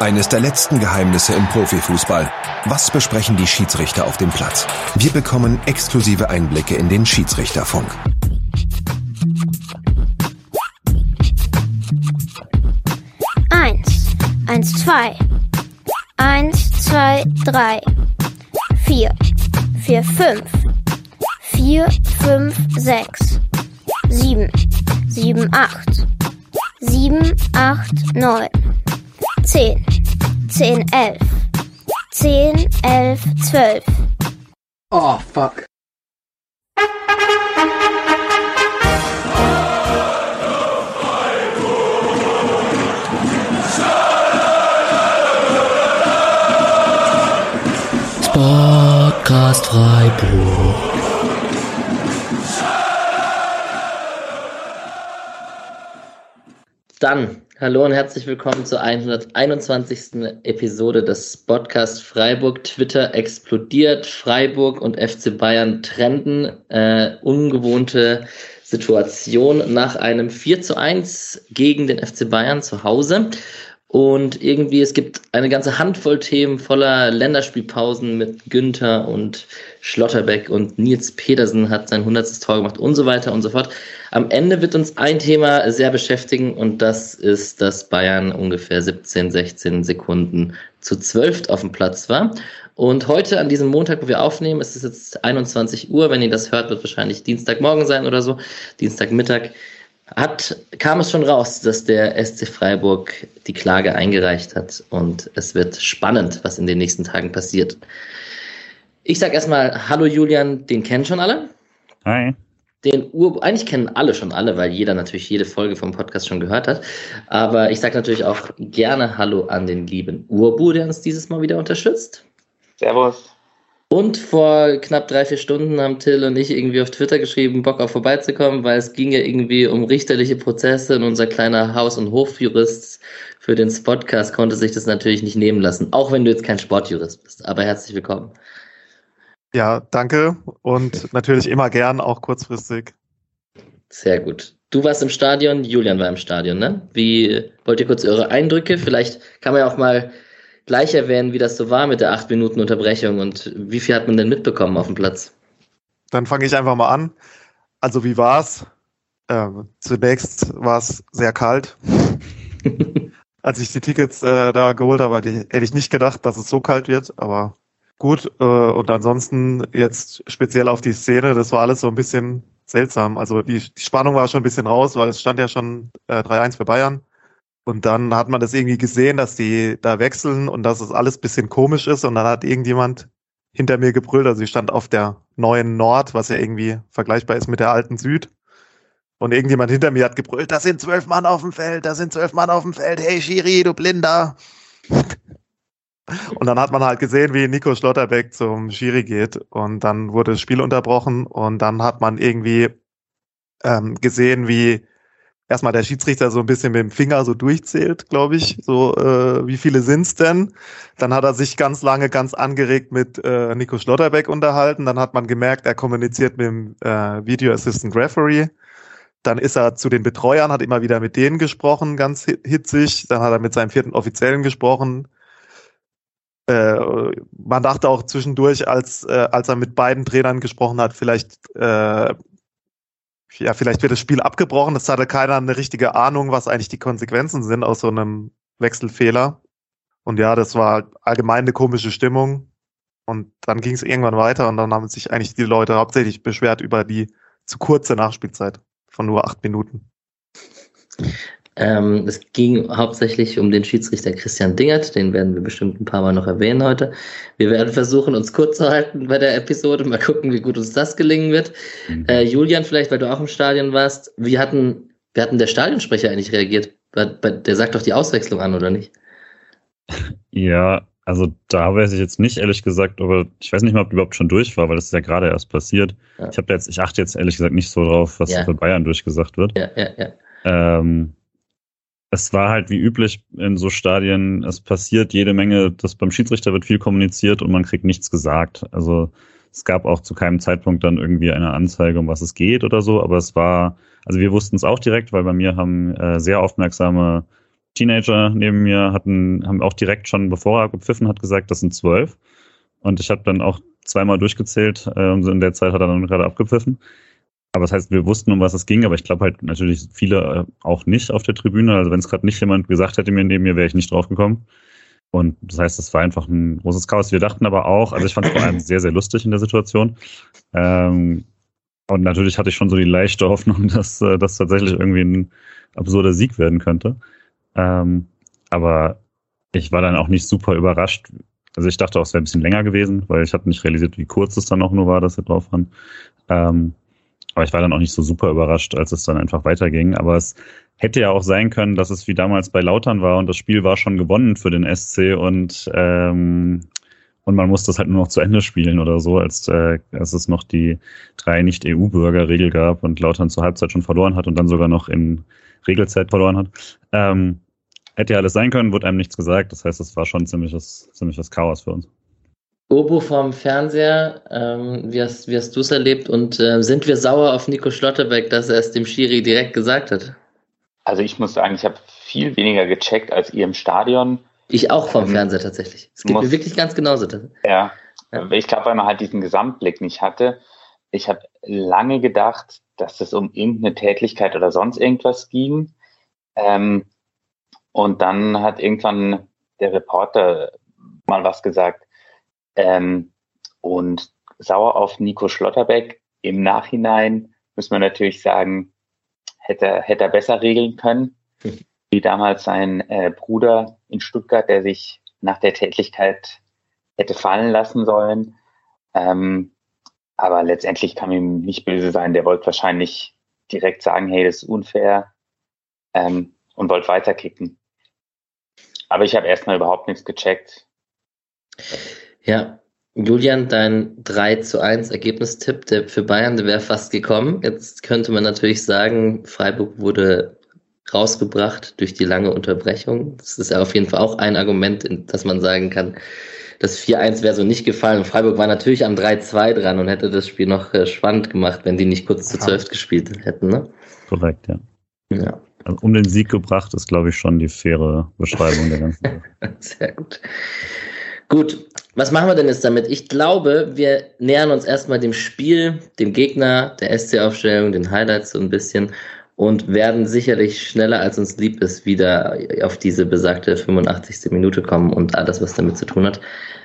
Eines der letzten Geheimnisse im Profifußball. Was besprechen die Schiedsrichter auf dem Platz? Wir bekommen exklusive Einblicke in den Schiedsrichterfunk. Eins, eins, zwei, eins, zwei, drei, vier, vier, fünf, vier, fünf, sechs, sieben, sieben, acht, sieben, acht, neun. 10, 10, 11, 10, 11, 12. Oh, fuck. Podcast Freiburg. Dann Hallo und herzlich willkommen zur 121. Episode des Podcast Freiburg. Twitter explodiert, Freiburg und FC Bayern trenden. Äh, ungewohnte Situation nach einem 4 zu 1 gegen den FC Bayern zu Hause. Und irgendwie, es gibt eine ganze Handvoll Themen voller Länderspielpausen mit Günther und Schlotterbeck und Nils Pedersen hat sein 100. Tor gemacht und so weiter und so fort. Am Ende wird uns ein Thema sehr beschäftigen und das ist, dass Bayern ungefähr 17, 16 Sekunden zu 12 auf dem Platz war. Und heute an diesem Montag, wo wir aufnehmen, es ist jetzt 21 Uhr. Wenn ihr das hört, wird wahrscheinlich Dienstagmorgen sein oder so, Dienstagmittag hat, kam es schon raus, dass der SC Freiburg die Klage eingereicht hat und es wird spannend, was in den nächsten Tagen passiert. Ich sage erstmal Hallo Julian, den kennen schon alle. Hi. Den Ur eigentlich kennen alle schon alle, weil jeder natürlich jede Folge vom Podcast schon gehört hat. Aber ich sage natürlich auch gerne Hallo an den lieben Urbu, der uns dieses Mal wieder unterstützt. Servus. Und vor knapp drei, vier Stunden haben Till und ich irgendwie auf Twitter geschrieben, Bock auf vorbeizukommen, weil es ging ja irgendwie um richterliche Prozesse und unser kleiner Haus- und Hofjurist für den Spotcast konnte sich das natürlich nicht nehmen lassen, auch wenn du jetzt kein Sportjurist bist. Aber herzlich willkommen. Ja, danke und natürlich immer gern, auch kurzfristig. Sehr gut. Du warst im Stadion, Julian war im Stadion, ne? Wie wollt ihr kurz eure Eindrücke? Vielleicht kann man ja auch mal gleich erwähnen, wie das so war mit der 8 Minuten Unterbrechung und wie viel hat man denn mitbekommen auf dem Platz? Dann fange ich einfach mal an. Also wie war's? Ähm, zunächst war es sehr kalt. Als ich die Tickets äh, da geholt habe, hätte ich nicht gedacht, dass es so kalt wird, aber gut. Äh, und ansonsten jetzt speziell auf die Szene, das war alles so ein bisschen seltsam. Also die, die Spannung war schon ein bisschen raus, weil es stand ja schon äh, 3-1 für Bayern. Und dann hat man das irgendwie gesehen, dass die da wechseln und dass es alles bisschen komisch ist. Und dann hat irgendjemand hinter mir gebrüllt. Also ich stand auf der neuen Nord, was ja irgendwie vergleichbar ist mit der alten Süd. Und irgendjemand hinter mir hat gebrüllt, da sind zwölf Mann auf dem Feld, da sind zwölf Mann auf dem Feld. Hey Schiri, du Blinder. Und dann hat man halt gesehen, wie Nico Schlotterbeck zum Schiri geht. Und dann wurde das Spiel unterbrochen. Und dann hat man irgendwie ähm, gesehen, wie erstmal der Schiedsrichter so ein bisschen mit dem Finger so durchzählt, glaube ich, so äh, wie viele sind's denn? Dann hat er sich ganz lange ganz angeregt mit äh, Nico Schlotterbeck unterhalten. Dann hat man gemerkt, er kommuniziert mit dem äh, Video Assistant Referee. Dann ist er zu den Betreuern, hat immer wieder mit denen gesprochen, ganz hitzig. Dann hat er mit seinem vierten Offiziellen gesprochen. Äh, man dachte auch zwischendurch, als, äh, als er mit beiden Trainern gesprochen hat, vielleicht äh, ja, vielleicht wird das Spiel abgebrochen. Es hatte keiner eine richtige Ahnung, was eigentlich die Konsequenzen sind aus so einem Wechselfehler. Und ja, das war allgemein eine komische Stimmung. Und dann ging es irgendwann weiter und dann haben sich eigentlich die Leute hauptsächlich beschwert über die zu kurze Nachspielzeit von nur acht Minuten. Ähm, es ging hauptsächlich um den Schiedsrichter Christian Dingert, den werden wir bestimmt ein paar Mal noch erwähnen heute. Wir werden versuchen, uns kurz zu halten bei der Episode, mal gucken, wie gut uns das gelingen wird. Mhm. Äh, Julian, vielleicht, weil du auch im Stadion warst, wie hatten, wie hatten der Stadionsprecher eigentlich reagiert? Der sagt doch die Auswechslung an, oder nicht? Ja, also da weiß ich jetzt nicht, ehrlich gesagt, aber ich weiß nicht mal, ob überhaupt schon durch war, weil das ist ja gerade erst passiert. Ja. Ich habe jetzt, ich achte jetzt ehrlich gesagt nicht so drauf, was ja. für Bayern durchgesagt wird. Ja, ja, ja. Ähm, es war halt wie üblich in so Stadien, es passiert jede Menge, das beim Schiedsrichter wird viel kommuniziert und man kriegt nichts gesagt. Also es gab auch zu keinem Zeitpunkt dann irgendwie eine Anzeige, um was es geht oder so, aber es war, also wir wussten es auch direkt, weil bei mir haben äh, sehr aufmerksame Teenager neben mir hatten, haben auch direkt schon, bevor er gepfiffen hat, gesagt, das sind zwölf. Und ich habe dann auch zweimal durchgezählt äh, und in der Zeit hat er dann gerade abgepfiffen. Aber das heißt, wir wussten, um was es ging, aber ich glaube halt natürlich viele äh, auch nicht auf der Tribüne. Also wenn es gerade nicht jemand gesagt hätte mir neben mir, wäre ich nicht drauf gekommen. Und das heißt, es war einfach ein großes Chaos. Wir dachten aber auch, also ich fand es vor allem sehr, sehr lustig in der Situation. Ähm, und natürlich hatte ich schon so die leichte Hoffnung, dass äh, das tatsächlich irgendwie ein absurder Sieg werden könnte. Ähm, aber ich war dann auch nicht super überrascht. Also ich dachte auch, es wäre ein bisschen länger gewesen, weil ich hatte nicht realisiert, wie kurz es dann auch nur war, dass wir drauf waren. Ähm, aber ich war dann auch nicht so super überrascht, als es dann einfach weiterging. Aber es hätte ja auch sein können, dass es wie damals bei Lautern war und das Spiel war schon gewonnen für den SC und ähm, und man muss das halt nur noch zu Ende spielen oder so, als, äh, als es noch die drei Nicht-EU-Bürger-Regel gab und Lautern zur Halbzeit schon verloren hat und dann sogar noch in Regelzeit verloren hat. Ähm, hätte ja alles sein können, wurde einem nichts gesagt. Das heißt, es war schon ziemliches, ziemliches Chaos für uns. Obo vom Fernseher, ähm, wie hast, wie hast du es erlebt und äh, sind wir sauer auf Nico Schlotterbeck, dass er es dem Schiri direkt gesagt hat? Also ich muss sagen, ich habe viel weniger gecheckt als ihr im Stadion. Ich auch vom ähm, Fernseher tatsächlich. Es geht muss, mir wirklich ganz genauso. Ja, ja. ich glaube, weil man halt diesen Gesamtblick nicht hatte. Ich habe lange gedacht, dass es um irgendeine Tätigkeit oder sonst irgendwas ging. Ähm, und dann hat irgendwann der Reporter mal was gesagt. Ähm, und sauer auf Nico Schlotterbeck im Nachhinein muss man natürlich sagen, hätte, hätte er besser regeln können, wie damals sein äh, Bruder in Stuttgart, der sich nach der Tätigkeit hätte fallen lassen sollen. Ähm, aber letztendlich kann ihm nicht böse sein. Der wollte wahrscheinlich direkt sagen, hey, das ist unfair ähm, und wollte weiterkicken. Aber ich habe erstmal überhaupt nichts gecheckt. Ja, Julian, dein 3 zu 1 Ergebnistipp der für Bayern, der wäre fast gekommen. Jetzt könnte man natürlich sagen, Freiburg wurde rausgebracht durch die lange Unterbrechung. Das ist ja auf jeden Fall auch ein Argument, dass man sagen kann, das 4-1 wäre so nicht gefallen. Freiburg war natürlich am 3-2 dran und hätte das Spiel noch äh, spannend gemacht, wenn die nicht kurz zu 12 gespielt hätten. Ne? Korrekt, ja. ja. Also um den Sieg gebracht ist, glaube ich, schon die faire Beschreibung der ganzen Sache. Sehr gut. Gut, was machen wir denn jetzt damit? Ich glaube, wir nähern uns erstmal dem Spiel, dem Gegner, der SC-Aufstellung, den Highlights so ein bisschen und werden sicherlich schneller als uns lieb ist wieder auf diese besagte 85. Minute kommen und alles, was damit zu tun hat.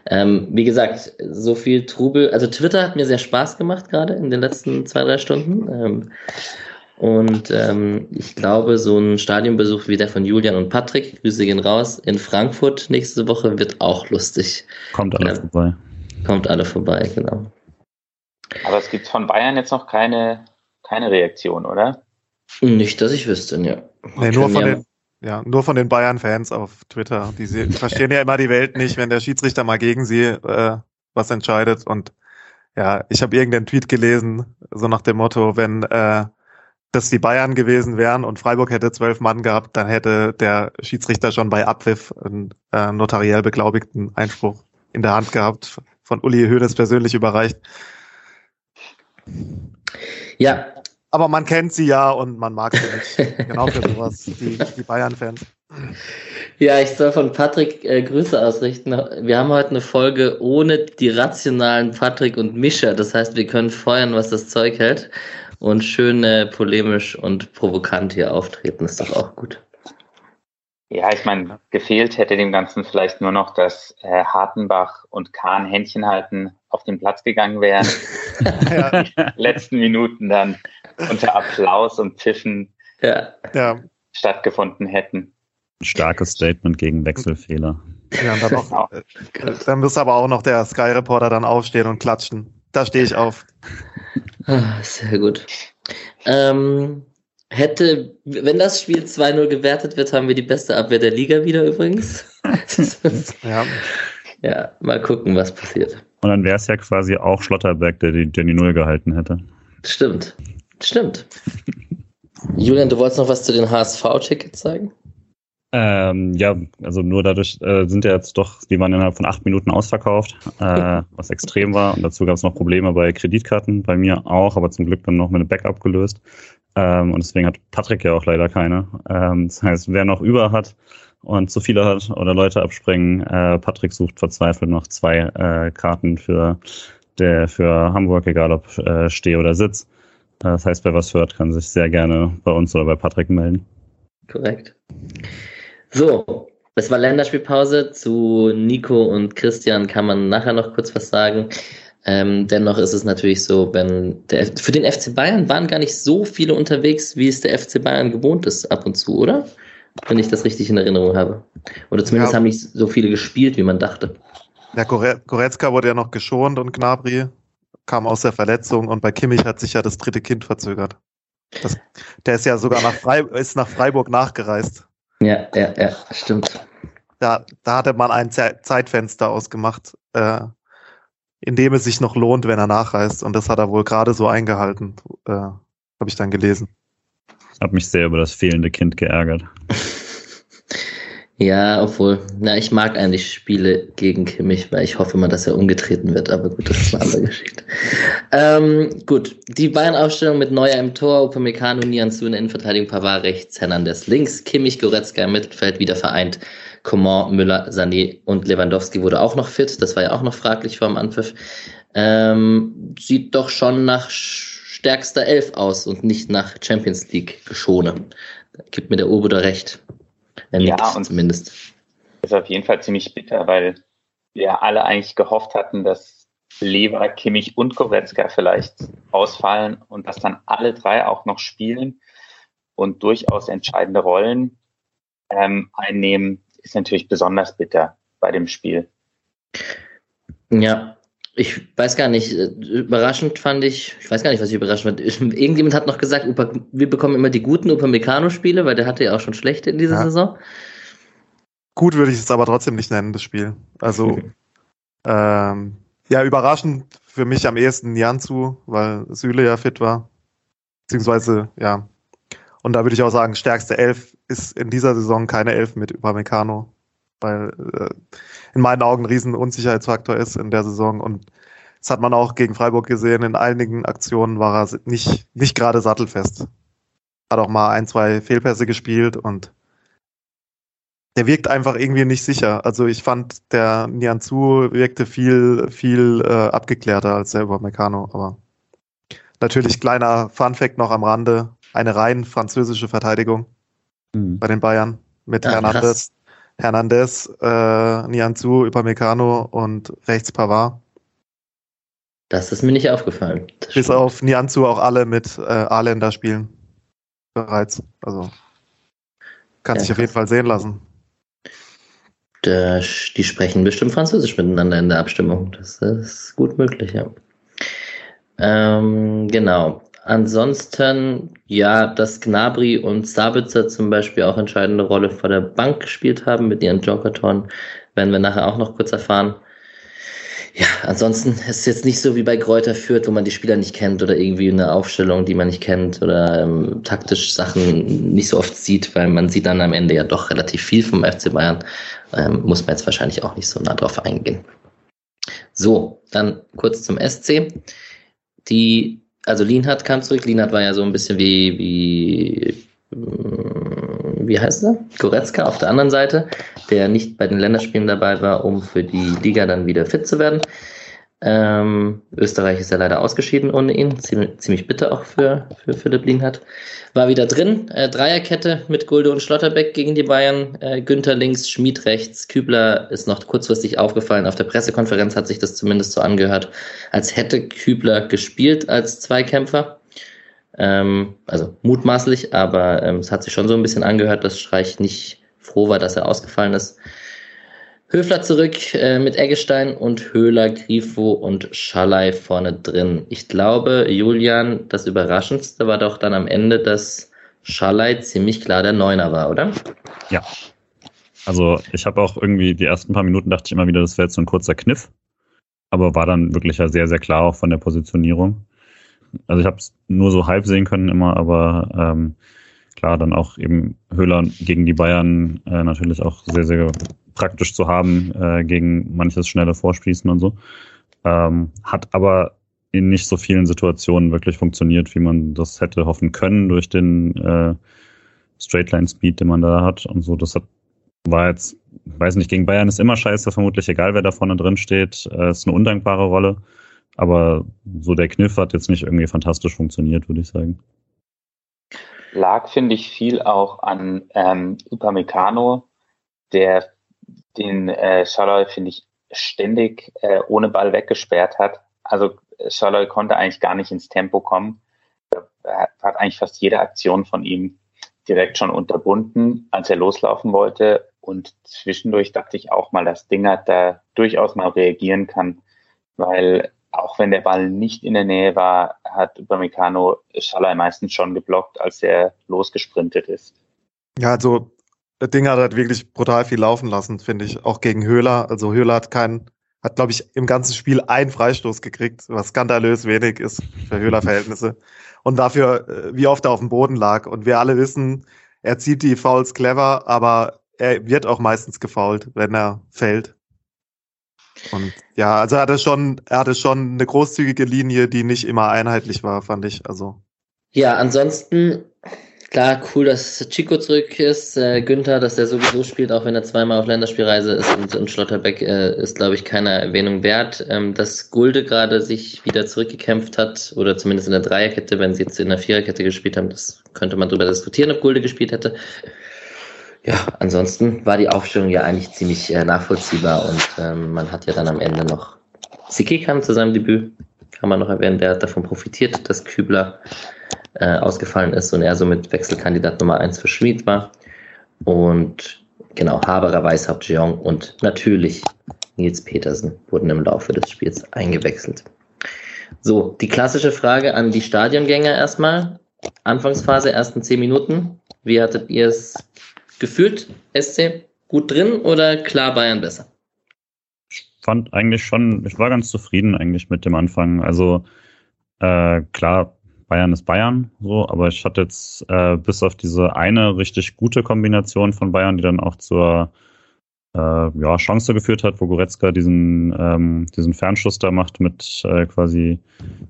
Ähm, wie gesagt, so viel Trubel. Also Twitter hat mir sehr Spaß gemacht gerade in den letzten zwei, drei Stunden. Ähm, und ähm, ich glaube, so ein Stadionbesuch wie der von Julian und Patrick, Grüße gehen raus, in Frankfurt nächste Woche wird auch lustig. Kommt alle ja, vorbei. Kommt alle vorbei, genau. Aber es gibt von Bayern jetzt noch keine, keine Reaktion, oder? Nicht, dass ich wüsste, ja. Nee, nur von, ja den, ja, nur von den Bayern-Fans auf Twitter. Die sie, verstehen ja immer die Welt nicht, wenn der Schiedsrichter mal gegen sie äh, was entscheidet. Und ja, ich habe irgendeinen Tweet gelesen, so nach dem Motto, wenn äh, dass die Bayern gewesen wären und Freiburg hätte zwölf Mann gehabt, dann hätte der Schiedsrichter schon bei Abpfiff einen äh, notariell beglaubigten Einspruch in der Hand gehabt, von Uli Hoeneß persönlich überreicht. Ja. Aber man kennt sie ja und man mag sie nicht. genau für sowas, die, die Bayern-Fans. Ja, ich soll von Patrick äh, Grüße ausrichten. Wir haben heute eine Folge ohne die rationalen Patrick und Mischa. Das heißt, wir können feuern, was das Zeug hält und schön äh, polemisch und provokant hier auftreten, ist doch auch gut. Ja, ich meine, gefehlt hätte dem Ganzen vielleicht nur noch, dass äh, Hartenbach und Kahn Händchen halten auf den Platz gegangen wären. ja. letzten Minuten dann unter Applaus und Pfiffen ja. Ja. stattgefunden hätten. Starkes Statement gegen Wechselfehler. Ja, und dann, auch, äh, dann muss aber auch noch der Sky Reporter dann aufstehen und klatschen. Da stehe ich auf. Ah, sehr gut. Ähm, hätte, wenn das Spiel 2-0 gewertet wird, haben wir die beste Abwehr der Liga wieder übrigens. ja. Ja, mal gucken, was passiert. Und dann wäre es ja quasi auch Schlotterberg, der die, der die Null gehalten hätte. Stimmt. Stimmt. Julian, du wolltest noch was zu den HSV-Tickets sagen? Ähm, ja, also nur dadurch äh, sind ja jetzt doch, die waren innerhalb von acht Minuten ausverkauft, äh, was extrem war. Und dazu gab es noch Probleme bei Kreditkarten, bei mir auch, aber zum Glück dann noch mit einem Backup gelöst. Ähm, und deswegen hat Patrick ja auch leider keine. Ähm, das heißt, wer noch über hat und zu viele hat oder Leute abspringen, äh, Patrick sucht verzweifelt noch zwei äh, Karten für, der, für Hamburg, egal ob äh, Steh oder Sitz. Das heißt, wer was hört, kann sich sehr gerne bei uns oder bei Patrick melden. Korrekt. So, es war Länderspielpause. Zu Nico und Christian kann man nachher noch kurz was sagen. Ähm, dennoch ist es natürlich so, wenn der, für den FC Bayern waren gar nicht so viele unterwegs, wie es der FC Bayern gewohnt ist ab und zu, oder? Wenn ich das richtig in Erinnerung habe. Oder zumindest ja. haben nicht so viele gespielt, wie man dachte. Ja, Goretzka wurde ja noch geschont und Gnabry kam aus der Verletzung und bei Kimmich hat sich ja das dritte Kind verzögert. Das, der ist ja sogar nach, Freib ist nach Freiburg nachgereist. Ja, ja, ja, stimmt. Da, da hatte man ein Zeitfenster ausgemacht, äh, in dem es sich noch lohnt, wenn er nachreist. Und das hat er wohl gerade so eingehalten, äh, habe ich dann gelesen. Hab mich sehr über das fehlende Kind geärgert. Ja, obwohl, na, ich mag eigentlich Spiele gegen Kimmich, weil ich hoffe mal, dass er umgetreten wird, aber gut, das ist eine andere Geschichte. Ähm, gut, die Bayern-Aufstellung mit Neuer im Tor, Upamecano, Nianzu in der Innenverteidigung, Pavard rechts, Hernandez links, Kimmich, Goretzka im Mittelfeld wieder vereint, Coman, Müller, Sané und Lewandowski wurde auch noch fit, das war ja auch noch fraglich vor dem Anpfiff. Ähm, sieht doch schon nach stärkster Elf aus und nicht nach Champions League geschone. Gibt mir der Ober da recht. Er ja, und zumindest. Das ist auf jeden Fall ziemlich bitter, weil wir alle eigentlich gehofft hatten, dass Lever, Kimmich und Goretzka vielleicht ausfallen und dass dann alle drei auch noch spielen und durchaus entscheidende Rollen ähm, einnehmen, ist natürlich besonders bitter bei dem Spiel. Ja, ich weiß gar nicht, äh, überraschend fand ich, ich weiß gar nicht, was ich überraschend fand. Irgendjemand hat noch gesagt, wir bekommen immer die guten Upamecano-Spiele, weil der hatte ja auch schon schlechte in dieser ja. Saison. Gut würde ich es aber trotzdem nicht nennen, das Spiel. Also, mhm. ähm, ja, überraschend für mich am ehesten Janzu, weil Süle ja fit war. Beziehungsweise, ja. Und da würde ich auch sagen, stärkste Elf ist in dieser Saison keine Elf mit Upamecano weil äh, in meinen Augen ein riesen Unsicherheitsfaktor ist in der Saison und das hat man auch gegen Freiburg gesehen. In einigen Aktionen war er nicht, nicht gerade sattelfest. Hat auch mal ein, zwei Fehlpässe gespielt und der wirkt einfach irgendwie nicht sicher. Also ich fand, der Nianzu wirkte viel, viel äh, abgeklärter als der über Meccano, aber natürlich kleiner Funfact noch am Rande. Eine rein französische Verteidigung mhm. bei den Bayern mit ja, Hernandez, Hernandez, äh, Nianzu, Upamecano und rechts Pavard. Das ist mir nicht aufgefallen. Bis auf Nianzu auch alle mit äh, A-Länder spielen. Bereits. Also kann ja, sich auf jeden Fall sehen lassen. die sprechen bestimmt Französisch miteinander in der Abstimmung. Das ist gut möglich, ja. Ähm, genau. Ansonsten, ja, dass Gnabry und Sabitzer zum Beispiel auch entscheidende Rolle vor der Bank gespielt haben mit ihren Jokertoren, werden wir nachher auch noch kurz erfahren. Ja, ansonsten ist es jetzt nicht so wie bei Kräuter führt, wo man die Spieler nicht kennt oder irgendwie eine Aufstellung, die man nicht kennt oder ähm, taktisch Sachen nicht so oft sieht, weil man sieht dann am Ende ja doch relativ viel vom FC Bayern. Ähm, muss man jetzt wahrscheinlich auch nicht so nah drauf eingehen. So, dann kurz zum SC. Die also Lienhardt kam zurück. Lienhardt war ja so ein bisschen wie, wie, mm, wie heißt er? Goretzka auf der anderen Seite, der nicht bei den Länderspielen dabei war, um für die Liga dann wieder fit zu werden. Ähm, Österreich ist ja leider ausgeschieden ohne ihn. Ziemlich, ziemlich bitter auch für, für Philipp Lienhardt. War wieder drin. Äh, Dreierkette mit Gulde und Schlotterbeck gegen die Bayern. Äh, Günther links, Schmid rechts. Kübler ist noch kurzfristig aufgefallen. Auf der Pressekonferenz hat sich das zumindest so angehört, als hätte Kübler gespielt als Zweikämpfer. Ähm, also mutmaßlich, aber ähm, es hat sich schon so ein bisschen angehört, dass Streich nicht froh war, dass er ausgefallen ist. Höfler zurück äh, mit Eggestein und Höhler, Grifo und Schalay vorne drin. Ich glaube, Julian, das Überraschendste war doch dann am Ende, dass Schalay ziemlich klar der Neuner war, oder? Ja. Also ich habe auch irgendwie die ersten paar Minuten dachte ich immer wieder, das wäre jetzt so ein kurzer Kniff. Aber war dann wirklich ja sehr, sehr klar auch von der Positionierung. Also ich habe es nur so halb sehen können immer, aber ähm, klar, dann auch eben Höhler gegen die Bayern äh, natürlich auch sehr, sehr praktisch zu haben äh, gegen manches schnelle Vorspießen und so. Ähm, hat aber in nicht so vielen Situationen wirklich funktioniert, wie man das hätte hoffen können durch den äh, Straightline Speed, den man da hat und so. Das hat, war jetzt, weiß nicht, gegen Bayern ist immer scheiße, vermutlich egal, wer da vorne drin steht. Äh, ist eine undankbare Rolle. Aber so der Kniff hat jetzt nicht irgendwie fantastisch funktioniert, würde ich sagen. Lag, finde ich, viel auch an ähm, Upamecano, der den äh, Schalloy, finde ich, ständig äh, ohne Ball weggesperrt hat. Also Schalloy konnte eigentlich gar nicht ins Tempo kommen. Er hat eigentlich fast jede Aktion von ihm direkt schon unterbunden, als er loslaufen wollte. Und zwischendurch dachte ich auch mal, dass Dinger da durchaus mal reagieren kann, weil auch wenn der Ball nicht in der Nähe war, hat Upamecano Schalay meistens schon geblockt, als er losgesprintet ist. Ja, also Dinger hat halt wirklich brutal viel laufen lassen, finde ich, auch gegen Höhler. Also Höhler hat keinen, hat glaube ich im ganzen Spiel einen Freistoß gekriegt, was skandalös wenig ist für Höhler-Verhältnisse. Und dafür, äh, wie oft er auf dem Boden lag. Und wir alle wissen, er zieht die Fouls clever, aber er wird auch meistens gefault, wenn er fällt. Und ja, also er hatte schon, er hatte schon eine großzügige Linie, die nicht immer einheitlich war, fand ich. Also. Ja, ansonsten, klar, cool, dass Chico zurück ist. Äh, Günther, dass er sowieso spielt, auch wenn er zweimal auf Länderspielreise ist und, und Schlotterbeck äh, ist, glaube ich, keiner Erwähnung wert. Ähm, dass Gulde gerade sich wieder zurückgekämpft hat, oder zumindest in der Dreierkette, wenn sie jetzt in der Viererkette gespielt haben, das könnte man darüber diskutieren, ob Gulde gespielt hätte ja, ansonsten war die Aufstellung ja eigentlich ziemlich äh, nachvollziehbar und ähm, man hat ja dann am Ende noch Siki kam zu seinem Debüt, kann man noch erwähnen, der hat davon profitiert, dass Kübler äh, ausgefallen ist und er somit Wechselkandidat Nummer eins für Schmid war. Und genau, Haberer, Weishaupt, Jeong und natürlich Nils Petersen wurden im Laufe des Spiels eingewechselt. So, die klassische Frage an die Stadiongänger erstmal. Anfangsphase, ersten zehn Minuten. Wie hattet ihr es gefühlt SC gut drin oder klar Bayern besser? Ich fand eigentlich schon, ich war ganz zufrieden eigentlich mit dem Anfang. Also äh, klar, Bayern ist Bayern, so, aber ich hatte jetzt äh, bis auf diese eine richtig gute Kombination von Bayern, die dann auch zur äh, ja, Chance geführt hat, wo Goretzka diesen, ähm, diesen Fernschuss da macht mit äh, quasi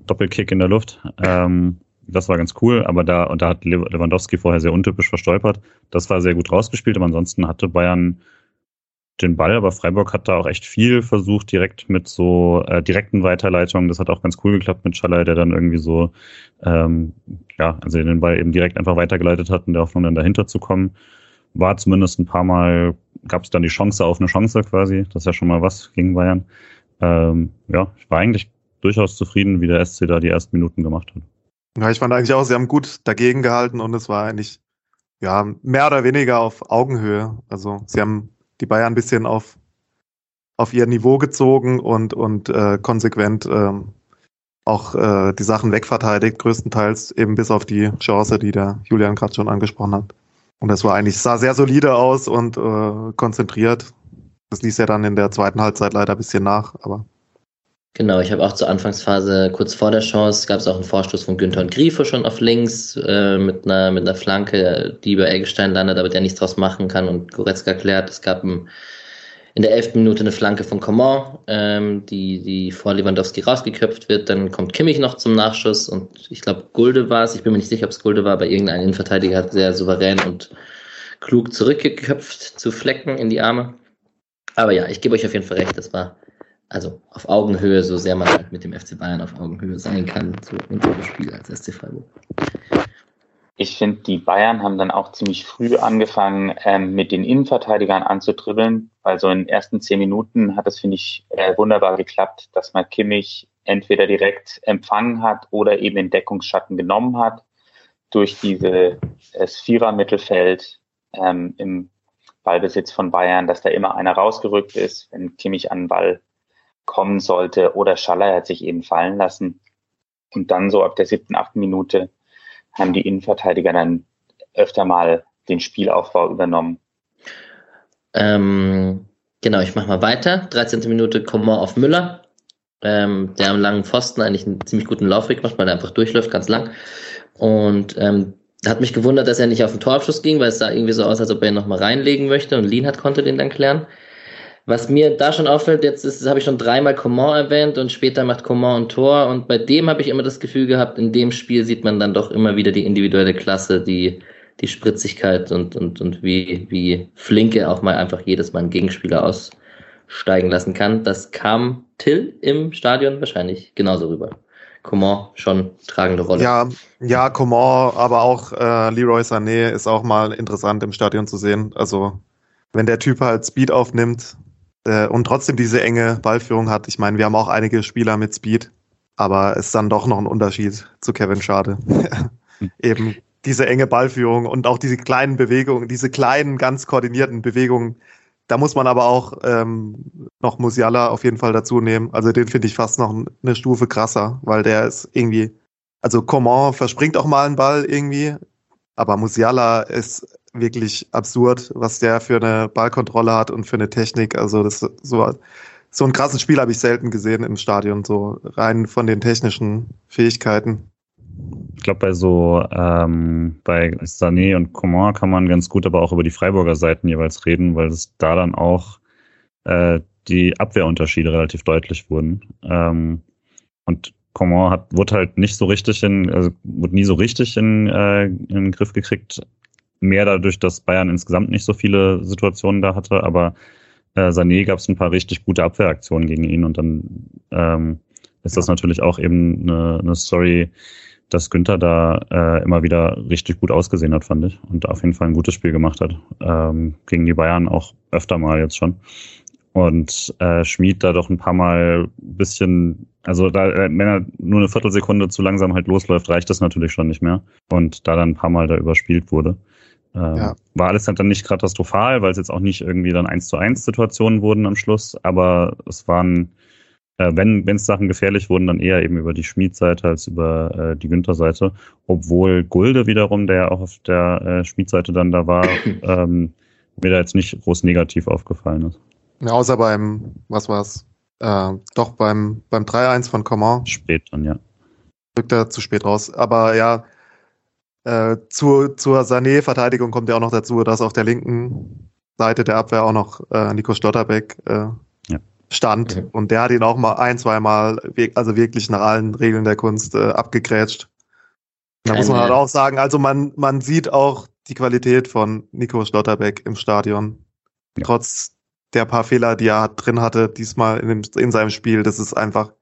Doppelkick in der Luft. Ähm, das war ganz cool, aber da, und da hat Lewandowski vorher sehr untypisch verstolpert. Das war sehr gut rausgespielt, aber ansonsten hatte Bayern den Ball, aber Freiburg hat da auch echt viel versucht, direkt mit so äh, direkten Weiterleitungen. Das hat auch ganz cool geklappt mit Schaller, der dann irgendwie so, ähm, ja, also den Ball eben direkt einfach weitergeleitet hat, in der Hoffnung dann dahinter zu kommen. War zumindest ein paar Mal, gab es dann die Chance auf eine Chance quasi. Das ist ja schon mal was gegen Bayern. Ähm, ja, ich war eigentlich durchaus zufrieden, wie der SC da die ersten Minuten gemacht hat. Ja, ich fand eigentlich auch, sie haben gut dagegen gehalten und es war eigentlich ja mehr oder weniger auf Augenhöhe. Also sie haben die Bayern ein bisschen auf auf ihr Niveau gezogen und und äh, konsequent ähm, auch äh, die Sachen wegverteidigt, größtenteils eben bis auf die Chance, die der Julian gerade schon angesprochen hat. Und das war eigentlich sah sehr solide aus und äh, konzentriert. Das ließ ja dann in der zweiten Halbzeit leider ein bisschen nach, aber Genau, ich habe auch zur Anfangsphase, kurz vor der Chance, gab es auch einen Vorstoß von Günther und Grifo schon auf links äh, mit, einer, mit einer Flanke, die bei Eggestein landet, aber der nichts draus machen kann und Goretzka klärt. Es gab ein, in der elften Minute eine Flanke von Coman, ähm, die, die vor Lewandowski rausgeköpft wird. Dann kommt Kimmich noch zum Nachschuss und ich glaube, Gulde war es, ich bin mir nicht sicher, ob es Gulde war, aber irgendein Innenverteidiger hat sehr souverän und klug zurückgeköpft zu Flecken in die Arme. Aber ja, ich gebe euch auf jeden Fall recht, das war also auf Augenhöhe, so sehr man halt mit dem FC Bayern auf Augenhöhe sein kann, so in Spiel als SC Freiburg. Ich finde, die Bayern haben dann auch ziemlich früh angefangen, ähm, mit den Innenverteidigern anzutribbeln, weil so in den ersten zehn Minuten hat es, finde ich, äh, wunderbar geklappt, dass man Kimmich entweder direkt empfangen hat oder eben in Deckungsschatten genommen hat durch diese äh, Vierer-Mittelfeld ähm, im Ballbesitz von Bayern, dass da immer einer rausgerückt ist, wenn Kimmich an den Ball kommen sollte oder Schaller hat sich eben fallen lassen. Und dann so ab der siebten, achten Minute haben die Innenverteidiger dann öfter mal den Spielaufbau übernommen. Ähm, genau, ich mache mal weiter. 13. Minute kommen wir auf Müller, ähm, der am langen Pfosten eigentlich einen ziemlich guten Laufweg macht, weil er einfach durchläuft, ganz lang. Und ähm, hat mich gewundert, dass er nicht auf den Torabschluss ging, weil es sah irgendwie so aus, als ob er ihn nochmal reinlegen möchte und Lienhardt konnte den dann klären. Was mir da schon auffällt, jetzt ist, habe ich schon dreimal Coman erwähnt und später macht Coman ein Tor und bei dem habe ich immer das Gefühl gehabt, in dem Spiel sieht man dann doch immer wieder die individuelle Klasse, die, die Spritzigkeit und, und, und wie, wie flink er auch mal einfach jedes Mal einen Gegenspieler aussteigen lassen kann. Das kam Till im Stadion wahrscheinlich genauso rüber. Coman schon tragende Rolle. Ja, ja, Coman, aber auch äh, Leroy Sané ist auch mal interessant im Stadion zu sehen. Also wenn der Typ halt Speed aufnimmt äh, und trotzdem diese enge Ballführung hat. Ich meine, wir haben auch einige Spieler mit Speed, aber es ist dann doch noch ein Unterschied zu Kevin Schade. Eben diese enge Ballführung und auch diese kleinen Bewegungen, diese kleinen, ganz koordinierten Bewegungen. Da muss man aber auch ähm, noch Musiala auf jeden Fall dazu nehmen. Also den finde ich fast noch eine Stufe krasser, weil der ist irgendwie, also Coman verspringt auch mal einen Ball irgendwie, aber Musiala ist wirklich absurd, was der für eine Ballkontrolle hat und für eine Technik. Also das so so einen krassen Spiel habe ich selten gesehen im Stadion, so rein von den technischen Fähigkeiten. Ich glaube, bei so ähm, bei Sané und Coman kann man ganz gut aber auch über die Freiburger Seiten jeweils reden, weil es da dann auch äh, die Abwehrunterschiede relativ deutlich wurden. Ähm, und Coman hat, wurde halt nicht so richtig in, also wurde nie so richtig in, äh, in den Griff gekriegt. Mehr dadurch, dass Bayern insgesamt nicht so viele Situationen da hatte, aber äh, Sané gab es ein paar richtig gute Abwehraktionen gegen ihn und dann ähm, ist das natürlich auch eben eine, eine Story, dass Günther da äh, immer wieder richtig gut ausgesehen hat, fand ich. Und auf jeden Fall ein gutes Spiel gemacht hat. Ähm, gegen die Bayern auch öfter mal jetzt schon. Und äh, Schmied da doch ein paar Mal bisschen, also da, wenn er nur eine Viertelsekunde zu langsam halt losläuft, reicht das natürlich schon nicht mehr. Und da dann ein paar Mal da überspielt wurde. Ähm, ja. War alles halt dann nicht katastrophal, weil es jetzt auch nicht irgendwie dann eins zu eins Situationen wurden am Schluss, aber es waren äh, wenn es Sachen gefährlich wurden, dann eher eben über die Schmiedseite als über äh, die Günther-Seite. Obwohl Gulde wiederum, der auch auf der äh, Schmiedseite dann da war, ähm, mir da jetzt nicht groß negativ aufgefallen ist. Ja, außer beim, was war's? Äh, doch beim, beim 3-1 von Coman. Spät dann, ja. Rückt er zu spät raus. Aber ja, äh, zu, zur Sané-Verteidigung kommt ja auch noch dazu, dass auf der linken Seite der Abwehr auch noch äh, Nico Stotterbeck äh, stand. Mhm. Und der hat ihn auch mal ein, zwei Mal, also wirklich nach allen Regeln der Kunst äh, abgegrätscht. Da muss man halt auch sagen, also man, man sieht auch die Qualität von Nico Schlotterbeck im Stadion. Ja. Trotz der paar Fehler, die er drin hatte, diesmal in, dem, in seinem Spiel, das ist einfach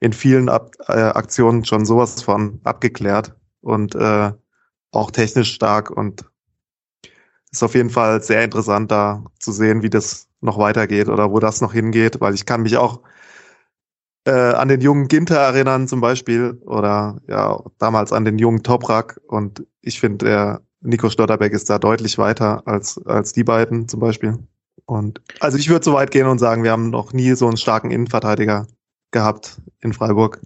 in vielen Ab äh, Aktionen schon sowas von abgeklärt und äh, auch technisch stark und ist auf jeden Fall sehr interessant da zu sehen, wie das noch weitergeht oder wo das noch hingeht, weil ich kann mich auch äh, an den jungen Ginter erinnern zum Beispiel oder ja damals an den jungen Toprak und ich finde der Nico Stotterbeck ist da deutlich weiter als als die beiden zum Beispiel und also ich würde so weit gehen und sagen, wir haben noch nie so einen starken Innenverteidiger gehabt in Freiburg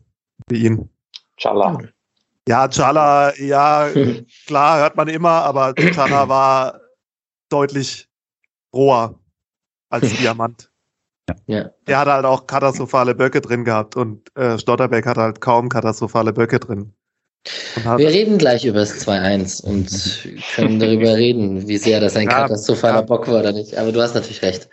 wie ihn. Chala. Ja, Chala, ja, klar, hört man immer, aber Chala war deutlich roher als Diamant. Ja. Der hat halt auch katastrophale Böcke drin gehabt und äh, Stotterbeck hat halt kaum katastrophale Böcke drin. Wir reden gleich über das 2-1 und können darüber reden, wie sehr das ein ja, katastrophaler ja. Bock war oder nicht. Aber du hast natürlich recht.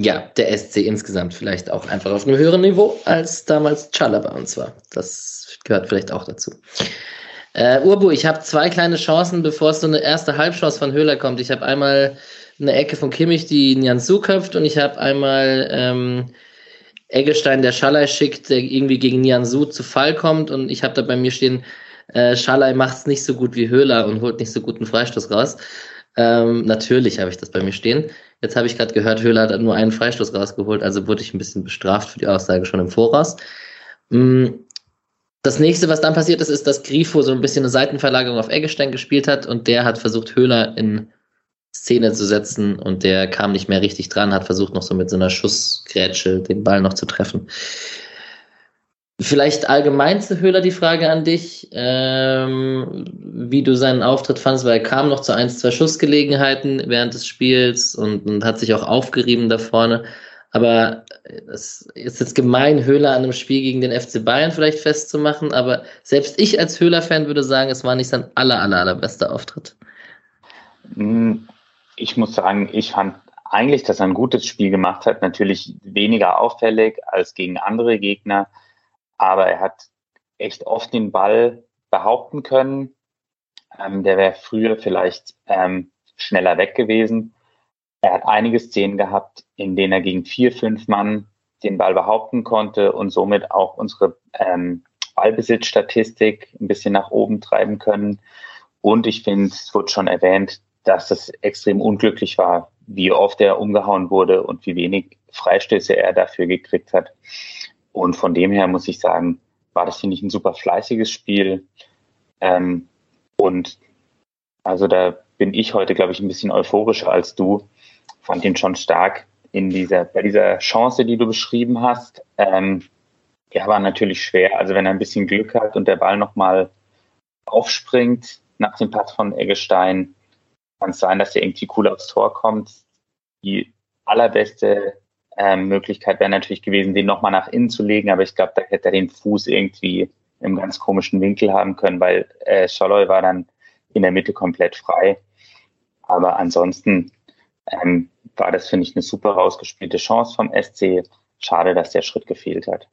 Ja, der SC insgesamt vielleicht auch einfach auf einem höheren Niveau, als damals Chala bei uns war. Das gehört vielleicht auch dazu. Äh, Urbu, ich habe zwei kleine Chancen, bevor es so eine erste Halbchance von Höhler kommt. Ich habe einmal eine Ecke von Kimmich, die Nianzu köpft und ich habe einmal ähm, Eggestein, der Schalai schickt, der irgendwie gegen Nianzu zu Fall kommt und ich habe da bei mir stehen, äh, Schalai macht es nicht so gut wie Höhler und holt nicht so gut einen Freistoß raus. Ähm, natürlich habe ich das bei mir stehen. Jetzt habe ich gerade gehört, Höhler hat nur einen Freistoß rausgeholt, also wurde ich ein bisschen bestraft für die Aussage schon im Voraus. Mm, das nächste, was dann passiert ist, ist, dass Grifo so ein bisschen eine Seitenverlagerung auf Eggestein gespielt hat und der hat versucht, Höhler in Szene zu setzen und der kam nicht mehr richtig dran, hat versucht noch so mit so einer Schussgrätsche den Ball noch zu treffen. Vielleicht allgemein zu Höhler die Frage an dich, ähm, wie du seinen Auftritt fandest, weil er kam noch zu ein, zwei Schussgelegenheiten während des Spiels und, und hat sich auch aufgerieben da vorne. Aber es ist jetzt gemein, Höhler an einem Spiel gegen den FC Bayern vielleicht festzumachen, aber selbst ich als Höhler-Fan würde sagen, es war nicht sein aller, aller, allerbester Auftritt. Hm, ich muss sagen, ich fand eigentlich, dass er ein gutes Spiel gemacht hat. Natürlich weniger auffällig als gegen andere Gegner, aber er hat echt oft den Ball behaupten können. Ähm, der wäre früher vielleicht ähm, schneller weg gewesen. Er hat einige Szenen gehabt, in denen er gegen vier, fünf Mann den Ball behaupten konnte und somit auch unsere ähm, Ballbesitzstatistik ein bisschen nach oben treiben können. Und ich finde, es wurde schon erwähnt, dass es extrem unglücklich war, wie oft er umgehauen wurde und wie wenig Freistöße er dafür gekriegt hat. Und von dem her muss ich sagen, war das, finde ich, ein super fleißiges Spiel. Ähm, und also da bin ich heute, glaube ich, ein bisschen euphorischer als du. Fand ihn schon stark in dieser, bei dieser Chance, die du beschrieben hast. Ähm, ja, war natürlich schwer. Also wenn er ein bisschen Glück hat und der Ball nochmal aufspringt nach dem Pass von Eggestein, kann es sein, dass er irgendwie cool aufs Tor kommt. Die allerbeste ähm, Möglichkeit wäre natürlich gewesen, den nochmal nach innen zu legen, aber ich glaube, da hätte er den Fuß irgendwie im ganz komischen Winkel haben können, weil äh, Scholloy war dann in der Mitte komplett frei. Aber ansonsten ähm, war das, finde ich, eine super rausgespielte Chance vom SC. Schade, dass der Schritt gefehlt hat.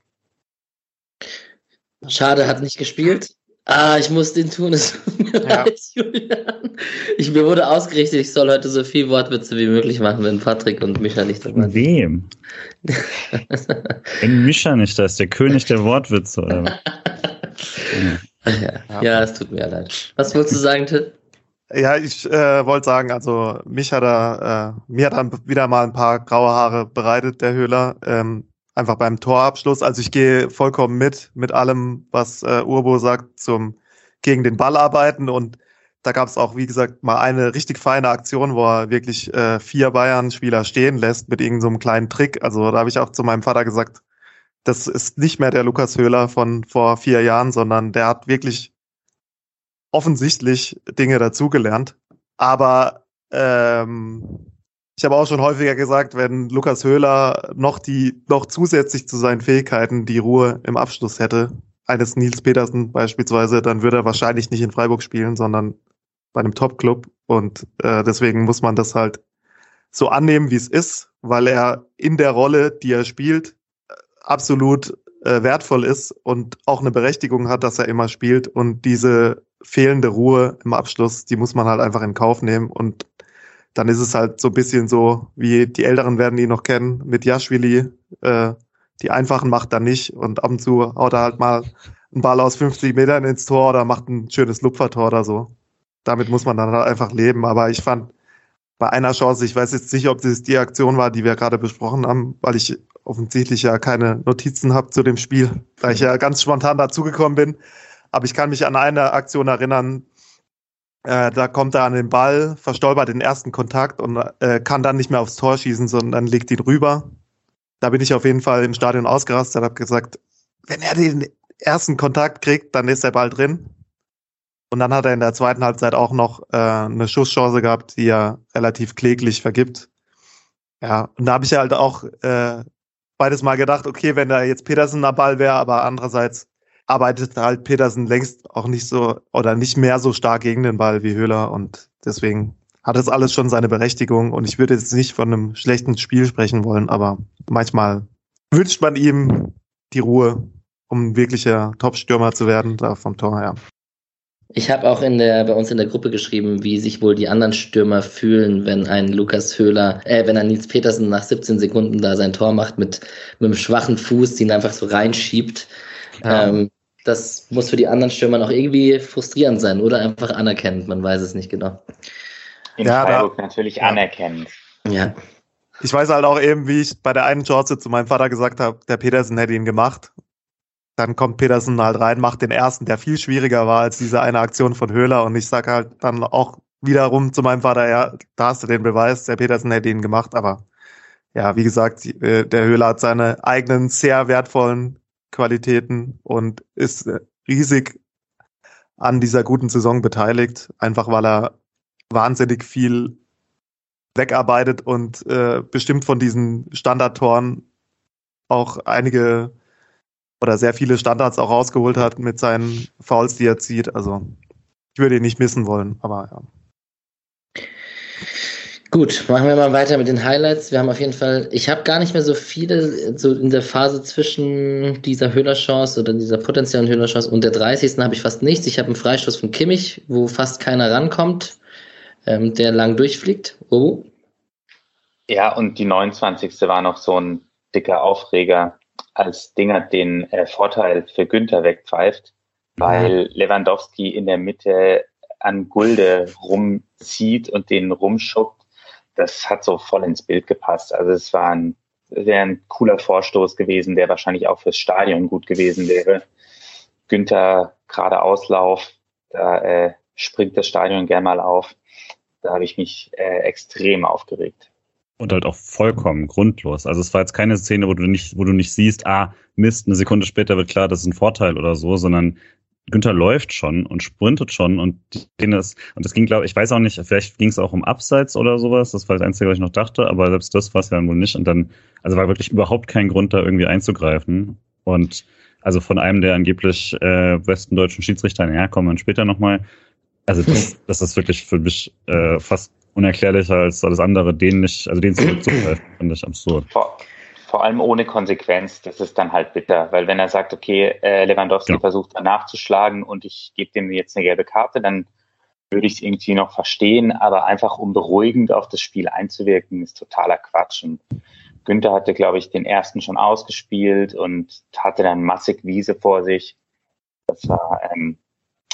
Schade, hat nicht gespielt. Ah, ich muss den tun, es tut mir ja. leid, Julian. Ich, mir wurde ausgerichtet, ich soll heute so viel Wortwitze wie möglich machen, wenn Patrick und Micha nicht dabei sind. Wem? wenn Micha nicht da ist, der König der Wortwitze, oder? ja. ja, es tut mir leid. Was wolltest du sagen, Tim? Ja, ich äh, wollte sagen, also mich hat er, äh, mir hat er wieder mal ein paar graue Haare bereitet, der Höhler. Ähm, einfach beim Torabschluss. Also ich gehe vollkommen mit, mit allem, was äh, Urbo sagt zum gegen den Ball arbeiten. Und da gab es auch, wie gesagt, mal eine richtig feine Aktion, wo er wirklich äh, vier Bayern-Spieler stehen lässt mit irgendeinem so kleinen Trick. Also da habe ich auch zu meinem Vater gesagt, das ist nicht mehr der Lukas Höhler von vor vier Jahren, sondern der hat wirklich offensichtlich Dinge dazugelernt. Aber ähm, ich habe auch schon häufiger gesagt, wenn Lukas Höhler noch die, noch zusätzlich zu seinen Fähigkeiten die Ruhe im Abschluss hätte, eines Nils Petersen beispielsweise, dann würde er wahrscheinlich nicht in Freiburg spielen, sondern bei einem Top-Club. Und äh, deswegen muss man das halt so annehmen, wie es ist, weil er in der Rolle, die er spielt, absolut äh, wertvoll ist und auch eine Berechtigung hat, dass er immer spielt. Und diese fehlende Ruhe im Abschluss, die muss man halt einfach in Kauf nehmen. Und dann ist es halt so ein bisschen so, wie die Älteren werden ihn noch kennen, mit Jaschwili. Äh, die einfachen macht er nicht und ab und zu haut er halt mal einen Ball aus 50 Metern ins Tor oder macht ein schönes Lupfertor oder so. Damit muss man dann halt einfach leben. Aber ich fand bei einer Chance, ich weiß jetzt nicht, ob das die Aktion war, die wir gerade besprochen haben, weil ich offensichtlich ja keine Notizen habe zu dem Spiel, da ich ja ganz spontan dazugekommen bin. Aber ich kann mich an eine Aktion erinnern, äh, da kommt er an den Ball, verstolpert den ersten Kontakt und äh, kann dann nicht mehr aufs Tor schießen, sondern legt ihn rüber. Da bin ich auf jeden Fall im Stadion ausgerastet, habe gesagt, wenn er den ersten Kontakt kriegt, dann ist der Ball drin. Und dann hat er in der zweiten Halbzeit auch noch äh, eine Schusschance gehabt, die er relativ kläglich vergibt. Ja, und da habe ich halt auch äh, beides mal gedacht, okay, wenn da jetzt Petersen am Ball wäre, aber andererseits arbeitet halt Petersen längst auch nicht so oder nicht mehr so stark gegen den Ball wie Höhler und deswegen hat es alles schon seine Berechtigung und ich würde jetzt nicht von einem schlechten Spiel sprechen wollen, aber manchmal wünscht man ihm die Ruhe, um wirklicher Top-Stürmer zu werden, da vom Tor her. Ich habe auch in der, bei uns in der Gruppe geschrieben, wie sich wohl die anderen Stürmer fühlen, wenn ein Lukas Höhler, äh, wenn ein Nils Petersen nach 17 Sekunden da sein Tor macht mit, mit einem schwachen Fuß, den einfach so reinschiebt. Ja. Ähm, das muss für die anderen Stürmer noch irgendwie frustrierend sein oder einfach anerkennend, man weiß es nicht genau. In ja, Freiburg da, natürlich ja. anerkennend. Ja. Ich weiß halt auch eben, wie ich bei der einen Chance zu meinem Vater gesagt habe, der Petersen hätte ihn gemacht. Dann kommt Petersen halt rein, macht den ersten, der viel schwieriger war als diese eine Aktion von Höhler. Und ich sage halt dann auch wiederum zu meinem Vater, ja, da hast du den Beweis, der Petersen hätte ihn gemacht. Aber ja, wie gesagt, äh, der Höhler hat seine eigenen sehr wertvollen Qualitäten und ist riesig an dieser guten Saison beteiligt, einfach weil er wahnsinnig viel wegarbeitet und äh, bestimmt von diesen Standardtoren auch einige oder sehr viele Standards auch rausgeholt hat mit seinen Fouls, die er zieht. Also ich würde ihn nicht missen wollen, aber ja. Gut, machen wir mal weiter mit den Highlights. Wir haben auf jeden Fall, ich habe gar nicht mehr so viele, so in der Phase zwischen dieser Höhlerchance oder dieser potenziellen Höhlerchance und der 30. habe ich fast nichts. Ich habe einen Freistoß von Kimmich, wo fast keiner rankommt, ähm, der lang durchfliegt. Oh. Ja, und die 29. war noch so ein dicker Aufreger, als Dinger den äh, Vorteil für Günther wegpfeift, weil Lewandowski in der Mitte an Gulde rumzieht und den rumschubbt das hat so voll ins Bild gepasst. Also es war ein, wäre ein cooler Vorstoß gewesen, der wahrscheinlich auch fürs Stadion gut gewesen wäre. Günther gerade Auslauf, da äh, springt das Stadion gern mal auf. Da habe ich mich äh, extrem aufgeregt. Und halt auch vollkommen grundlos. Also es war jetzt keine Szene, wo du nicht, wo du nicht siehst, ah, Mist, eine Sekunde später wird klar, das ist ein Vorteil oder so, sondern Günther läuft schon und sprintet schon und den ist, und das ging, glaube ich, weiß auch nicht, vielleicht ging es auch um Abseits oder sowas, das war das Einzige, was ich noch dachte, aber selbst das war es ja wohl nicht. Und dann, also war wirklich überhaupt kein Grund, da irgendwie einzugreifen. Und also von einem der angeblich äh, westdeutschen Schiedsrichter, naja, kommen wir später nochmal. Also das, das ist wirklich für mich äh, fast unerklärlicher als alles andere, den nicht, also den zurückzugreifen, finde ich absurd. Vor, allem ohne Konsequenz, das ist dann halt bitter, weil wenn er sagt, okay, äh, Lewandowski ja. versucht da nachzuschlagen und ich gebe dem jetzt eine gelbe Karte, dann würde ich es irgendwie noch verstehen, aber einfach um beruhigend auf das Spiel einzuwirken, ist totaler Quatsch. Und Günther hatte, glaube ich, den ersten schon ausgespielt und hatte dann massig Wiese vor sich. Das war, ähm,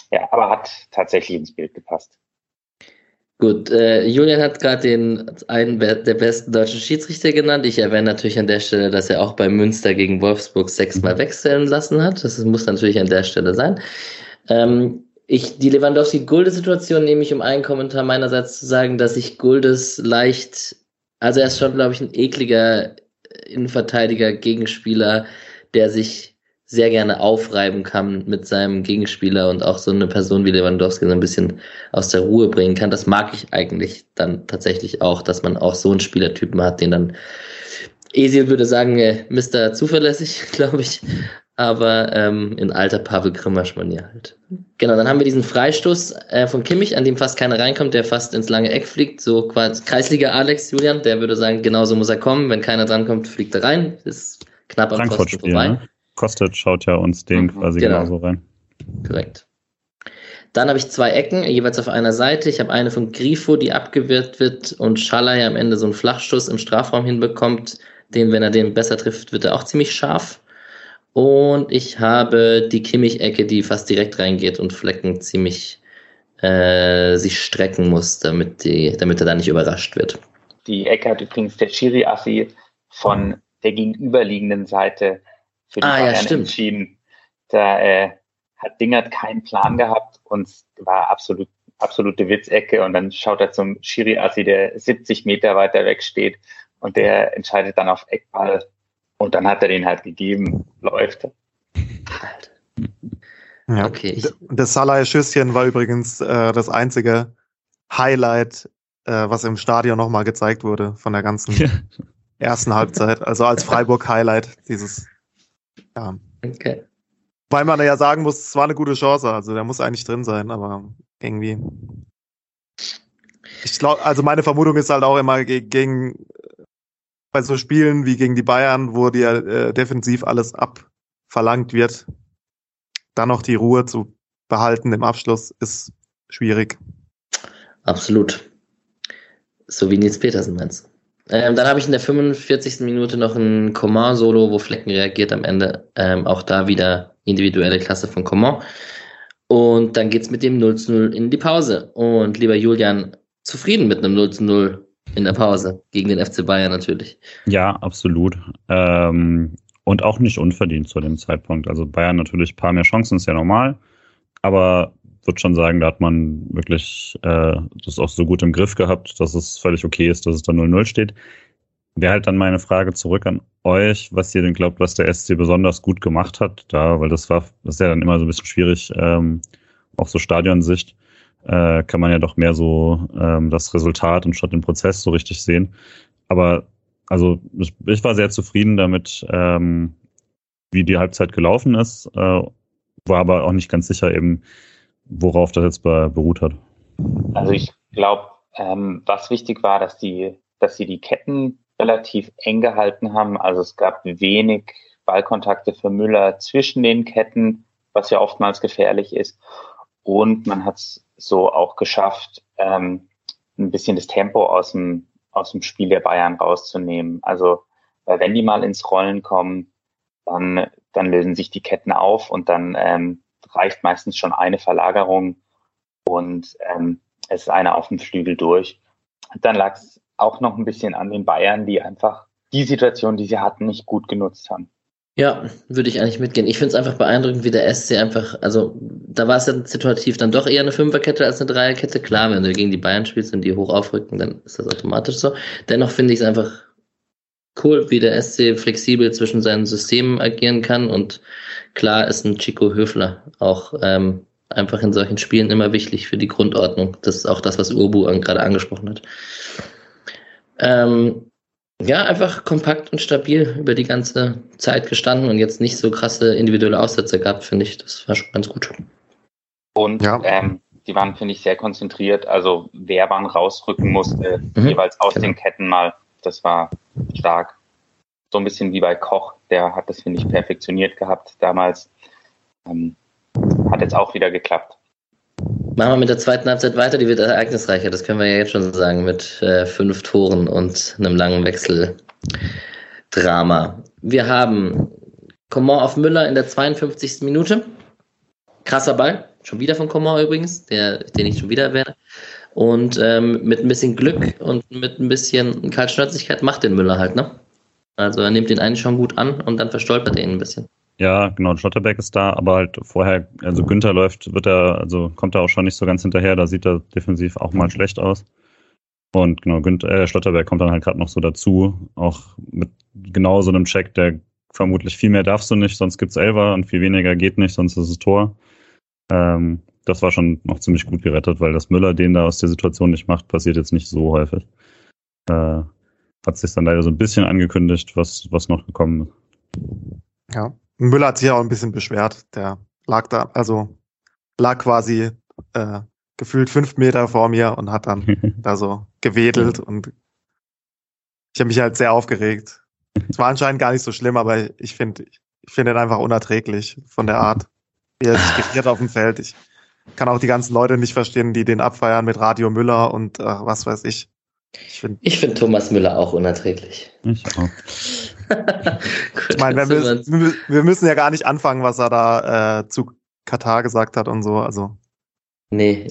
ja, aber hat tatsächlich ins Bild gepasst. Gut, äh, Julian hat gerade den einen der besten deutschen Schiedsrichter genannt. Ich erwähne natürlich an der Stelle, dass er auch bei Münster gegen Wolfsburg sechsmal wechseln lassen hat. Das muss natürlich an der Stelle sein. Ähm, ich, die Lewandowski-Gulde-Situation nehme ich, um einen Kommentar meinerseits zu sagen, dass ich Guldes leicht, also er ist schon, glaube ich, ein ekliger Innenverteidiger, Gegenspieler, der sich sehr gerne aufreiben kann mit seinem Gegenspieler und auch so eine Person wie Lewandowski so ein bisschen aus der Ruhe bringen kann. Das mag ich eigentlich dann tatsächlich auch, dass man auch so einen Spielertypen hat, den dann Esil würde sagen, äh, Mr. Zuverlässig, glaube ich. Aber ähm, in alter Pavel Grimmersch-Manier halt. Genau, dann haben wir diesen Freistoß äh, von Kimmich, an dem fast keiner reinkommt, der fast ins lange Eck fliegt. So quasi Kreisliga Alex Julian, der würde sagen, genauso muss er kommen. Wenn keiner drankommt, fliegt er rein. Ist knapp am Pfosten vorbei. Ne? Kostet schaut ja uns den mhm, quasi genau. genauso rein. Korrekt. Dann habe ich zwei Ecken, jeweils auf einer Seite. Ich habe eine von Grifo, die abgewehrt wird und Schalay am Ende so einen Flachschuss im Strafraum hinbekommt. Den, wenn er den besser trifft, wird er auch ziemlich scharf. Und ich habe die Kimmich-Ecke, die fast direkt reingeht und Flecken ziemlich äh, sich strecken muss, damit, die, damit er da nicht überrascht wird. Die Ecke hat übrigens der Schiri-Assi von der gegenüberliegenden Seite für die ah, Bayern ja, entschieden. Da äh, hat Dingert keinen Plan gehabt und war absolut absolute Witzecke und dann schaut er zum Schiri-Assi, der 70 Meter weiter weg steht und der entscheidet dann auf Eckball und dann hat er den halt gegeben, läuft. Ja. Okay. Das Salah-Schüsschen war übrigens äh, das einzige Highlight, äh, was im Stadion nochmal gezeigt wurde von der ganzen ja. ersten Halbzeit. Also als Freiburg-Highlight dieses ja. Okay. Weil man ja sagen muss, es war eine gute Chance, also der muss eigentlich drin sein, aber irgendwie. Ich glaube, also meine Vermutung ist halt auch immer gegen bei so Spielen wie gegen die Bayern, wo dir äh, defensiv alles abverlangt wird, dann noch die Ruhe zu behalten im Abschluss ist schwierig. Absolut. So wie Nils Petersen meinst ähm, dann habe ich in der 45. Minute noch ein Coman-Solo, wo Flecken reagiert am Ende. Ähm, auch da wieder individuelle Klasse von Coman. Und dann geht's mit dem 0 zu 0 in die Pause. Und lieber Julian, zufrieden mit einem 0 zu 0 in der Pause gegen den FC Bayern natürlich. Ja, absolut. Ähm, und auch nicht unverdient zu dem Zeitpunkt. Also Bayern natürlich ein paar mehr Chancen, ist ja normal. Aber würde schon sagen, da hat man wirklich äh, das auch so gut im Griff gehabt, dass es völlig okay ist, dass es da 0-0 steht. Wäre halt dann meine Frage zurück an euch, was ihr denn glaubt, was der SC besonders gut gemacht hat, da, weil das war, das ist ja dann immer so ein bisschen schwierig, ähm, auch so Stadionsicht, äh, kann man ja doch mehr so ähm, das Resultat und statt den Prozess so richtig sehen. Aber also ich, ich war sehr zufrieden damit, ähm, wie die Halbzeit gelaufen ist, äh, war aber auch nicht ganz sicher eben, worauf das jetzt beruht hat. Also ich glaube, Ähm, was wichtig war, dass die, dass sie die Ketten relativ eng gehalten haben. Also es gab wenig Ballkontakte für Müller zwischen den Ketten, was ja oftmals gefährlich ist. Und man hat es so auch geschafft, ähm, ein bisschen das Tempo aus dem, aus dem Spiel der Bayern rauszunehmen. Also, weil wenn die mal ins Rollen kommen, dann, dann lösen sich die Ketten auf und dann ähm, reicht meistens schon eine Verlagerung und ähm, es ist einer auf dem Flügel durch. Dann lag es auch noch ein bisschen an den Bayern, die einfach die Situation, die sie hatten, nicht gut genutzt haben. Ja, würde ich eigentlich mitgehen. Ich finde es einfach beeindruckend, wie der SC einfach, also da war es ja situativ dann doch eher eine Fünferkette als eine Dreierkette. Klar, wenn du gegen die Bayern spielst und die hoch aufrücken, dann ist das automatisch so. Dennoch finde ich es einfach cool, wie der SC flexibel zwischen seinen Systemen agieren kann und klar ist ein Chico Höfler auch ähm, einfach in solchen Spielen immer wichtig für die Grundordnung. Das ist auch das, was Urbu gerade angesprochen hat. Ähm, ja, einfach kompakt und stabil über die ganze Zeit gestanden und jetzt nicht so krasse individuelle Aussätze gehabt, finde ich. Das war schon ganz gut. Und ja. ähm, die waren, finde ich, sehr konzentriert. Also wer wann rausrücken musste, mhm. jeweils aus genau. den Ketten mal, das war stark. So ein bisschen wie bei Koch, der hat das, finde ich, perfektioniert gehabt damals. Ähm, hat jetzt auch wieder geklappt. Machen wir mit der zweiten Halbzeit weiter, die wird ereignisreicher, das können wir ja jetzt schon sagen, mit äh, fünf Toren und einem langen Wechseldrama. Wir haben Coman auf Müller in der 52. Minute. Krasser Ball, schon wieder von Coman übrigens, der, den ich schon wieder erwähne. Und ähm, mit ein bisschen Glück und mit ein bisschen Kaltschnäuzigkeit macht den Müller halt, ne? Also er nimmt den einen schon gut an und dann verstolpert er ihn ein bisschen. Ja, genau, Schlotterbeck ist da, aber halt vorher, also Günther läuft, wird er, also kommt er auch schon nicht so ganz hinterher, da sieht er defensiv auch mal schlecht aus. Und genau, Günther, äh, Schlotterbeck kommt dann halt gerade noch so dazu, auch mit genau so einem Check, der vermutlich viel mehr darfst du nicht, sonst gibt's Elfer und viel weniger geht nicht, sonst ist es Tor. Ähm, das war schon noch ziemlich gut gerettet, weil das Müller den da aus der Situation nicht macht, passiert jetzt nicht so häufig. Äh, hat sich dann leider so ein bisschen angekündigt, was, was noch gekommen ist. Ja. Müller hat sich auch ein bisschen beschwert. Der lag da, also lag quasi äh, gefühlt fünf Meter vor mir und hat dann da so gewedelt und ich habe mich halt sehr aufgeregt. Es war anscheinend gar nicht so schlimm, aber ich finde ich finde ihn einfach unerträglich von der Art, wie er sich gefiert auf dem Feld. Ich kann auch die ganzen Leute nicht verstehen, die den abfeiern mit Radio Müller und äh, was weiß ich. Ich finde ich find Thomas Müller auch unerträglich. Ich auch. ich meine, wir, wir, müssen ja gar nicht anfangen, was er da äh, zu Katar gesagt hat und so. Also. Nee.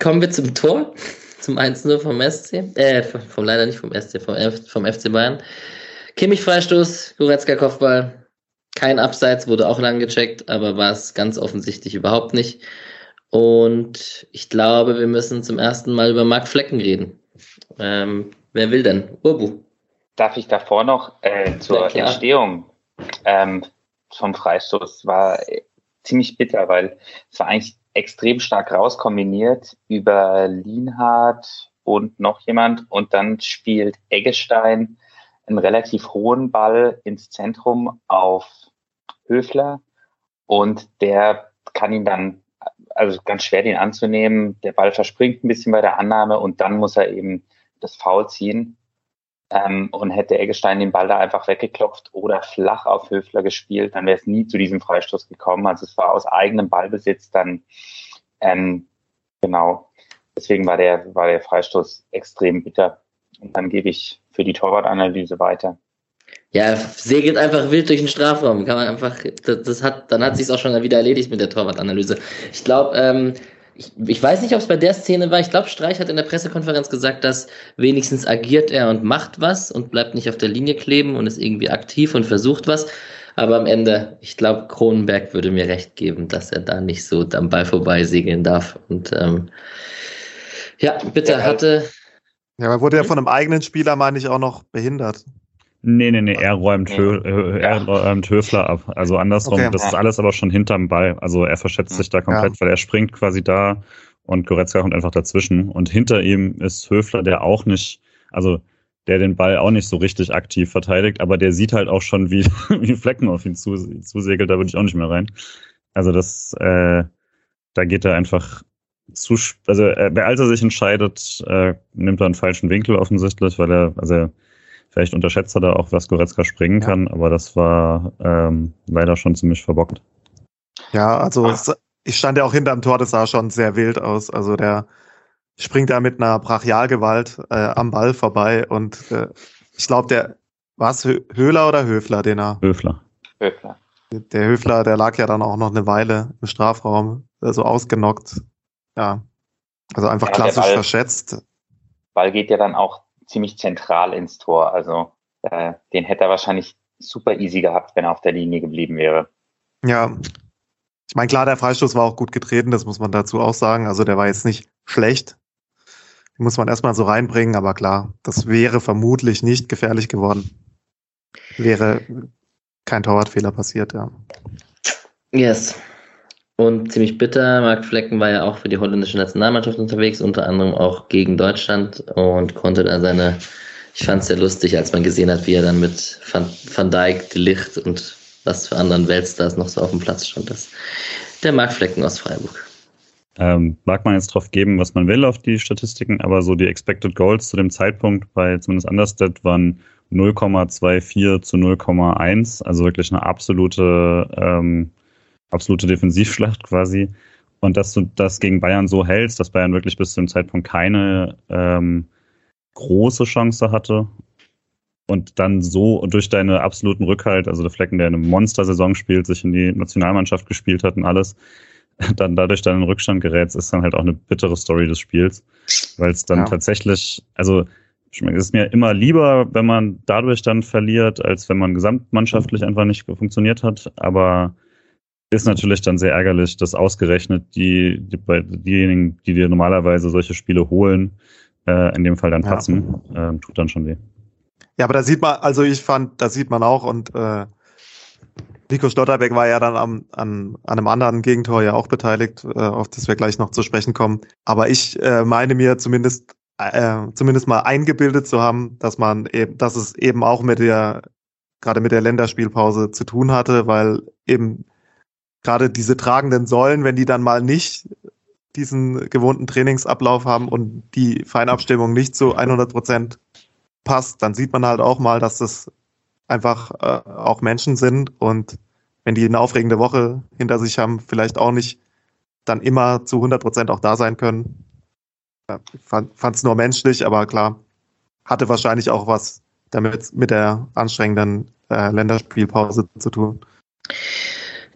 Kommen wir zum Tor. Zum 1-0 vom SC. Äh, vom leider nicht vom SC, vom, vom FC Bayern. Kimmich Freistoß, Goretzka Kopfball. Kein Abseits, wurde auch lang gecheckt, aber war es ganz offensichtlich überhaupt nicht. Und ich glaube, wir müssen zum ersten Mal über Marc Flecken reden. Ähm, wer will denn? Urbu. Darf ich davor noch äh, zur Entstehung ähm, vom Freistoß war äh, ziemlich bitter, weil es war eigentlich extrem stark rauskombiniert über Lienhardt und noch jemand und dann spielt Eggestein einen relativ hohen Ball ins Zentrum auf Höfler und der kann ihn dann, also ganz schwer den anzunehmen, der Ball verspringt ein bisschen bei der Annahme und dann muss er eben das Foul ziehen. Ähm, und hätte Eggestein den Ball da einfach weggeklopft oder flach auf Höfler gespielt, dann wäre es nie zu diesem Freistoß gekommen. Also es war aus eigenem Ballbesitz dann ähm, genau. Deswegen war der, war der Freistoß extrem bitter. Und dann gebe ich für die Torwartanalyse weiter. Ja, segelt einfach wild durch den Strafraum. Kann man einfach, das, das hat, dann hat sich auch schon wieder erledigt mit der Torwartanalyse. Ich glaube, ähm, ich, ich weiß nicht, ob es bei der Szene war. Ich glaube, Streich hat in der Pressekonferenz gesagt, dass wenigstens agiert er und macht was und bleibt nicht auf der Linie kleben und ist irgendwie aktiv und versucht was. Aber am Ende, ich glaube, Kronenberg würde mir recht geben, dass er da nicht so am Ball vorbei segeln darf. Und ähm, ja, bitte hatte. Ja, aber wurde ja von einem eigenen Spieler, meine ich, auch noch behindert. Nee, nee, nee, er räumt, Hö er räumt Höfler ab. Also andersrum, okay. das ist alles aber schon hinterm Ball. Also er verschätzt sich da komplett, ja. weil er springt quasi da und Goretzka kommt einfach dazwischen. Und hinter ihm ist Höfler, der auch nicht, also der den Ball auch nicht so richtig aktiv verteidigt, aber der sieht halt auch schon, wie, wie Flecken auf ihn zusegelt, da würde ich auch nicht mehr rein. Also das, äh, da geht er einfach zu, also äh, als er sich entscheidet, äh, nimmt er einen falschen Winkel offensichtlich, weil er, also vielleicht unterschätzt er da auch, was Goretzka springen ja. kann, aber das war ähm, leider schon ziemlich verbockt. Ja, also es, ich stand ja auch hinterm Tor, das sah schon sehr wild aus. Also der springt da mit einer Brachialgewalt äh, am Ball vorbei und äh, ich glaube, der war es Höhler oder Höfler, den er. Höfler. Höfler. Der Höfler, der lag ja dann auch noch eine Weile im Strafraum, also ausgenockt. Ja. Also einfach ja, klassisch Ball, verschätzt. Ball geht ja dann auch ziemlich zentral ins Tor. Also äh, den hätte er wahrscheinlich super easy gehabt, wenn er auf der Linie geblieben wäre. Ja. Ich meine, klar, der Freistoß war auch gut getreten, das muss man dazu auch sagen. Also der war jetzt nicht schlecht. Den muss man erstmal so reinbringen, aber klar, das wäre vermutlich nicht gefährlich geworden. Wäre kein Torwartfehler passiert, ja. Yes. Und ziemlich bitter, Marc Flecken war ja auch für die holländische Nationalmannschaft unterwegs, unter anderem auch gegen Deutschland und konnte da seine, ich fand es sehr lustig, als man gesehen hat, wie er dann mit Van, Van Dijk, De Licht und was für anderen Weltstars noch so auf dem Platz stand. Das, der Marc Flecken aus Freiburg. Ähm, mag man jetzt drauf geben, was man will auf die Statistiken, aber so die Expected Goals zu dem Zeitpunkt bei zumindest Understat waren 0,24 zu 0,1, also wirklich eine absolute, ähm, absolute Defensivschlacht quasi. Und dass du das gegen Bayern so hältst, dass Bayern wirklich bis zu dem Zeitpunkt keine ähm, große Chance hatte und dann so durch deine absoluten Rückhalt, also der Flecken, der eine Monster-Saison spielt, sich in die Nationalmannschaft gespielt hat und alles, dann dadurch dann in Rückstand gerätst, ist dann halt auch eine bittere Story des Spiels, weil es dann ja. tatsächlich, also es ist mir immer lieber, wenn man dadurch dann verliert, als wenn man gesamtmannschaftlich einfach nicht funktioniert hat. Aber ist natürlich dann sehr ärgerlich, dass ausgerechnet die, die bei diejenigen, die dir normalerweise solche Spiele holen, äh, in dem Fall dann patzen, ja. äh, tut dann schon weh. Ja, aber da sieht man, also ich fand, da sieht man auch und äh, Nico Stotterbeck war ja dann am, an, an einem anderen Gegentor ja auch beteiligt, äh, auf das wir gleich noch zu sprechen kommen. Aber ich äh, meine mir zumindest äh, zumindest mal eingebildet zu haben, dass man eben, dass es eben auch mit der, gerade mit der Länderspielpause zu tun hatte, weil eben gerade diese tragenden Säulen, wenn die dann mal nicht diesen gewohnten Trainingsablauf haben und die Feinabstimmung nicht zu 100 Prozent passt, dann sieht man halt auch mal, dass das einfach äh, auch Menschen sind und wenn die eine aufregende Woche hinter sich haben, vielleicht auch nicht dann immer zu 100 Prozent auch da sein können. Ich fand es nur menschlich, aber klar, hatte wahrscheinlich auch was damit mit der anstrengenden äh, Länderspielpause zu tun.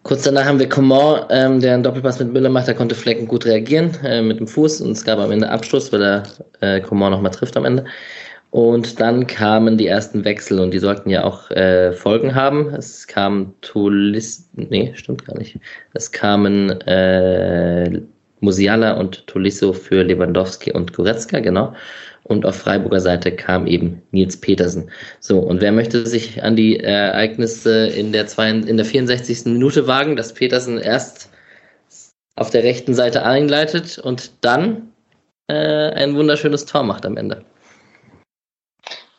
Kurz danach haben wir Coman, ähm, der einen Doppelpass mit Müller macht. Da konnte Flecken gut reagieren äh, mit dem Fuß und es gab am Ende Abschluss, weil er äh, Coman nochmal trifft am Ende. Und dann kamen die ersten Wechsel und die sollten ja auch äh, Folgen haben. Es kam Tulis, nee, stimmt gar nicht. Es kamen äh, Musiala und Tolisso für Lewandowski und Goretzka, genau. Und auf Freiburger Seite kam eben Nils Petersen. So, und wer möchte sich an die Ereignisse in der, zwei, in der 64. Minute wagen, dass Petersen erst auf der rechten Seite einleitet und dann äh, ein wunderschönes Tor macht am Ende?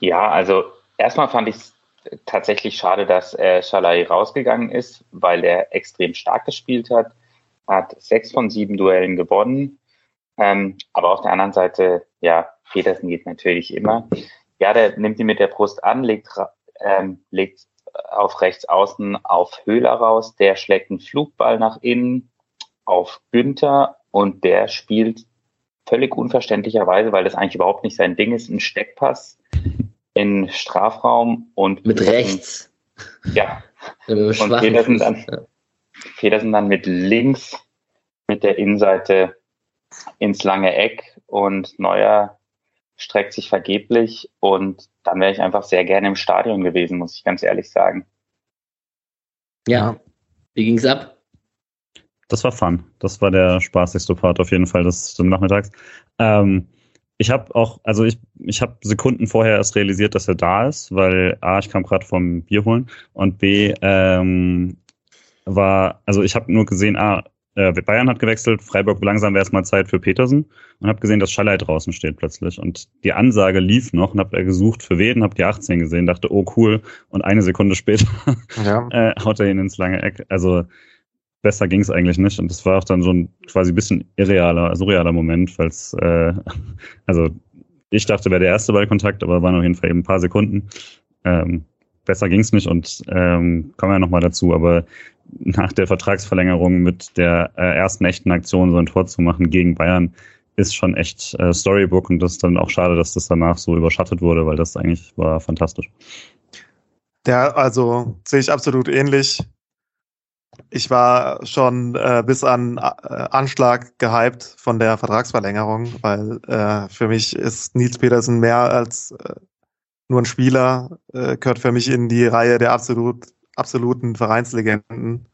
Ja, also erstmal fand ich es tatsächlich schade, dass äh, Schalai rausgegangen ist, weil er extrem stark gespielt hat hat sechs von sieben Duellen gewonnen. Ähm, aber auf der anderen Seite, ja, Petersen geht natürlich immer. Ja, der nimmt ihn mit der Brust an, legt, ähm, legt auf rechts außen auf Höhler raus, der schlägt einen Flugball nach innen auf Günther und der spielt völlig unverständlicherweise, weil das eigentlich überhaupt nicht sein Ding ist, ein Steckpass in Strafraum und mit rechts. Ja. und Petersen dann, Petersen dann mit links mit der Innenseite ins lange Eck und Neuer streckt sich vergeblich und dann wäre ich einfach sehr gerne im Stadion gewesen, muss ich ganz ehrlich sagen. Ja, wie ging's ab? Das war fun. Das war der spaßigste Part auf jeden Fall des, des Nachmittags. Ähm, ich habe auch, also ich, ich habe Sekunden vorher erst realisiert, dass er da ist, weil A, ich kam gerade vom Bier holen und B, ähm, war, also ich habe nur gesehen, ah, äh, Bayern hat gewechselt, Freiburg langsam wäre es mal Zeit für Petersen und habe gesehen, dass Schallei draußen steht plötzlich. Und die Ansage lief noch und habe gesucht für wen, habe die 18 gesehen, dachte, oh cool. Und eine Sekunde später ja. äh, haut er ihn ins lange Eck. Also besser ging es eigentlich nicht. Und das war auch dann so ein quasi bisschen irrealer, surrealer Moment, weil es, äh, also ich dachte, wäre der erste Ballkontakt, aber waren auf jeden Fall eben ein paar Sekunden. Ähm, besser ging es nicht und ähm, kommen wir nochmal dazu, aber nach der Vertragsverlängerung mit der äh, ersten echten Aktion so ein Tor zu machen gegen Bayern ist schon echt äh, Storybook und das ist dann auch schade, dass das danach so überschattet wurde, weil das eigentlich war fantastisch. Ja, also sehe ich absolut ähnlich. Ich war schon äh, bis an äh, Anschlag gehypt von der Vertragsverlängerung, weil äh, für mich ist Nils Petersen mehr als äh, nur ein Spieler, äh, gehört für mich in die Reihe der absolut, absoluten Vereinslegenden.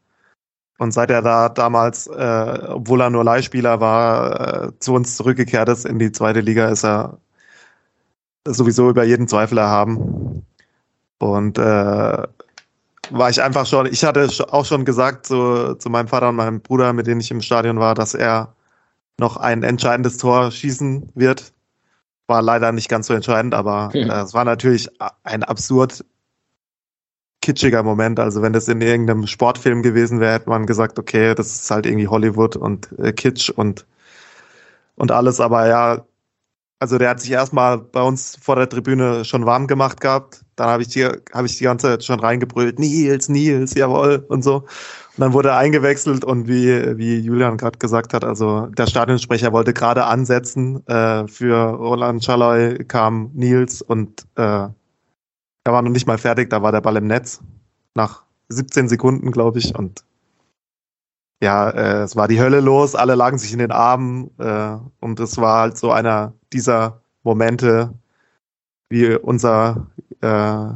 Und seit er da damals, äh, obwohl er nur Leihspieler war, äh, zu uns zurückgekehrt ist in die zweite Liga, ist er sowieso über jeden Zweifel erhaben. Und äh, war ich einfach schon, ich hatte auch schon gesagt zu, zu meinem Vater und meinem Bruder, mit denen ich im Stadion war, dass er noch ein entscheidendes Tor schießen wird. War leider nicht ganz so entscheidend, aber hm. äh, es war natürlich ein absurd kitschiger Moment. Also wenn das in irgendeinem Sportfilm gewesen wäre, hätte man gesagt, okay, das ist halt irgendwie Hollywood und äh, Kitsch und, und alles. Aber ja, also der hat sich erstmal bei uns vor der Tribüne schon warm gemacht gehabt. Dann habe ich die, ich die ganze Zeit schon reingebrüllt, Nils, Nils, jawohl und so. Und dann wurde er eingewechselt und wie, wie Julian gerade gesagt hat, also der Stadionsprecher wollte gerade ansetzen. Äh, für Roland Schalloy kam Nils und äh, er war noch nicht mal fertig, da war der Ball im Netz. Nach 17 Sekunden, glaube ich. Und ja, äh, es war die Hölle los, alle lagen sich in den Armen äh, und es war halt so einer dieser Momente, wie unser äh,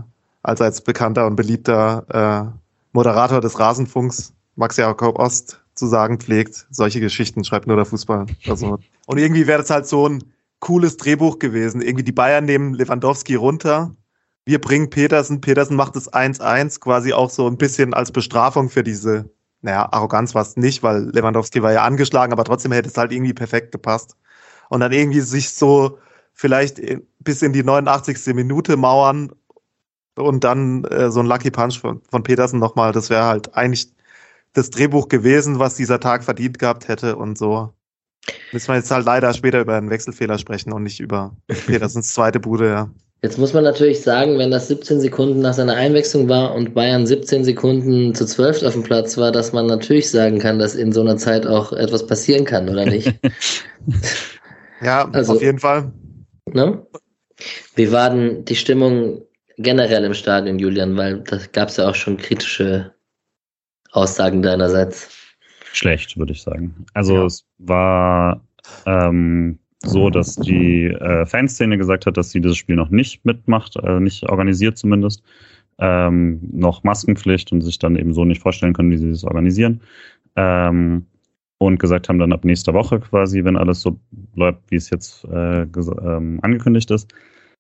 allseits bekannter und beliebter äh, Moderator des Rasenfunks, Max Jakob Ost, zu sagen pflegt, solche Geschichten schreibt nur der Fußball. Also, und irgendwie wäre das halt so ein cooles Drehbuch gewesen. Irgendwie die Bayern nehmen Lewandowski runter. Wir bringen Petersen. Petersen macht es 1-1 quasi auch so ein bisschen als Bestrafung für diese naja, Arroganz war es nicht, weil Lewandowski war ja angeschlagen, aber trotzdem hätte es halt irgendwie perfekt gepasst. Und dann irgendwie sich so vielleicht bis in die 89. Minute mauern und dann äh, so ein Lucky Punch von, von Petersen nochmal, das wäre halt eigentlich das Drehbuch gewesen, was dieser Tag verdient gehabt hätte und so. Müssen wir jetzt halt leider später über einen Wechselfehler sprechen und nicht über Petersens zweite Bude, ja. Jetzt muss man natürlich sagen, wenn das 17 Sekunden nach seiner Einwechslung war und Bayern 17 Sekunden zu 12 auf dem Platz war, dass man natürlich sagen kann, dass in so einer Zeit auch etwas passieren kann, oder nicht? ja, also, auf jeden Fall. Ne? Wie war denn die Stimmung generell im Stadion, Julian? Weil da gab es ja auch schon kritische Aussagen deinerseits. Schlecht, würde ich sagen. Also ja. es war ähm, so, dass die äh, Fanszene gesagt hat, dass sie dieses Spiel noch nicht mitmacht, äh, nicht organisiert zumindest, ähm, noch Maskenpflicht und sich dann eben so nicht vorstellen können, wie sie das organisieren. Ähm, und gesagt haben dann ab nächster Woche quasi, wenn alles so bleibt, wie es jetzt äh, ähm, angekündigt ist.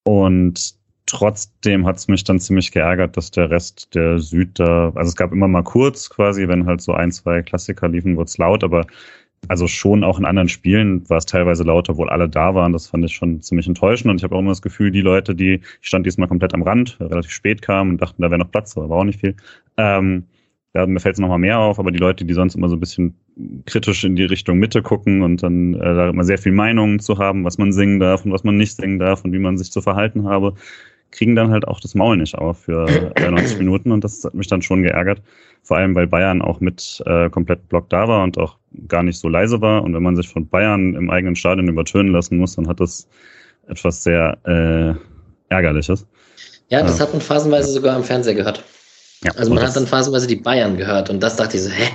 Und trotzdem hat es mich dann ziemlich geärgert, dass der Rest der Süd da, also es gab immer mal kurz quasi, wenn halt so ein, zwei Klassiker liefen, wurde es laut, aber also schon auch in anderen Spielen war es teilweise lauter, obwohl alle da waren. Das fand ich schon ziemlich enttäuschend. Und ich habe auch immer das Gefühl, die Leute, die, ich stand diesmal komplett am Rand, relativ spät kamen und dachten, da wäre noch Platz, aber war auch nicht viel. Ähm, da, mir fällt es nochmal mehr auf, aber die Leute, die sonst immer so ein bisschen kritisch in die Richtung Mitte gucken und dann äh, da immer sehr viel Meinungen zu haben, was man singen darf und was man nicht singen darf und wie man sich zu verhalten habe, kriegen dann halt auch das Maul nicht auf für 90 Minuten und das hat mich dann schon geärgert. Vor allem, weil Bayern auch mit äh, komplett Block da war und auch gar nicht so leise war. Und wenn man sich von Bayern im eigenen Stadion übertönen lassen muss, dann hat das etwas sehr äh, Ärgerliches. Ja, das äh, hat man phasenweise sogar im Fernseher gehört. Ja, also man hat dann phasenweise die Bayern gehört und das dachte ich so, hä?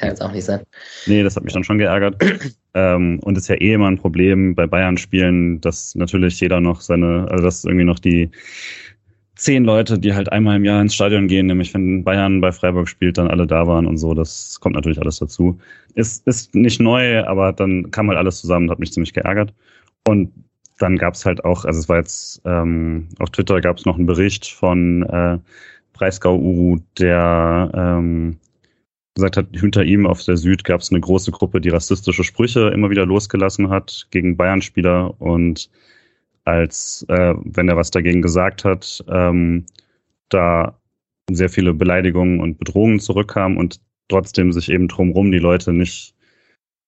Kann jetzt auch nicht sein. Nee, das hat mich dann schon geärgert. ähm, und ist ja eh immer ein Problem bei Bayern-Spielen, dass natürlich jeder noch seine, also dass irgendwie noch die zehn Leute, die halt einmal im Jahr ins Stadion gehen, nämlich wenn Bayern bei Freiburg spielt, dann alle da waren und so. Das kommt natürlich alles dazu. Ist, ist nicht neu, aber dann kam halt alles zusammen und hat mich ziemlich geärgert. Und dann gab es halt auch, also es war jetzt ähm, auf Twitter gab es noch einen Bericht von äh, Breisgau Uru, der ähm, gesagt hat, hinter ihm auf der Süd gab es eine große Gruppe, die rassistische Sprüche immer wieder losgelassen hat gegen Bayern-Spieler und als äh, wenn er was dagegen gesagt hat, ähm, da sehr viele Beleidigungen und Bedrohungen zurückkamen und trotzdem sich eben drumrum die Leute nicht,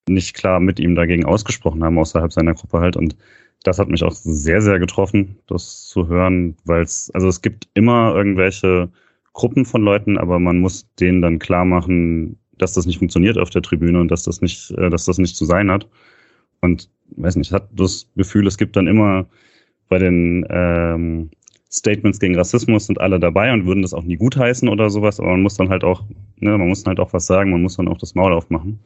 nicht klar mit ihm dagegen ausgesprochen haben, außerhalb seiner Gruppe halt. Und das hat mich auch sehr, sehr getroffen, das zu hören, weil es, also es gibt immer irgendwelche Gruppen von Leuten, aber man muss denen dann klar machen, dass das nicht funktioniert auf der Tribüne und dass das nicht, äh, dass das nicht zu sein hat. Und weiß nicht, hat das Gefühl, es gibt dann immer bei den ähm, Statements gegen Rassismus sind alle dabei und würden das auch nie gutheißen oder sowas, aber man muss dann halt auch, ne, man muss dann halt auch was sagen, man muss dann auch das Maul aufmachen.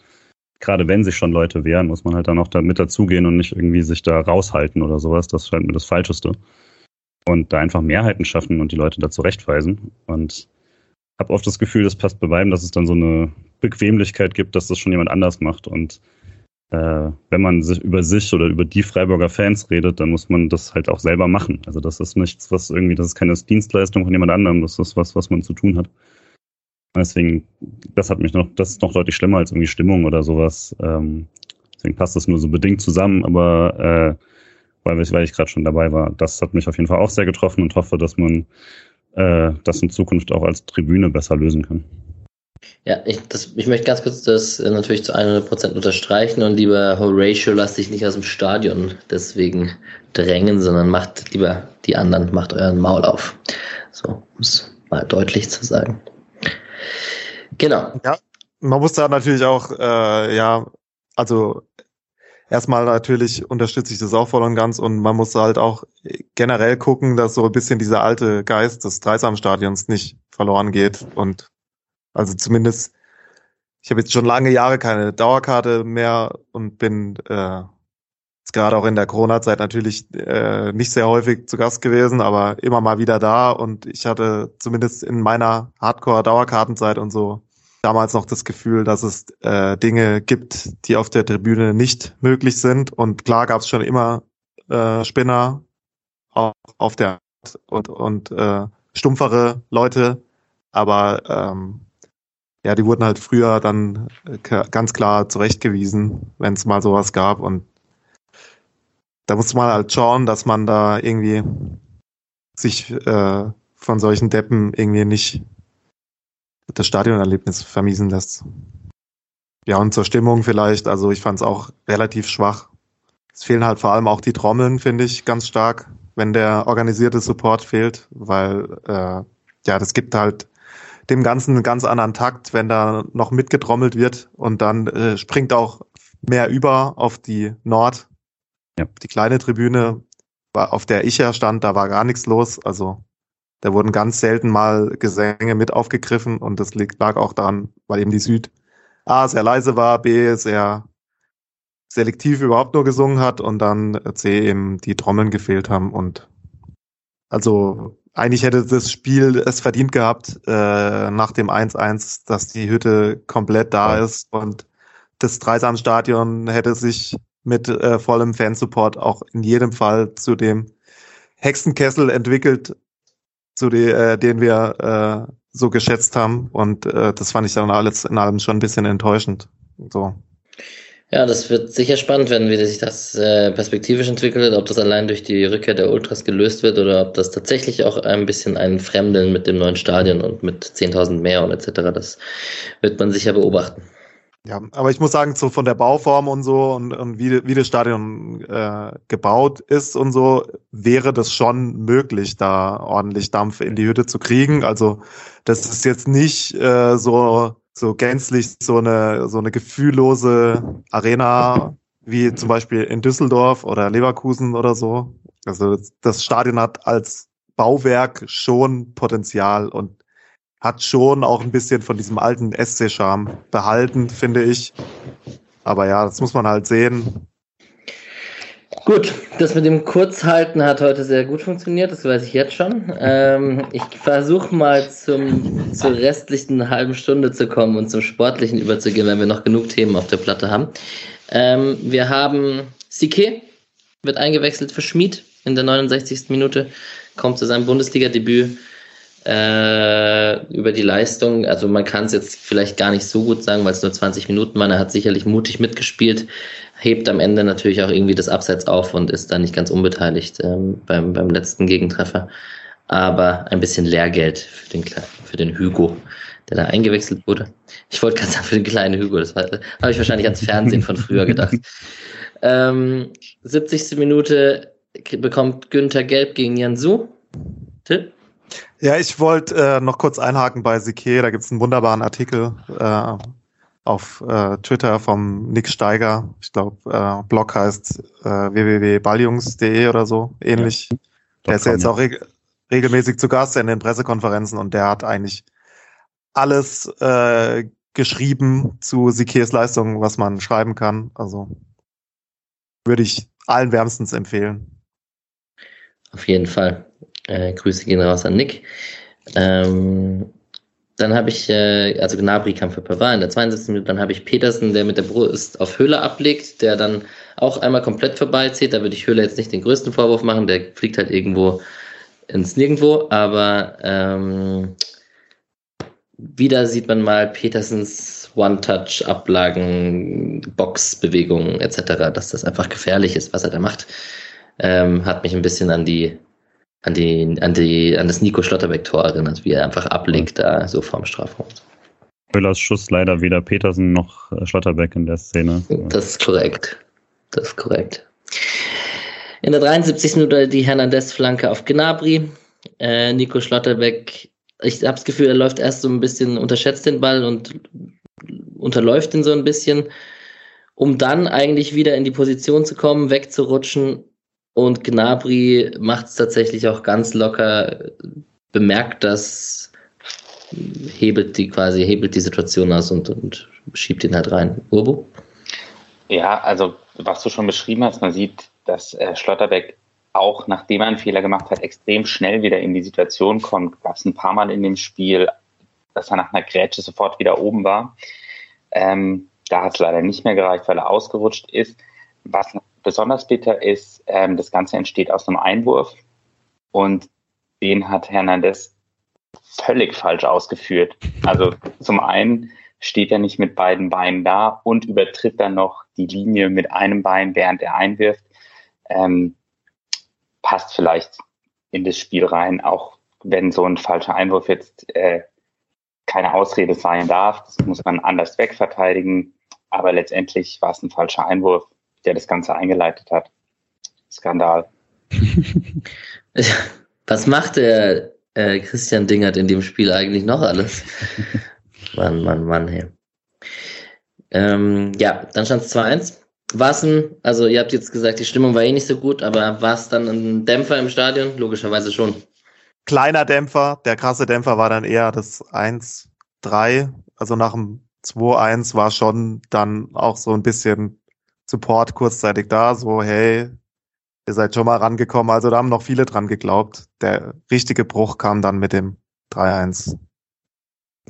Gerade wenn sich schon Leute wehren, muss man halt dann auch da mit dazugehen und nicht irgendwie sich da raushalten oder sowas. Das scheint mir das Falscheste. Und da einfach Mehrheiten schaffen und die Leute da zurechtweisen. Und habe oft das Gefühl, das passt bei beiden, dass es dann so eine Bequemlichkeit gibt, dass das schon jemand anders macht. Und äh, wenn man sich über sich oder über die Freiburger Fans redet, dann muss man das halt auch selber machen. Also das ist nichts, was irgendwie, das ist keine Dienstleistung von jemand anderem, das ist was, was man zu tun hat. Deswegen, das hat mich noch, das ist noch deutlich schlimmer als irgendwie Stimmung oder sowas. Ähm, deswegen passt das nur so bedingt zusammen, aber äh, weil, weil ich gerade schon dabei war, das hat mich auf jeden Fall auch sehr getroffen und hoffe, dass man äh, das in Zukunft auch als Tribüne besser lösen kann. Ja, ich, das, ich möchte ganz kurz das äh, natürlich zu 100% unterstreichen und lieber Horatio, lass dich nicht aus dem Stadion deswegen drängen, sondern macht lieber die anderen, macht euren Maul auf. So, um es mal deutlich zu sagen. Genau. Ja, man muss da natürlich auch, äh, ja, also erstmal natürlich unterstütze ich das auch voll und ganz und man muss halt auch generell gucken, dass so ein bisschen dieser alte Geist des Dreisamstadions nicht verloren geht und also zumindest, ich habe jetzt schon lange Jahre keine Dauerkarte mehr und bin äh, gerade auch in der Corona-Zeit natürlich äh, nicht sehr häufig zu Gast gewesen, aber immer mal wieder da und ich hatte zumindest in meiner Hardcore-Dauerkartenzeit und so damals noch das Gefühl, dass es äh, Dinge gibt, die auf der Tribüne nicht möglich sind. Und klar gab es schon immer äh, Spinner auch auf der und und äh, stumpfere Leute, aber ähm, ja, die wurden halt früher dann ganz klar zurechtgewiesen, wenn es mal sowas gab. Und da muss man halt schauen, dass man da irgendwie sich äh, von solchen Deppen irgendwie nicht das Stadionerlebnis vermiesen lässt. Ja, und zur Stimmung vielleicht, also ich fand es auch relativ schwach. Es fehlen halt vor allem auch die Trommeln, finde ich, ganz stark, wenn der organisierte Support fehlt, weil äh, ja, das gibt halt dem Ganzen einen ganz anderen Takt, wenn da noch mitgetrommelt wird und dann äh, springt auch mehr über auf die Nord. Ja. Die kleine Tribüne, auf der ich ja stand, da war gar nichts los. Also da wurden ganz selten mal Gesänge mit aufgegriffen und das lag auch daran, weil eben die Süd A sehr leise war, B sehr selektiv überhaupt nur gesungen hat und dann C eben die Trommeln gefehlt haben und also eigentlich hätte das Spiel es verdient gehabt, äh, nach dem 1-1, dass die Hütte komplett da ist und das Dreisamstadion hätte sich mit äh, vollem Fansupport auch in jedem Fall zu dem Hexenkessel entwickelt, zu die, äh, den wir äh, so geschätzt haben. Und äh, das fand ich dann alles in allem schon ein bisschen enttäuschend. So. Ja, das wird sicher spannend werden, wie sich das äh, perspektivisch entwickelt, ob das allein durch die Rückkehr der Ultras gelöst wird oder ob das tatsächlich auch ein bisschen ein Fremdeln mit dem neuen Stadion und mit 10.000 mehr und etc. Das wird man sicher beobachten. Ja, aber ich muss sagen, so von der Bauform und so und, und wie, wie das Stadion äh, gebaut ist und so, wäre das schon möglich, da ordentlich Dampf in die Hütte zu kriegen. Also das ist jetzt nicht äh, so so gänzlich so eine so eine gefühllose Arena wie zum Beispiel in Düsseldorf oder Leverkusen oder so. Also das Stadion hat als Bauwerk schon Potenzial und hat schon auch ein bisschen von diesem alten SC-Charme behalten, finde ich. Aber ja, das muss man halt sehen. Gut, das mit dem Kurzhalten hat heute sehr gut funktioniert, das weiß ich jetzt schon. Ähm, ich versuche mal zum, zur restlichen halben Stunde zu kommen und zum Sportlichen überzugehen, wenn wir noch genug Themen auf der Platte haben. Ähm, wir haben Sike, wird eingewechselt für Schmid in der 69. Minute, kommt zu seinem Bundesliga-Debüt äh, über die Leistung. Also man kann es jetzt vielleicht gar nicht so gut sagen, weil es nur 20 Minuten waren. Er hat sicherlich mutig mitgespielt, hebt am Ende natürlich auch irgendwie das Abseits auf und ist da nicht ganz unbeteiligt ähm, beim, beim letzten Gegentreffer. aber ein bisschen Lehrgeld für den, für den Hugo, der da eingewechselt wurde. Ich wollte gerade sagen, für den kleinen Hugo, das habe ich wahrscheinlich ans Fernsehen von früher gedacht. Ähm, 70. Minute bekommt Günther Gelb gegen Jansu. Tipp? Ja, ich wollte äh, noch kurz einhaken bei Sique. Da gibt es einen wunderbaren Artikel äh, auf äh, Twitter vom Nick Steiger. Ich glaube, äh, Blog heißt äh, www.balljungs.de oder so, ähnlich. Ja, der ist ja jetzt auch reg regelmäßig zu Gast in den Pressekonferenzen und der hat eigentlich alles äh, geschrieben zu Sikes Leistung, was man schreiben kann. Also würde ich allen wärmstens empfehlen. Auf jeden Fall. Äh, Grüße gehen raus an Nick. Ähm, dann habe ich, äh, also Gnabry kam für Pavard in der 72. Minute, dann habe ich Petersen, der mit der Brust auf Höhler ablegt, der dann auch einmal komplett vorbeizieht. Da würde ich Höhler jetzt nicht den größten Vorwurf machen, der fliegt halt irgendwo ins Nirgendwo, aber ähm, wieder sieht man mal Petersens One-Touch-Ablagen, Boxbewegungen etc., dass das einfach gefährlich ist, was er da macht. Ähm, hat mich ein bisschen an die an die, an die, an das Nico Schlotterbeck-Tor erinnert, wie er einfach ablegt da so vorm Strafraum. Müllers Schuss leider weder Petersen noch äh, Schlotterbeck in der Szene. Das ist korrekt. Das ist korrekt. In der 73. Minute die Hernandez-Flanke auf Gnabry. Äh, Nico Schlotterbeck, ich habe das Gefühl, er läuft erst so ein bisschen, unterschätzt den Ball und unterläuft ihn so ein bisschen, um dann eigentlich wieder in die Position zu kommen, wegzurutschen und Gnabry macht es tatsächlich auch ganz locker, bemerkt das, hebelt die quasi, hebelt die Situation aus und, und schiebt ihn halt rein. Urbo? Ja, also was du schon beschrieben hast, man sieht, dass äh, Schlotterbeck auch nachdem er einen Fehler gemacht hat, extrem schnell wieder in die Situation kommt. Gab es ein paar Mal in dem Spiel, dass er nach einer Grätsche sofort wieder oben war. Ähm, da hat es leider nicht mehr gereicht, weil er ausgerutscht ist. Was besonders bitter ist, ähm, das Ganze entsteht aus einem Einwurf und den hat Hernandez völlig falsch ausgeführt. Also zum einen steht er nicht mit beiden Beinen da und übertritt dann noch die Linie mit einem Bein, während er einwirft. Ähm, passt vielleicht in das Spiel rein, auch wenn so ein falscher Einwurf jetzt äh, keine Ausrede sein darf. Das muss man anders wegverteidigen. Aber letztendlich war es ein falscher Einwurf der das Ganze eingeleitet hat. Skandal. Was macht der äh, Christian Dingert in dem Spiel eigentlich noch alles? Mann, Mann, Mann, hey. Ähm, ja, dann stand es 2-1. War es ein, also ihr habt jetzt gesagt, die Stimmung war eh nicht so gut, aber war es dann ein Dämpfer im Stadion? Logischerweise schon. Kleiner Dämpfer, der krasse Dämpfer war dann eher das 1-3. Also nach dem 2-1 war schon dann auch so ein bisschen Support kurzzeitig da, so hey, ihr seid schon mal rangekommen. Also da haben noch viele dran geglaubt. Der richtige Bruch kam dann mit dem 3-1.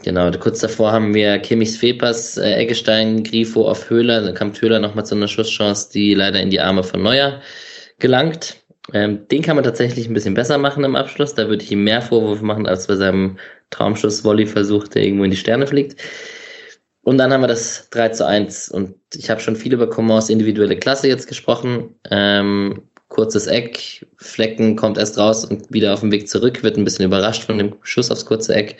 Genau, kurz davor haben wir Kimmichs Fepers, äh, Eggestein, Grifo auf Höhler. Dann kam Töhler nochmal zu einer Schusschance, die leider in die Arme von Neuer gelangt. Ähm, den kann man tatsächlich ein bisschen besser machen im Abschluss. Da würde ich ihm mehr Vorwürfe machen, als bei seinem Traumschuss-Volley-Versuch, der irgendwo in die Sterne fliegt. Und dann haben wir das 3 zu 1. Und ich habe schon viel über Comors individuelle Klasse jetzt gesprochen. Ähm, kurzes Eck, Flecken kommt erst raus und wieder auf dem Weg zurück, wird ein bisschen überrascht von dem Schuss aufs kurze Eck.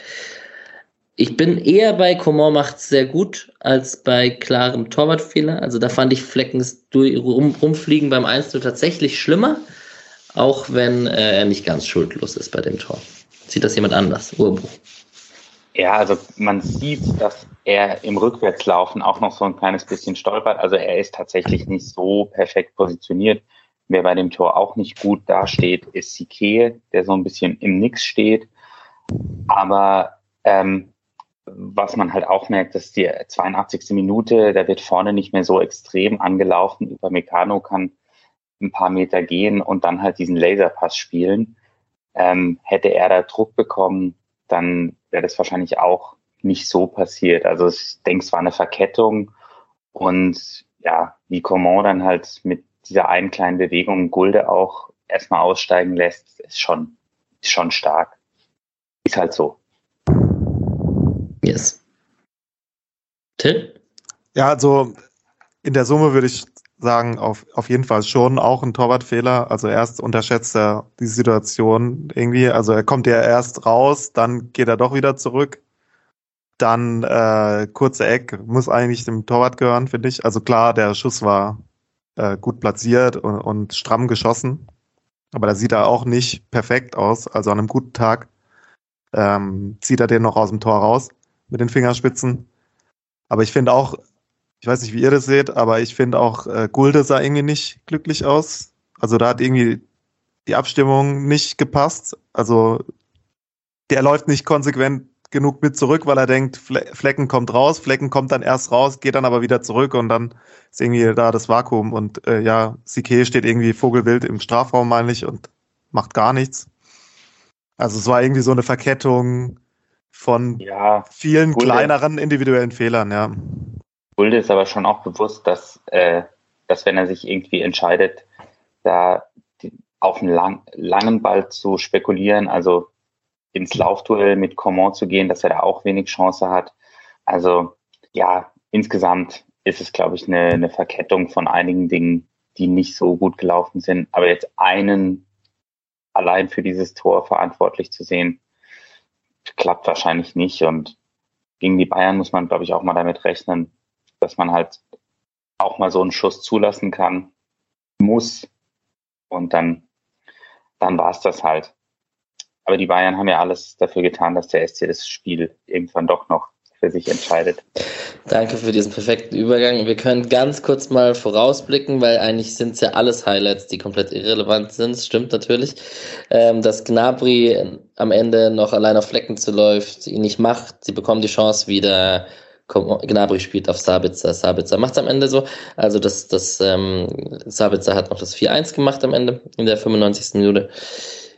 Ich bin eher bei Comor macht sehr gut als bei klarem Torwartfehler. Also da fand ich Fleckens rum, rumfliegen beim 1 tatsächlich schlimmer, auch wenn äh, er nicht ganz schuldlos ist bei dem Tor. Sieht das jemand anders? Urbruch. Ja, also man sieht, dass er im Rückwärtslaufen auch noch so ein kleines bisschen stolpert. Also er ist tatsächlich nicht so perfekt positioniert. Wer bei dem Tor auch nicht gut dasteht, ist Sike, der so ein bisschen im Nix steht. Aber ähm, was man halt auch merkt, dass die 82. Minute, da wird vorne nicht mehr so extrem angelaufen. Über Meccano kann ein paar Meter gehen und dann halt diesen Laserpass spielen. Ähm, hätte er da Druck bekommen, dann wäre das wahrscheinlich auch nicht so passiert. Also ich denke, es war eine Verkettung und ja, wie Coman dann halt mit dieser einen kleinen Bewegung Gulde auch erstmal aussteigen lässt, ist schon, ist schon stark. Ist halt so. Yes. Till? Ja, also in der Summe würde ich sagen, auf, auf jeden Fall schon auch ein Torwartfehler. Also erst unterschätzt er die Situation irgendwie. Also er kommt ja erst raus, dann geht er doch wieder zurück. Dann äh, kurze Eck muss eigentlich dem Torwart gehören, finde ich. Also klar, der Schuss war äh, gut platziert und, und stramm geschossen. Aber da sieht er auch nicht perfekt aus. Also an einem guten Tag ähm, zieht er den noch aus dem Tor raus mit den Fingerspitzen. Aber ich finde auch, ich weiß nicht, wie ihr das seht, aber ich finde auch, äh, Gulde sah irgendwie nicht glücklich aus. Also da hat irgendwie die Abstimmung nicht gepasst. Also der läuft nicht konsequent genug mit zurück, weil er denkt, Flecken kommt raus, Flecken kommt dann erst raus, geht dann aber wieder zurück und dann ist irgendwie da das Vakuum und äh, ja, Sike steht irgendwie vogelwild im Strafraum, meine ich, und macht gar nichts. Also es war irgendwie so eine Verkettung von ja, vielen Gulde, kleineren individuellen Fehlern, ja. Gulde ist aber schon auch bewusst, dass, äh, dass wenn er sich irgendwie entscheidet, da auf einen lang, langen Ball zu spekulieren, also ins Laufduell mit Coman zu gehen, dass er da auch wenig Chance hat. Also ja, insgesamt ist es, glaube ich, eine, eine Verkettung von einigen Dingen, die nicht so gut gelaufen sind. Aber jetzt einen allein für dieses Tor verantwortlich zu sehen, klappt wahrscheinlich nicht. Und gegen die Bayern muss man, glaube ich, auch mal damit rechnen, dass man halt auch mal so einen Schuss zulassen kann, muss. Und dann, dann war es das halt. Aber die Bayern haben ja alles dafür getan, dass der SC das Spiel irgendwann doch noch für sich entscheidet. Danke für diesen perfekten Übergang. Wir können ganz kurz mal vorausblicken, weil eigentlich sind es ja alles Highlights, die komplett irrelevant sind. Stimmt natürlich. Ähm, dass Gnabry am Ende noch allein auf Flecken zu läuft, ihn nicht macht. Sie bekommen die Chance wieder. Gnabry spielt auf Sabitzer. Sabitzer macht es am Ende so. Also das, das ähm, Sabitzer hat noch das 4-1 gemacht am Ende in der 95. Minute.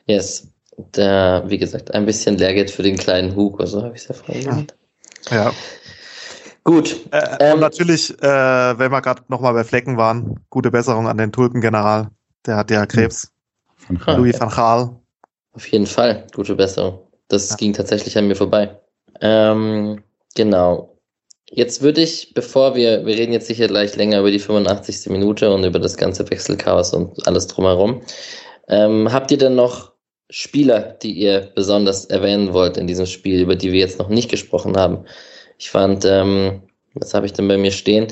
Yes der, wie gesagt, ein bisschen Lehrgeld für den kleinen Hugo, so habe ich es ja vorhin genannt. Ja. Gut. Äh, ähm, und natürlich, äh, wenn wir gerade nochmal bei Flecken waren, gute Besserung an den Tulpengeneral. Der hat ja Krebs. Van Louis van Gaal. Auf jeden Fall, gute Besserung. Das ja. ging tatsächlich an mir vorbei. Ähm, genau. Jetzt würde ich, bevor wir, wir reden jetzt sicher gleich länger über die 85. Minute und über das ganze Wechselchaos und alles drumherum. Ähm, habt ihr denn noch Spieler, die ihr besonders erwähnen wollt in diesem Spiel, über die wir jetzt noch nicht gesprochen haben. Ich fand, ähm, was habe ich denn bei mir stehen?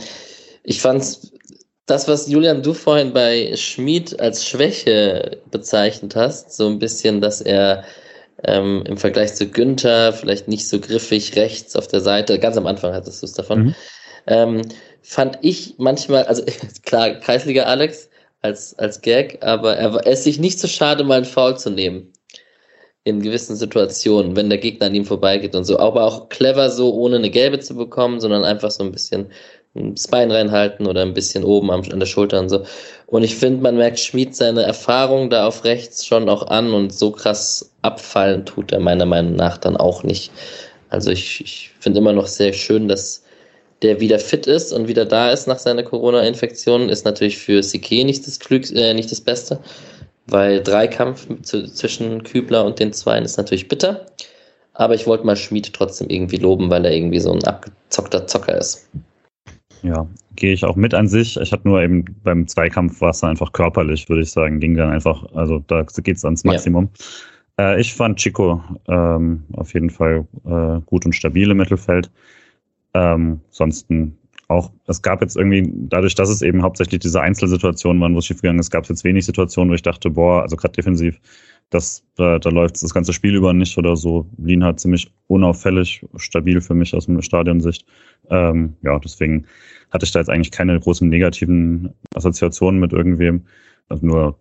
Ich fand das, was Julian du vorhin bei Schmid als Schwäche bezeichnet hast, so ein bisschen, dass er ähm, im Vergleich zu Günther vielleicht nicht so griffig rechts auf der Seite, ganz am Anfang hattest du es davon, mhm. ähm, fand ich manchmal, also klar, Kreisliga Alex, als, als Gag, aber er, er ist sich nicht so schade, mal einen Foul zu nehmen. In gewissen Situationen, wenn der Gegner an ihm vorbeigeht und so. Aber auch clever so, ohne eine gelbe zu bekommen, sondern einfach so ein bisschen das Bein reinhalten oder ein bisschen oben an der Schulter und so. Und ich finde, man merkt Schmid seine Erfahrung da auf rechts schon auch an und so krass abfallen tut er meiner Meinung nach dann auch nicht. Also ich, ich finde immer noch sehr schön, dass der wieder fit ist und wieder da ist nach seiner Corona-Infektion, ist natürlich für Sique nicht das Glück, äh, nicht das Beste, weil Dreikampf zu, zwischen Kübler und den Zweien ist natürlich bitter. Aber ich wollte mal Schmied trotzdem irgendwie loben, weil er irgendwie so ein abgezockter Zocker ist. Ja, gehe ich auch mit an sich. Ich hatte nur eben beim Zweikampf war es einfach körperlich, würde ich sagen. Ging dann einfach, also da geht es ans Maximum. Ja. Äh, ich fand Chico ähm, auf jeden Fall äh, gut und stabil im Mittelfeld. Ähm, ansonsten auch, es gab jetzt irgendwie, dadurch, dass es eben hauptsächlich diese Einzelsituationen waren, wo es schiefgegangen ist, gab es jetzt wenig Situationen, wo ich dachte, boah, also gerade defensiv, das, da, da läuft das ganze Spiel über nicht oder so. Lien hat ziemlich unauffällig, stabil für mich aus dem Stadionsicht. Ähm, ja, deswegen hatte ich da jetzt eigentlich keine großen negativen Assoziationen mit irgendwem. Also nur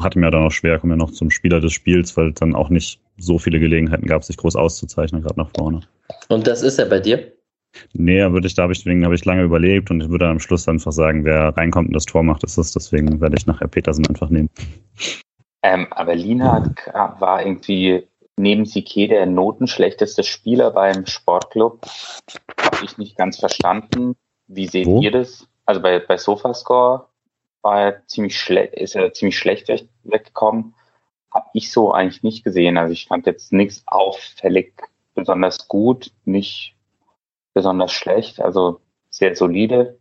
hatte mir dann auch schwer, komme ja noch zum Spieler des Spiels, weil dann auch nicht so viele Gelegenheiten gab, sich groß auszuzeichnen, gerade nach vorne. Und das ist er bei dir? Nee, würde ich, da habe ich, deswegen habe ich lange überlebt und ich würde am Schluss einfach sagen, wer reinkommt und das Tor macht, ist es. Deswegen werde ich nachher Petersen einfach nehmen. Ähm, aber Lina war irgendwie neben Sique der notenschlechteste Spieler beim Sportclub. Habe ich nicht ganz verstanden. Wie seht Wo? ihr das? Also bei, bei Sofascore war er ziemlich schlecht, ist er ziemlich schlecht weggekommen. Habe ich so eigentlich nicht gesehen. Also ich fand jetzt nichts auffällig besonders gut, nicht besonders schlecht, also sehr solide.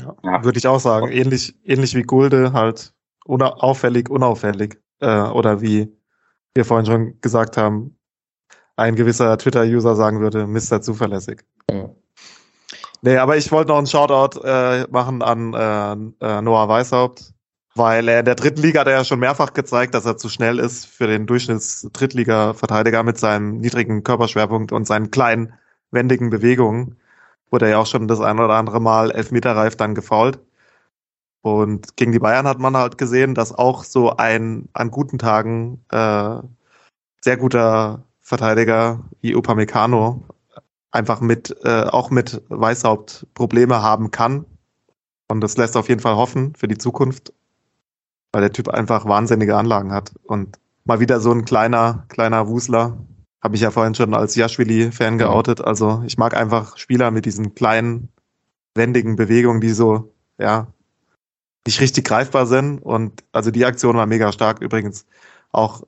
Ja, Ja. Würde ich auch sagen. Ähnlich, ähnlich wie Gulde, halt una auffällig, unauffällig. Äh, oder wie wir vorhin schon gesagt haben, ein gewisser Twitter-User sagen würde, Mr. Zuverlässig. Mhm. Nee, aber ich wollte noch einen Shoutout äh, machen an äh, äh, Noah Weishaupt, weil er in der dritten Liga hat er ja schon mehrfach gezeigt, dass er zu schnell ist für den Durchschnitts-Drittliga-Verteidiger mit seinem niedrigen Körperschwerpunkt und seinen kleinen, wendigen Bewegungen. Wurde ja auch schon das ein oder andere Mal elfmeterreif dann gefault. Und gegen die Bayern hat man halt gesehen, dass auch so ein an guten Tagen äh, sehr guter Verteidiger wie Upamecano einfach mit äh, auch mit Weißhaupt Probleme haben kann. Und das lässt auf jeden Fall hoffen für die Zukunft, weil der Typ einfach wahnsinnige Anlagen hat. Und mal wieder so ein kleiner, kleiner Wusler. Habe ich ja vorhin schon als Jaschwili-Fan geoutet. Also ich mag einfach Spieler mit diesen kleinen, wendigen Bewegungen, die so, ja, nicht richtig greifbar sind. Und also die Aktion war mega stark. Übrigens auch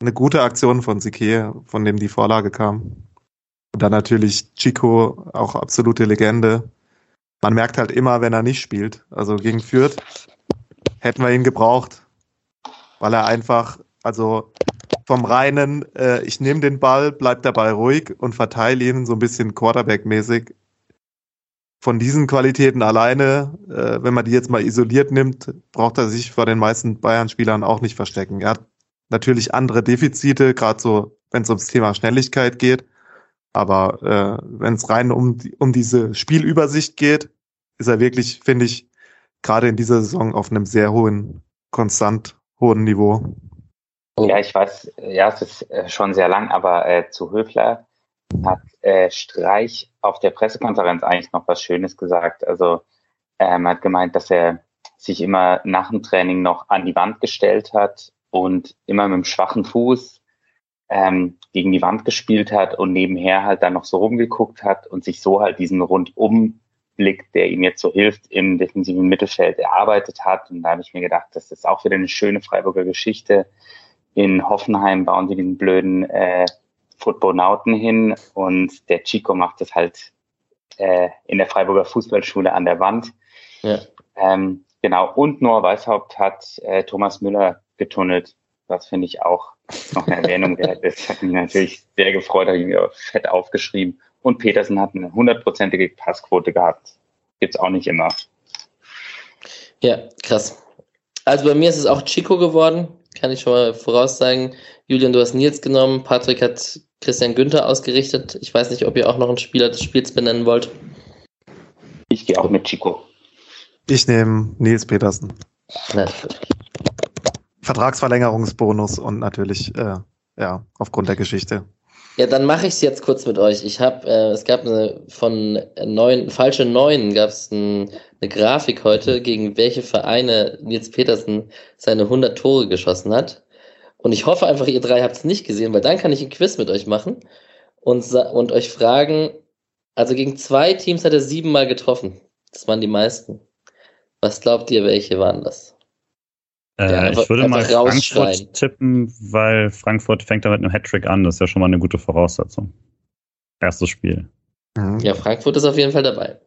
eine gute Aktion von Sique, von dem die Vorlage kam. Und dann natürlich Chico, auch absolute Legende. Man merkt halt immer, wenn er nicht spielt. Also gegen Fürth hätten wir ihn gebraucht, weil er einfach, also vom reinen, äh, ich nehme den Ball, bleib dabei ruhig und verteile ihn so ein bisschen Quarterback-mäßig. Von diesen Qualitäten alleine, äh, wenn man die jetzt mal isoliert nimmt, braucht er sich vor den meisten Bayern-Spielern auch nicht verstecken. Er hat natürlich andere Defizite, gerade so, wenn es ums Thema Schnelligkeit geht. Aber äh, wenn es rein um, um diese Spielübersicht geht, ist er wirklich, finde ich, gerade in dieser Saison auf einem sehr hohen, konstant hohen Niveau. Ja, ich weiß, ja, es ist äh, schon sehr lang, aber äh, zu Höfler hat äh, Streich auf der Pressekonferenz eigentlich noch was Schönes gesagt. Also ähm, hat gemeint, dass er sich immer nach dem Training noch an die Wand gestellt hat und immer mit dem schwachen Fuß ähm, gegen die Wand gespielt hat und nebenher halt dann noch so rumgeguckt hat und sich so halt diesen Rundumblick, der ihm jetzt so hilft, im defensiven Mittelfeld erarbeitet hat. Und da habe ich mir gedacht, das ist auch wieder eine schöne Freiburger Geschichte. In Hoffenheim bauen sie diesen blöden äh, Footbonauten hin und der Chico macht das halt äh, in der Freiburger Fußballschule an der Wand. Ja. Ähm, genau, und Noah Weishaupt hat äh, Thomas Müller getunnelt. Das finde ich auch noch eine Erwähnung wert. Das hat mich natürlich sehr gefreut, habe ich mir fett aufgeschrieben. Und Petersen hat eine hundertprozentige Passquote gehabt. Gibt's auch nicht immer. Ja, krass. Also bei mir ist es auch Chico geworden, kann ich schon mal voraussagen. Julian, du hast Nils genommen, Patrick hat Christian Günther ausgerichtet. Ich weiß nicht, ob ihr auch noch einen Spieler des Spiels benennen wollt. Ich gehe auch mit Chico. Ich nehme Nils Petersen. Gut. Vertragsverlängerungsbonus und natürlich, äh, ja, aufgrund der Geschichte. Ja, dann mache ich es jetzt kurz mit euch. Ich habe, äh, es gab eine von neun, falsche neun, gab es ein, eine Grafik heute, gegen welche Vereine Nils Petersen seine 100 Tore geschossen hat. Und ich hoffe einfach, ihr drei habt es nicht gesehen, weil dann kann ich ein Quiz mit euch machen und, und euch fragen, also gegen zwei Teams hat er siebenmal getroffen. Das waren die meisten. Was glaubt ihr, welche waren das? Äh, ich würde mal. Frankfurt tippen, weil Frankfurt fängt da mit einem Hattrick an. Das ist ja schon mal eine gute Voraussetzung. Erstes Spiel. Mhm. Ja, Frankfurt ist auf jeden Fall dabei.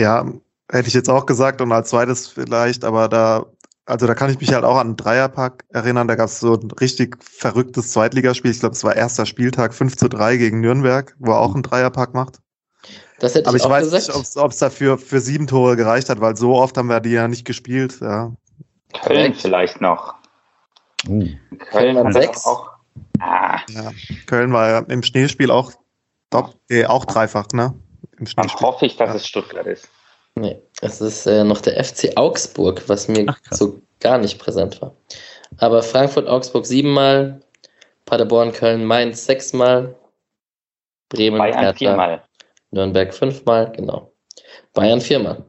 Ja, hätte ich jetzt auch gesagt und als zweites vielleicht, aber da, also da kann ich mich halt auch an einen Dreierpack erinnern. Da gab es so ein richtig verrücktes Zweitligaspiel. Ich glaube, es war erster Spieltag 5 zu 3 gegen Nürnberg, wo er auch einen Dreierpack macht. Das hätte Aber ich ich auch weiß gesagt. nicht, ob es dafür für sieben Tore gereicht hat, weil so oft haben wir die ja nicht gespielt. Ja. Köln Korrekt. vielleicht noch. Uh, Köln hat sechs. auch. Ah, Ja. Köln war ja im Schneespiel auch, äh, auch dreifach, ne? Im dann hoffe ich, dass Ja. es Stuttgart ist. Nee, es ist äh, noch der FC Augsburg, was mir Ach, so gar nicht präsent war. Aber Frankfurt, Augsburg siebenmal, Paderborn, Köln, Mainz sechsmal, Bremen, Bayern Hertha, viermal. Nürnberg fünfmal, genau. Bayern viermal.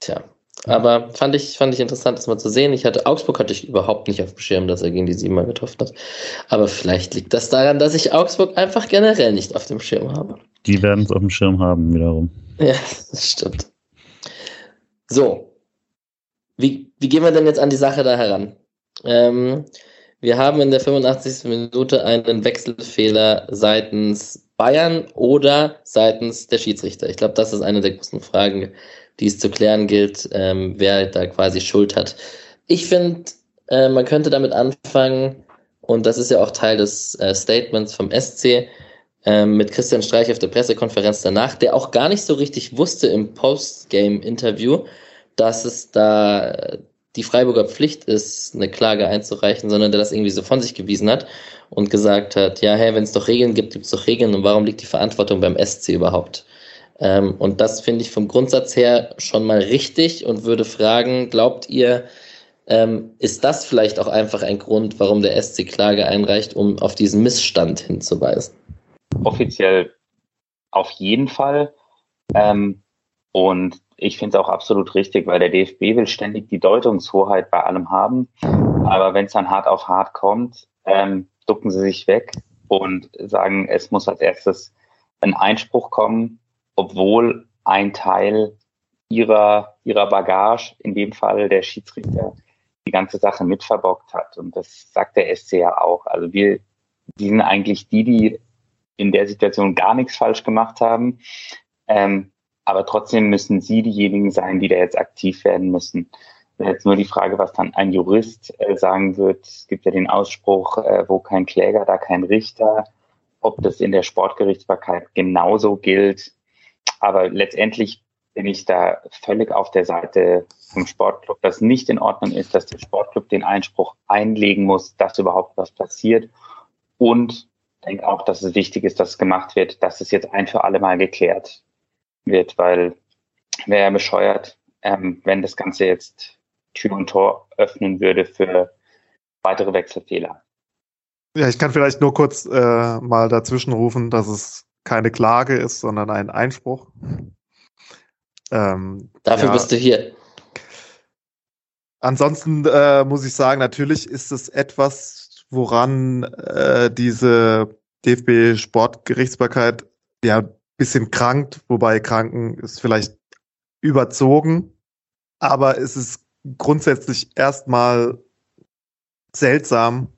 Tja, aber fand ich, fand ich interessant, das mal zu sehen. Ich hatte Augsburg hatte ich überhaupt nicht auf dem Schirm, dass er gegen die siebenmal getroffen hat. Aber vielleicht liegt das daran, dass ich Augsburg einfach generell nicht auf dem Schirm habe. die werden es auf dem Schirm haben, wiederum. Ja, das stimmt. So. Wie, wie gehen wir denn jetzt an die Sache da heran? Ähm, Wir haben in der 85. Minute einen Wechselfehler seitens Bayern oder seitens der Schiedsrichter. Ich glaube, das ist eine der großen Fragen, die es zu klären gilt, ähm, wer da quasi Schuld hat. Ich finde, äh, man könnte damit anfangen, und das ist ja auch Teil des äh, Statements vom SC, äh, mit Christian Streich auf der Pressekonferenz danach, der auch gar nicht so richtig wusste im Postgame-Interview, dass es da die Freiburger Pflicht ist, eine Klage einzureichen, sondern der das irgendwie so von sich gewiesen hat und gesagt hat, ja, hey, wenn es doch Regeln gibt, gibt es doch Regeln und warum liegt die Verantwortung beim SC überhaupt? Ähm, und das finde ich vom Grundsatz her schon mal richtig und würde fragen, glaubt ihr, ähm, ist das vielleicht auch einfach ein Grund, warum der SC Klage einreicht, um auf diesen Missstand hinzuweisen? Offiziell auf jeden Fall. Ähm, und ich finde es auch absolut richtig, weil der DFB will ständig die Deutungshoheit bei allem haben. Aber wenn es dann hart auf hart kommt, ähm, ducken sie sich weg und sagen, es muss als erstes ein Einspruch kommen, obwohl ein Teil ihrer, ihrer Bagage, in dem Fall der Schiedsrichter, die ganze Sache mitverbockt hat. Und das sagt der SC ja auch. Also wir, die sind eigentlich die, die in der Situation gar nichts falsch gemacht haben. Ähm, aber trotzdem müssen sie diejenigen sein, die da jetzt aktiv werden müssen. Jetzt nur die Frage, was dann ein Jurist äh, sagen wird. Es gibt ja den Ausspruch, äh, wo kein Kläger, da kein Richter. Ob das in der Sportgerichtsbarkeit genauso gilt. Aber letztendlich bin ich da völlig auf der Seite vom Sportclub, dass nicht in Ordnung ist, dass der Sportclub den Einspruch einlegen muss, dass überhaupt was passiert. Und denke auch, dass es wichtig ist, dass es gemacht wird, dass es jetzt ein für alle Mal geklärt wird, weil wäre ja bescheuert, ähm, wenn das Ganze jetzt Tür und Tor öffnen würde für weitere Wechselfehler. Ja, ich kann vielleicht nur kurz äh, mal dazwischen rufen, dass es keine Klage ist, sondern ein Einspruch. Ähm, Dafür ja. bist du hier. Ansonsten äh, muss ich sagen, natürlich ist es etwas, woran äh, diese DFB Sportgerichtsbarkeit ja bisschen krankt, wobei kranken ist vielleicht überzogen, aber es ist grundsätzlich erstmal seltsam,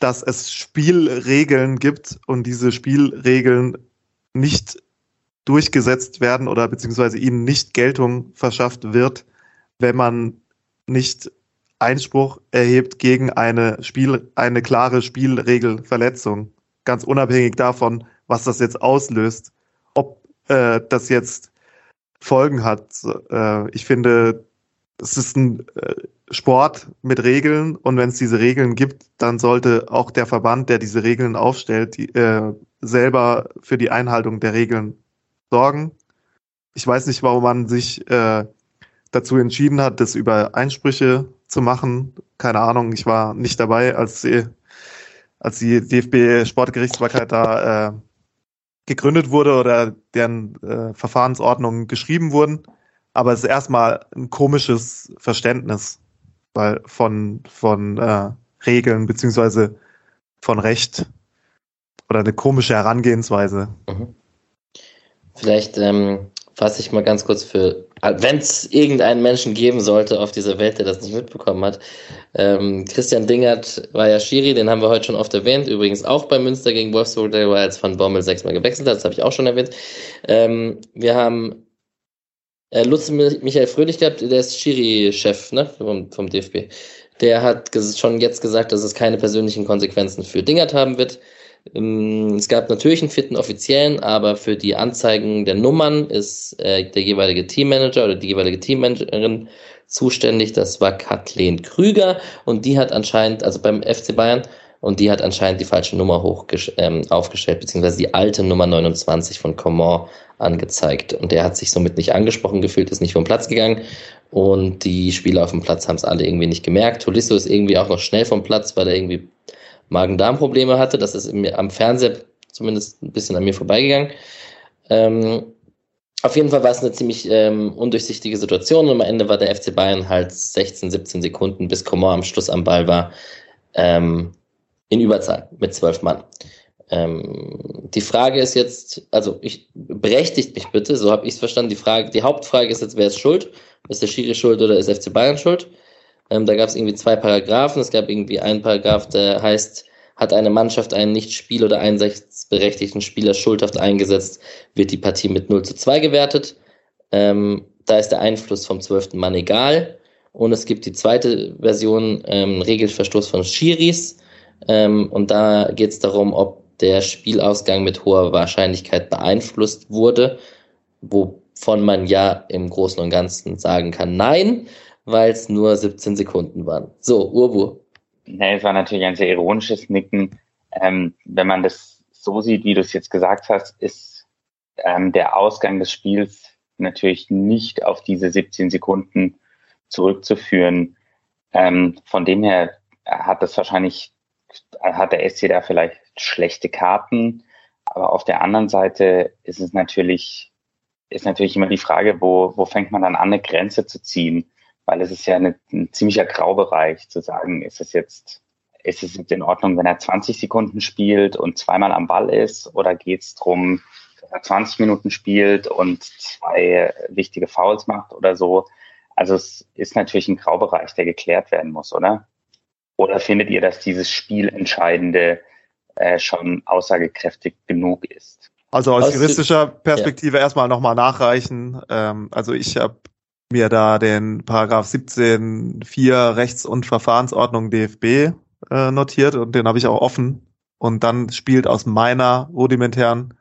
dass es Spielregeln gibt und diese Spielregeln nicht durchgesetzt werden oder beziehungsweise ihnen nicht Geltung verschafft wird, wenn man nicht Einspruch erhebt gegen eine Spiel, eine klare Spielregelverletzung. Ganz unabhängig davon, was das jetzt auslöst, ob äh, das jetzt Folgen hat. Äh, ich finde, es ist ein äh, Sport mit Regeln und wenn es diese Regeln gibt, dann sollte auch der Verband, der diese Regeln aufstellt, die, äh, selber für die Einhaltung der Regeln sorgen. Ich weiß nicht, warum man sich äh, dazu entschieden hat, das über Einsprüche zu machen. Keine Ahnung, ich war nicht dabei, als die, als die DFB Sportgerichtsbarkeit da äh, gegründet wurde oder deren äh, Verfahrensordnungen geschrieben wurden. Aber es ist erstmal ein komisches Verständnis weil von, von äh, Regeln beziehungsweise von Recht oder eine komische Herangehensweise. Mhm. Vielleicht ähm, fasse ich mal ganz kurz für, wenn es irgendeinen Menschen geben sollte auf dieser Welt, der das nicht mitbekommen hat. Ähm, Christian Dingert war ja Schiri, den haben wir heute schon oft erwähnt, übrigens auch bei Münster gegen Wolfsburg, der war jetzt von Bommel sechsmal gewechselt hat, das habe ich auch schon erwähnt. Ähm, wir haben äh, Lutz Michael Fröhlich gehabt, der ist Schiri-Chef ne, vom, vom DFB. Der hat schon jetzt gesagt, dass es keine persönlichen Konsequenzen für Dingert haben wird. Ähm, es gab natürlich einen vierten Offiziellen, aber für die Anzeigen der Nummern ist äh, der jeweilige Teammanager oder die jeweilige Teammanagerin zuständig. Das war Kathleen Krüger und die hat anscheinend, also beim FC Bayern, und die hat anscheinend die falsche Nummer hoch ähm, aufgestellt, beziehungsweise die alte Nummer 29 von Coman angezeigt. Und der hat sich somit nicht angesprochen gefühlt, ist nicht vom Platz gegangen. Und die Spieler auf dem Platz haben es alle irgendwie nicht gemerkt. Tolisso ist irgendwie auch noch schnell vom Platz, weil er irgendwie Magen-Darm-Probleme hatte. Das ist am Fernseher zumindest ein bisschen an mir vorbeigegangen. Ähm, auf jeden Fall war es eine ziemlich ähm, undurchsichtige Situation und am Ende war der FC Bayern halt 16, 17 Sekunden, bis Coman am Schluss am Ball war, ähm, in Überzahl mit zwölf Mann. Ähm, die Frage ist jetzt, also ich berechtigt mich bitte, so habe ich es verstanden. Die Frage, die Hauptfrage ist jetzt, wer ist schuld? Ist der Schiri schuld oder ist FC Bayern schuld? Ähm, da gab es irgendwie zwei Paragraphen. Es gab irgendwie einen Paragraph, der heißt, hat eine Mannschaft einen nicht spiel- oder einsatzberechtigten Spieler schuldhaft eingesetzt, wird die Partie mit 0 zu 2 gewertet. Ähm, da ist der Einfluss vom zwölften Mann egal. Und es gibt die zweite Version, ähm, Regelverstoß von Schiris. Ähm, und da geht es darum, ob der Spielausgang mit hoher Wahrscheinlichkeit beeinflusst wurde, wovon man ja im Großen und Ganzen sagen kann, nein, weil es nur 17 Sekunden waren. So, Urbu. Nee, es war natürlich ein sehr ironisches Nicken. Ähm, wenn man das so sieht, wie du es jetzt gesagt hast, ist ähm, der Ausgang des Spiels natürlich nicht auf diese 17 Sekunden zurückzuführen. Ähm, von dem her hat das wahrscheinlich, hat der SC da vielleicht schlechte Karten. Aber auf der anderen Seite ist es natürlich, ist natürlich immer die Frage, wo, wo fängt man dann an, eine Grenze zu ziehen? Weil es ist ja eine, ein ziemlicher Graubereich zu sagen, ist es jetzt, ist es jetzt in Ordnung, wenn er 20 Sekunden spielt und zweimal am Ball ist? Oder geht es darum, dass er 20 Minuten spielt und zwei wichtige Fouls macht oder so? Also es ist natürlich ein Graubereich, der geklärt werden muss, oder? Oder findet ihr, dass dieses Spielentscheidende äh, schon aussagekräftig genug ist? Also aus juristischer Perspektive ja. erstmal nochmal nachreichen. Ähm, also ich habe mir da den Paragraph 17.4 Rechts- und Verfahrensordnung DFB äh, notiert und den habe ich auch offen. Und dann spielt aus meiner rudimentären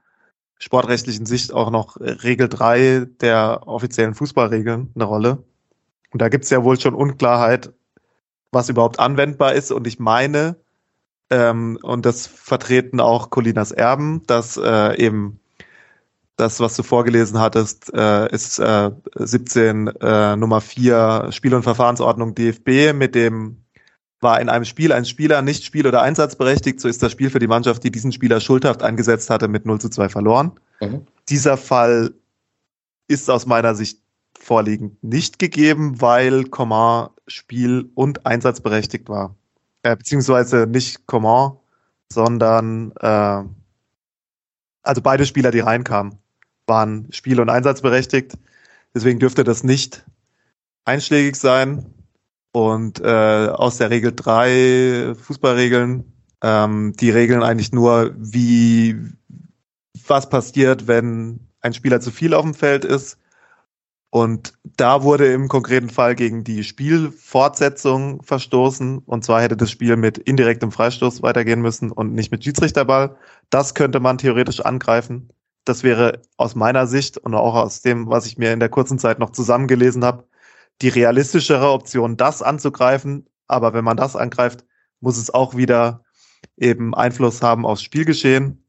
sportrechtlichen Sicht auch noch Regel 3 der offiziellen Fußballregeln eine Rolle. Und da gibt es ja wohl schon Unklarheit, was überhaupt anwendbar ist. Und ich meine, ähm, und das vertreten auch Colinas Erben, dass äh, eben das, was du vorgelesen hattest, äh, ist äh, 17 äh, Nummer 4 Spiel- und Verfahrensordnung DFB mit dem war in einem Spiel ein Spieler nicht spiel- oder einsatzberechtigt, so ist das Spiel für die Mannschaft, die diesen Spieler schuldhaft eingesetzt hatte, mit 0 zu 2 verloren. Mhm. Dieser Fall ist aus meiner Sicht vorliegend nicht gegeben, weil Coman spiel- und einsatzberechtigt war. Äh, beziehungsweise nicht Coman, sondern äh, also beide Spieler, die reinkamen, waren spiel- und einsatzberechtigt. Deswegen dürfte das nicht einschlägig sein. Und äh, aus der Regel 3 Fußballregeln, ähm, die regeln eigentlich nur, wie was passiert, wenn ein Spieler zu viel auf dem Feld ist und da wurde im konkreten Fall gegen die Spielfortsetzung verstoßen. Und zwar hätte das Spiel mit indirektem Freistoß weitergehen müssen und nicht mit Schiedsrichterball. Das könnte man theoretisch angreifen. Das wäre aus meiner Sicht und auch aus dem, was ich mir in der kurzen Zeit noch zusammengelesen habe, die realistischere Option, das anzugreifen. Aber wenn man das angreift, muss es auch wieder eben Einfluss haben aufs Spielgeschehen.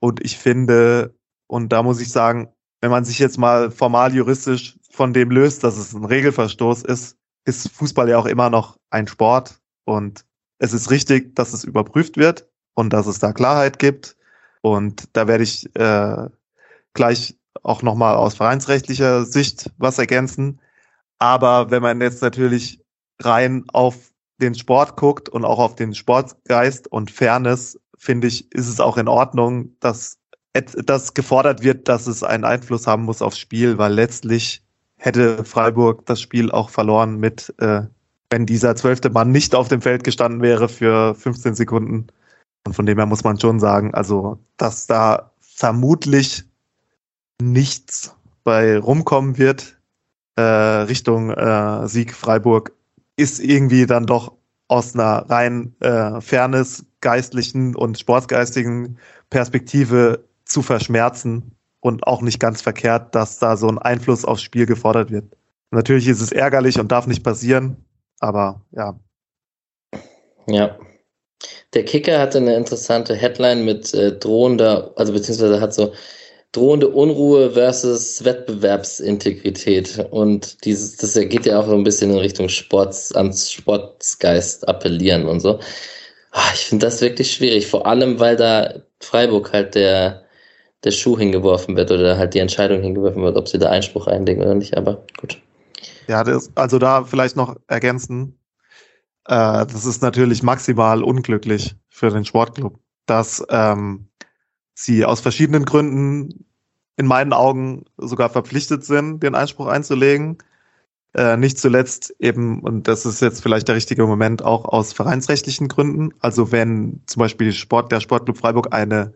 Und ich finde, und da muss ich sagen, wenn man sich jetzt mal formal juristisch von dem löst, dass es ein Regelverstoß ist, ist Fußball ja auch immer noch ein Sport und es ist richtig, dass es überprüft wird und dass es da Klarheit gibt. Und da werde ich äh, gleich auch nochmal aus vereinsrechtlicher Sicht was ergänzen. Aber wenn man jetzt natürlich rein auf den Sport guckt und auch auf den Sportgeist und Fairness, finde ich, ist es auch in Ordnung, dass das gefordert wird, dass es einen Einfluss haben muss aufs Spiel, weil letztlich hätte Freiburg das Spiel auch verloren mit, äh, wenn dieser zwölfte Mann nicht auf dem Feld gestanden wäre für 15 Sekunden. Und von dem her muss man schon sagen, also, dass da vermutlich nichts bei rumkommen wird, äh, Richtung äh, Sieg Freiburg, ist irgendwie dann doch aus einer rein äh, Fairness, geistlichen und sportgeistigen Perspektive zu verschmerzen und auch nicht ganz verkehrt, dass da so ein Einfluss aufs Spiel gefordert wird. Natürlich ist es ärgerlich und darf nicht passieren, aber ja. Ja. Der Kicker hatte eine interessante Headline mit äh, drohender, also beziehungsweise hat so drohende Unruhe versus Wettbewerbsintegrität. Und dieses, das geht ja auch so ein bisschen in Richtung Sports, ans Sportsgeist appellieren und so. Ach, ich finde das wirklich schwierig, vor allem weil da Freiburg halt der der Schuh hingeworfen wird oder halt die Entscheidung hingeworfen wird, ob sie da Einspruch einlegen oder nicht, aber gut. Ja, das, also da vielleicht noch ergänzen. Äh, das ist natürlich maximal unglücklich für den Sportclub, dass ähm, sie aus verschiedenen Gründen in meinen Augen sogar verpflichtet sind, den Einspruch einzulegen. Äh, nicht zuletzt eben, und das ist jetzt vielleicht der richtige Moment, auch aus vereinsrechtlichen Gründen. Also wenn zum Beispiel Sport, der Sportclub Freiburg eine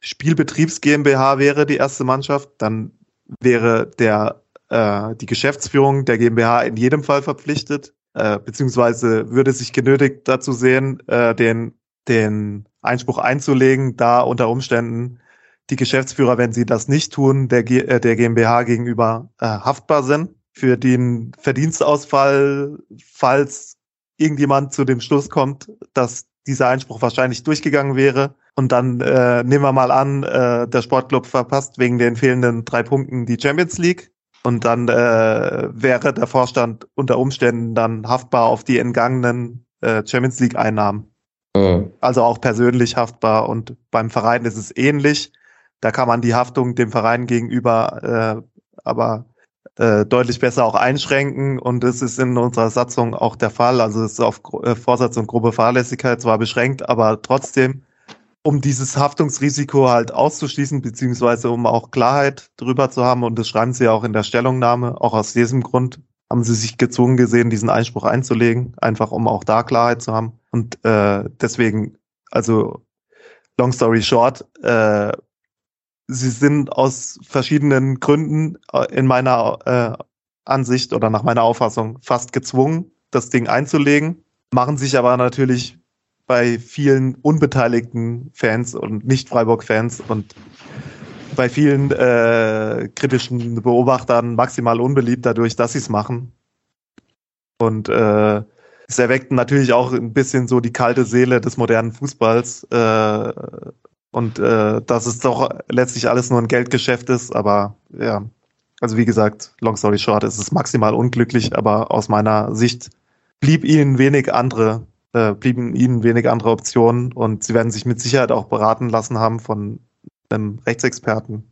Spielbetriebs GmbH wäre, die erste Mannschaft, dann wäre der äh, die Geschäftsführung der GmbH in jedem Fall verpflichtet, äh, beziehungsweise würde sich genötigt dazu sehen, äh, den, den Einspruch einzulegen, da unter Umständen die Geschäftsführer, wenn sie das nicht tun, der, G äh, der GmbH gegenüber äh, haftbar sind für den Verdienstausfall, falls irgendjemand zu dem Schluss kommt, dass dieser Einspruch wahrscheinlich durchgegangen wäre. Und dann äh, nehmen wir mal an, äh, der Sportclub verpasst wegen den fehlenden drei Punkten die Champions League. Und dann äh, wäre der Vorstand unter Umständen dann haftbar auf die entgangenen äh, Champions League-Einnahmen. Mhm. Also auch persönlich haftbar. Und beim Verein ist es ähnlich. Da kann man die Haftung dem Verein gegenüber äh, aber äh, deutlich besser auch einschränken und es ist in unserer Satzung auch der Fall. Also es ist auf äh, Vorsatz und grobe Fahrlässigkeit zwar beschränkt, aber trotzdem, um dieses Haftungsrisiko halt auszuschließen, beziehungsweise um auch Klarheit drüber zu haben, und das schreiben sie auch in der Stellungnahme, auch aus diesem Grund haben sie sich gezwungen gesehen, diesen Einspruch einzulegen, einfach um auch da Klarheit zu haben. Und äh, deswegen, also long story short, äh, sie sind aus verschiedenen Gründen äh, in meiner äh, Ansicht oder nach meiner Auffassung fast gezwungen, das Ding einzulegen, machen sich aber natürlich bei vielen unbeteiligten Fans und Nicht-Freiburg-Fans und bei vielen äh, kritischen Beobachtern maximal unbeliebt dadurch, dass sie es machen. Und äh, es erweckt natürlich auch ein bisschen so die kalte Seele des modernen Fußballs, äh, und äh, dass es doch letztlich alles nur ein Geldgeschäft ist, aber ja, also wie gesagt, long story short, es ist maximal unglücklich, aber aus meiner Sicht blieb ihnen wenig andere, äh, blieben ihnen wenig andere Optionen. Und sie werden sich mit Sicherheit auch beraten lassen haben von einem Rechtsexperten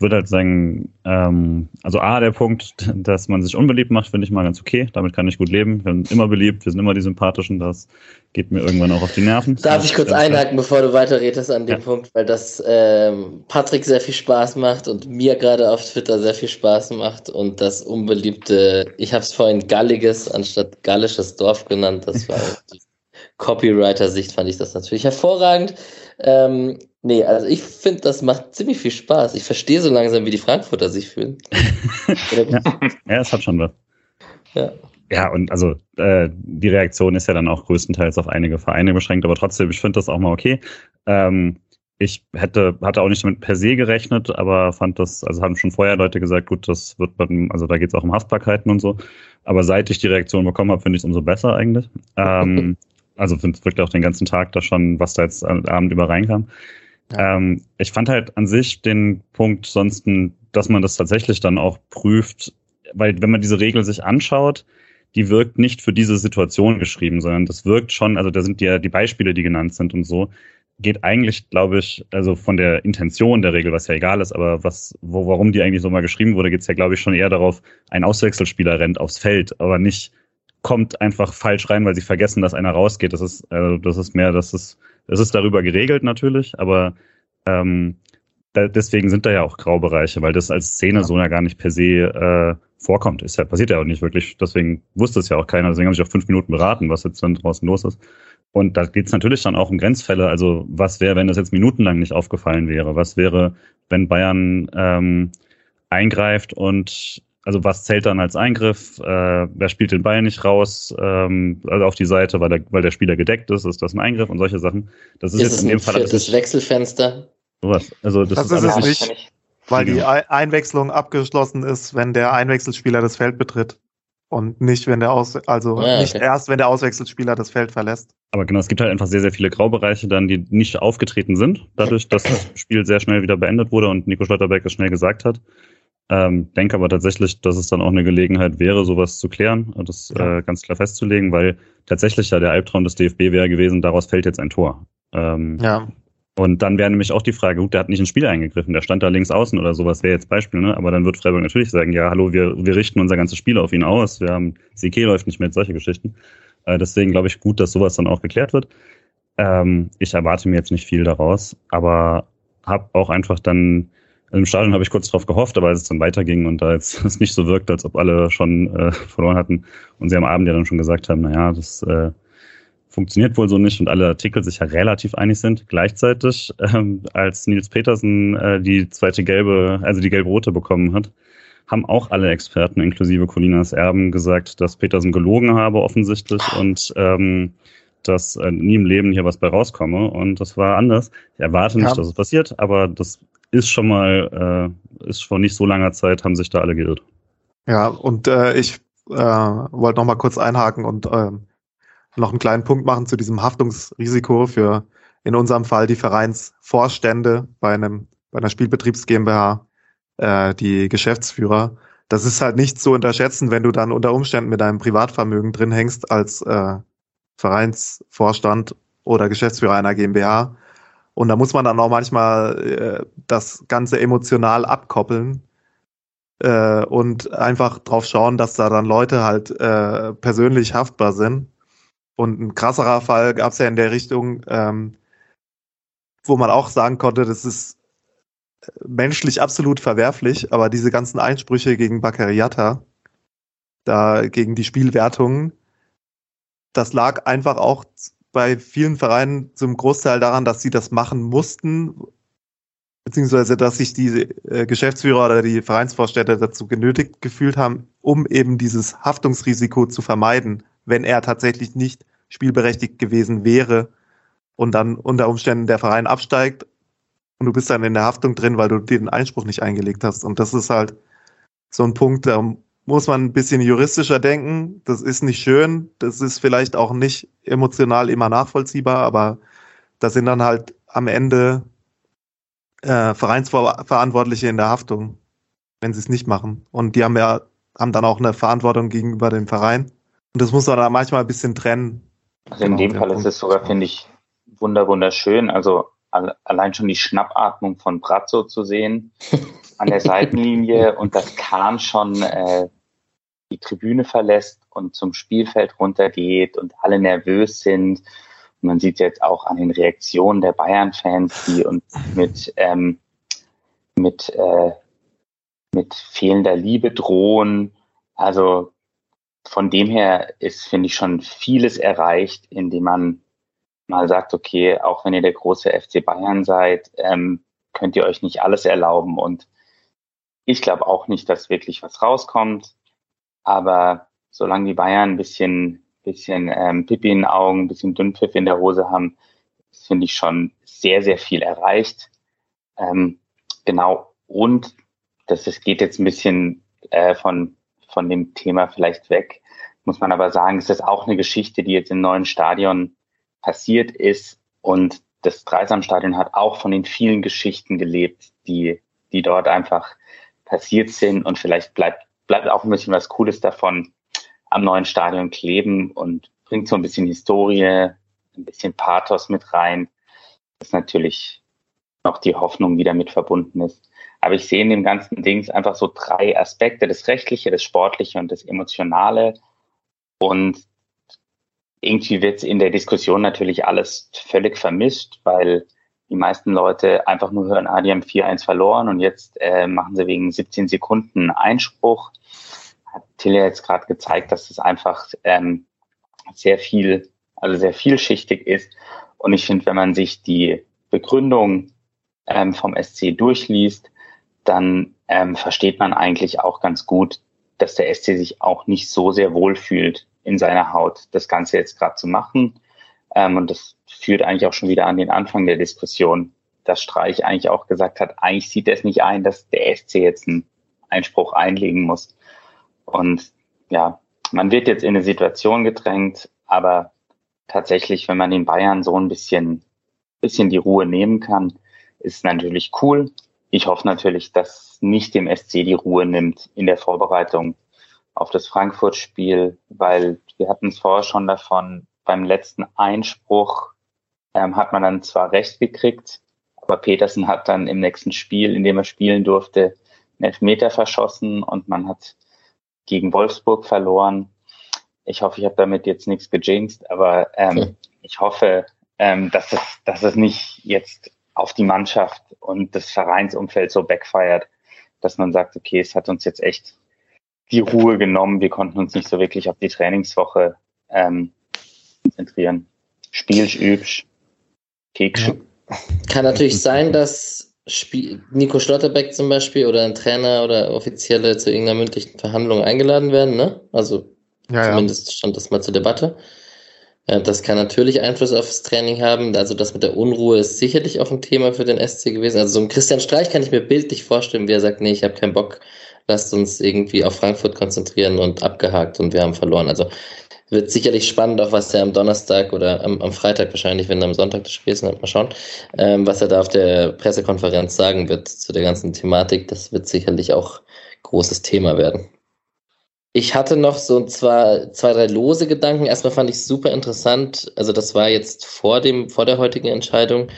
würde halt sagen, ähm, also A, der Punkt, dass man sich unbeliebt macht, finde ich mal ganz okay. Damit kann ich gut leben. Wir sind immer beliebt, wir sind immer die Sympathischen. Das geht mir irgendwann auch auf die Nerven. Darf ich kurz einhaken, bevor du weiterredest an dem ja. Punkt, weil das ähm, Patrick sehr viel Spaß macht und mir gerade auf Twitter sehr viel Spaß macht und das unbeliebte, ich habe es vorhin galliges anstatt gallisches Dorf genannt. Das war Copywriter-Sicht fand ich das natürlich hervorragend. Ähm, nee, also ich finde, das macht ziemlich viel Spaß. Ich verstehe so langsam, wie die Frankfurter sich fühlen. ja. ja, es hat schon was. Ja. Ja, und also äh, die Reaktion ist ja dann auch größtenteils auf einige Vereine beschränkt, aber trotzdem, ich finde das auch mal okay. Ähm, ich hätte, hatte auch nicht damit per se gerechnet, aber fand das, also haben schon vorher Leute gesagt, gut, das wird man, also da geht es auch um Haftbarkeiten und so. Aber seit ich die Reaktion bekommen habe, finde ich es umso besser eigentlich. Ähm, also finde es wirklich auch den ganzen Tag da schon, was da jetzt Abend über reinkam. Ähm, ich fand halt an sich den Punkt sonst, dass man das tatsächlich dann auch prüft, weil wenn man diese Regel sich anschaut, die wirkt nicht für diese Situation geschrieben, sondern das wirkt schon, also da sind ja die Beispiele, die genannt sind und so, geht eigentlich, glaube ich, also von der Intention der Regel, was ja egal ist, aber was, wo, warum die eigentlich so mal geschrieben wurde, geht es ja, glaube ich, schon eher darauf, ein Auswechselspieler rennt aufs Feld, aber nicht kommt einfach falsch rein, weil sie vergessen, dass einer rausgeht. Das ist, also das ist mehr, das ist, das ist darüber geregelt natürlich, aber ähm, da, deswegen sind da ja auch Graubereiche, weil das als Szene ja. so ja gar nicht per se äh, vorkommt. Ist ja, passiert ja auch nicht wirklich. Deswegen wusste es ja auch keiner. Deswegen habe ich auch fünf Minuten beraten, was jetzt dann draußen los ist. Und da geht es natürlich dann auch um Grenzfälle. Also was wäre, wenn das jetzt minutenlang nicht aufgefallen wäre? Was wäre, wenn Bayern ähm, eingreift und also was zählt dann als Eingriff? Äh, wer spielt den Ball nicht raus, ähm, also auf die Seite, weil der, weil der Spieler gedeckt ist, ist das ein Eingriff und solche Sachen. Das ist, ist jetzt in dem Fall das Wechselfenster. Sowas. Also das, das ist, ist es nicht, weil die Einwechslung abgeschlossen ist, wenn der Einwechselspieler das Feld betritt und nicht wenn der Aus also ah, okay. nicht erst wenn der Auswechselspieler das Feld verlässt. Aber genau, es gibt halt einfach sehr sehr viele Graubereiche dann, die nicht aufgetreten sind, dadurch, dass das Spiel sehr schnell wieder beendet wurde und Nico Schlotterbeck es schnell gesagt hat. Ähm, denke aber tatsächlich, dass es dann auch eine Gelegenheit wäre, sowas zu klären, das ja. äh, ganz klar festzulegen, weil tatsächlich ja der Albtraum des DFB wäre gewesen, daraus fällt jetzt ein Tor. Ähm, ja. Und dann wäre nämlich auch die Frage, gut, der hat nicht ins Spiel eingegriffen, der stand da links außen oder sowas, wäre jetzt Beispiel, ne? Aber dann wird Freiburg natürlich sagen, ja, hallo, wir, wir richten unser ganzes Spiel auf ihn aus, wir haben, CK läuft nicht mehr, solche Geschichten. Äh, deswegen glaube ich gut, dass sowas dann auch geklärt wird. Ähm, ich erwarte mir jetzt nicht viel daraus, aber habe auch einfach dann Im Stadion habe ich kurz drauf gehofft, aber als es dann weiterging und da jetzt es nicht so wirkt, als ob alle schon äh, verloren hatten und sie am Abend ja dann schon gesagt haben, naja, das äh, funktioniert wohl so nicht und alle Artikel sich ja relativ einig sind. Gleichzeitig, ähm, als Nils Petersen äh, die zweite gelbe, also die gelb-rote bekommen hat, haben auch alle Experten, inklusive Colinas Erben, gesagt, dass Petersen gelogen habe offensichtlich und ähm, dass äh, nie im Leben hier was bei rauskomme. Und das war anders. Ich erwarte nicht, ja. dass es passiert, aber das ist schon mal, äh, ist vor nicht so langer Zeit, haben sich da alle geirrt. Ja, und äh, ich äh, wollte noch mal kurz einhaken und äh, noch einen kleinen Punkt machen zu diesem Haftungsrisiko für in unserem Fall die Vereinsvorstände bei einem bei einer Spielbetriebs GmbH, äh, die Geschäftsführer. Das ist halt nicht zu unterschätzen, wenn du dann unter Umständen mit deinem Privatvermögen drin hängst als äh, Vereinsvorstand oder Geschäftsführer einer GmbH. Und da muss man dann auch manchmal äh, das Ganze emotional abkoppeln äh, und einfach drauf schauen, dass da dann Leute halt äh, persönlich haftbar sind. Und ein krasserer Fall gab es ja in der Richtung, ähm, wo man auch sagen konnte, das ist menschlich absolut verwerflich, aber diese ganzen Einsprüche gegen Bakariata, da gegen die Spielwertungen, das lag einfach auch bei vielen Vereinen zum Großteil daran, dass sie das machen mussten, beziehungsweise dass sich die äh, Geschäftsführer oder die Vereinsvorstände dazu genötigt gefühlt haben, um eben dieses Haftungsrisiko zu vermeiden, wenn er tatsächlich nicht spielberechtigt gewesen wäre und dann unter Umständen der Verein absteigt und du bist dann in der Haftung drin, weil du den Einspruch nicht eingelegt hast. Und das ist halt so ein Punkt, da muss man ein bisschen juristischer denken. Das ist nicht schön, das ist vielleicht auch nicht emotional immer nachvollziehbar, aber da sind dann halt am Ende äh, Vereinsverantwortliche in der Haftung, wenn sie es nicht machen. Und die haben ja haben dann auch eine Verantwortung gegenüber dem Verein. Und das muss man da manchmal ein bisschen trennen. Also in dem Fall ist es sogar, finde ich, wunder wunderschön. Also allein schon die Schnappatmung von Brazzo zu sehen an der Seitenlinie und das Kahn schon äh, die Tribüne verlässt und zum Spielfeld runtergeht und alle nervös sind. Und man sieht jetzt auch an den Reaktionen der Bayern-Fans, die und mit, ähm, mit, äh, mit fehlender Liebe drohen. Also von dem her ist, finde ich, schon vieles erreicht, indem man mal sagt, okay, auch wenn ihr der große FC Bayern seid, ähm, könnt ihr euch nicht alles erlauben. Und ich glaube auch nicht, dass wirklich was rauskommt. Aber solange die Bayern ein bisschen, bisschen ähm, Pipi in den Augen, ein bisschen Dünnpfiff in der Hose haben, finde ich schon sehr, sehr viel erreicht. Ähm, genau. Und das, das geht jetzt ein bisschen äh, von, von dem Thema vielleicht weg. Muss man aber sagen, es ist auch eine Geschichte, die jetzt im neuen Stadion passiert ist. Und das Dreisamstadion hat auch von den vielen Geschichten gelebt, die, die dort einfach passiert sind. Und vielleicht bleibt bleibt auch ein bisschen was Cooles davon am neuen Stadion kleben und bringt so ein bisschen Historie, ein bisschen Pathos mit rein, das natürlich noch die Hoffnung wieder mit verbunden ist. Aber ich sehe in dem ganzen Dings einfach so drei Aspekte, das Rechtliche, das Sportliche und das Emotionale. Und irgendwie wird in der Diskussion natürlich alles völlig vermischt, weil die meisten Leute einfach nur hören, ah, die haben 4-1 verloren und jetzt äh, machen sie wegen 17 Sekunden Einspruch. Hat Till ja jetzt gerade gezeigt, dass es einfach ähm, sehr viel, also sehr vielschichtig ist. Und ich finde, wenn man sich die Begründung ähm, vom SC durchliest, dann ähm, versteht man eigentlich auch ganz gut, dass der SC sich auch nicht so sehr wohlfühlt in seiner Haut, das Ganze jetzt gerade zu machen. Ähm, und das führt eigentlich auch schon wieder an den Anfang der Diskussion, dass Streich eigentlich auch gesagt hat, eigentlich sieht es nicht ein, dass der SC jetzt einen Einspruch einlegen muss. Und ja, man wird jetzt in eine Situation gedrängt, aber tatsächlich, wenn man den Bayern so ein bisschen, bisschen die Ruhe nehmen kann, ist natürlich cool. Ich hoffe natürlich, dass nicht dem SC die Ruhe nimmt in der Vorbereitung auf das Frankfurt-Spiel, weil wir hatten es vorher schon davon, beim letzten Einspruch ähm, hat man dann zwar recht gekriegt, aber Petersen hat dann im nächsten Spiel, in dem er spielen durfte, einen Elfmeter verschossen und man hat gegen Wolfsburg verloren. Ich hoffe, ich habe damit jetzt nichts gejinxt, aber ähm, okay. ich hoffe, ähm, dass, es, dass es nicht jetzt auf die Mannschaft und das Vereinsumfeld so backfeiert, dass man sagt, okay, es hat uns jetzt echt die Ruhe genommen. Wir konnten uns nicht so wirklich auf die Trainingswoche ähm, konzentrieren. Spielst, übst, Keks. Kann natürlich sein, dass Spiel Nico Schlotterbeck zum Beispiel oder ein Trainer oder Offizielle zu irgendeiner mündlichen Verhandlung eingeladen werden, ne? Also Ja, ja. zumindest stand das mal zur Debatte. Äh, Das kann natürlich Einfluss aufs Training haben. Also das mit der Unruhe ist sicherlich auch ein Thema für den SC gewesen. Also so ein Christian Streich kann ich mir bildlich vorstellen, wie er sagt, nee, ich habe keinen Bock, lasst uns irgendwie auf Frankfurt konzentrieren und abgehakt und wir haben verloren. Also wird sicherlich spannend, auch was er am Donnerstag oder am, am Freitag wahrscheinlich, wenn er am Sonntag das Spiel ist, mal schauen, ähm, was er da auf der Pressekonferenz sagen wird zu der ganzen Thematik. Das wird sicherlich auch großes Thema werden. Ich hatte noch so zwar zwei, drei lose Gedanken. Erstmal fand ich es super interessant. Also das war jetzt vor dem, vor der heutigen Entscheidung.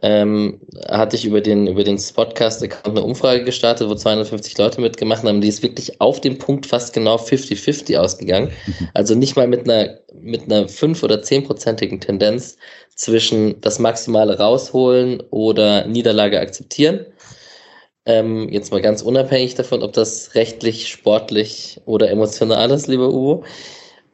Ähm, hatte ich über den, über den Spotcast-Account eine Umfrage gestartet, wo 250 Leute mitgemacht haben. Die ist wirklich auf den Punkt fast genau 50-50 ausgegangen. Also nicht mal mit einer, mit einer 5- oder 10-prozentigen Tendenz zwischen das Maximale rausholen oder Niederlage akzeptieren. Ähm, jetzt mal ganz unabhängig davon, ob das rechtlich, sportlich oder emotional ist, lieber Uwe.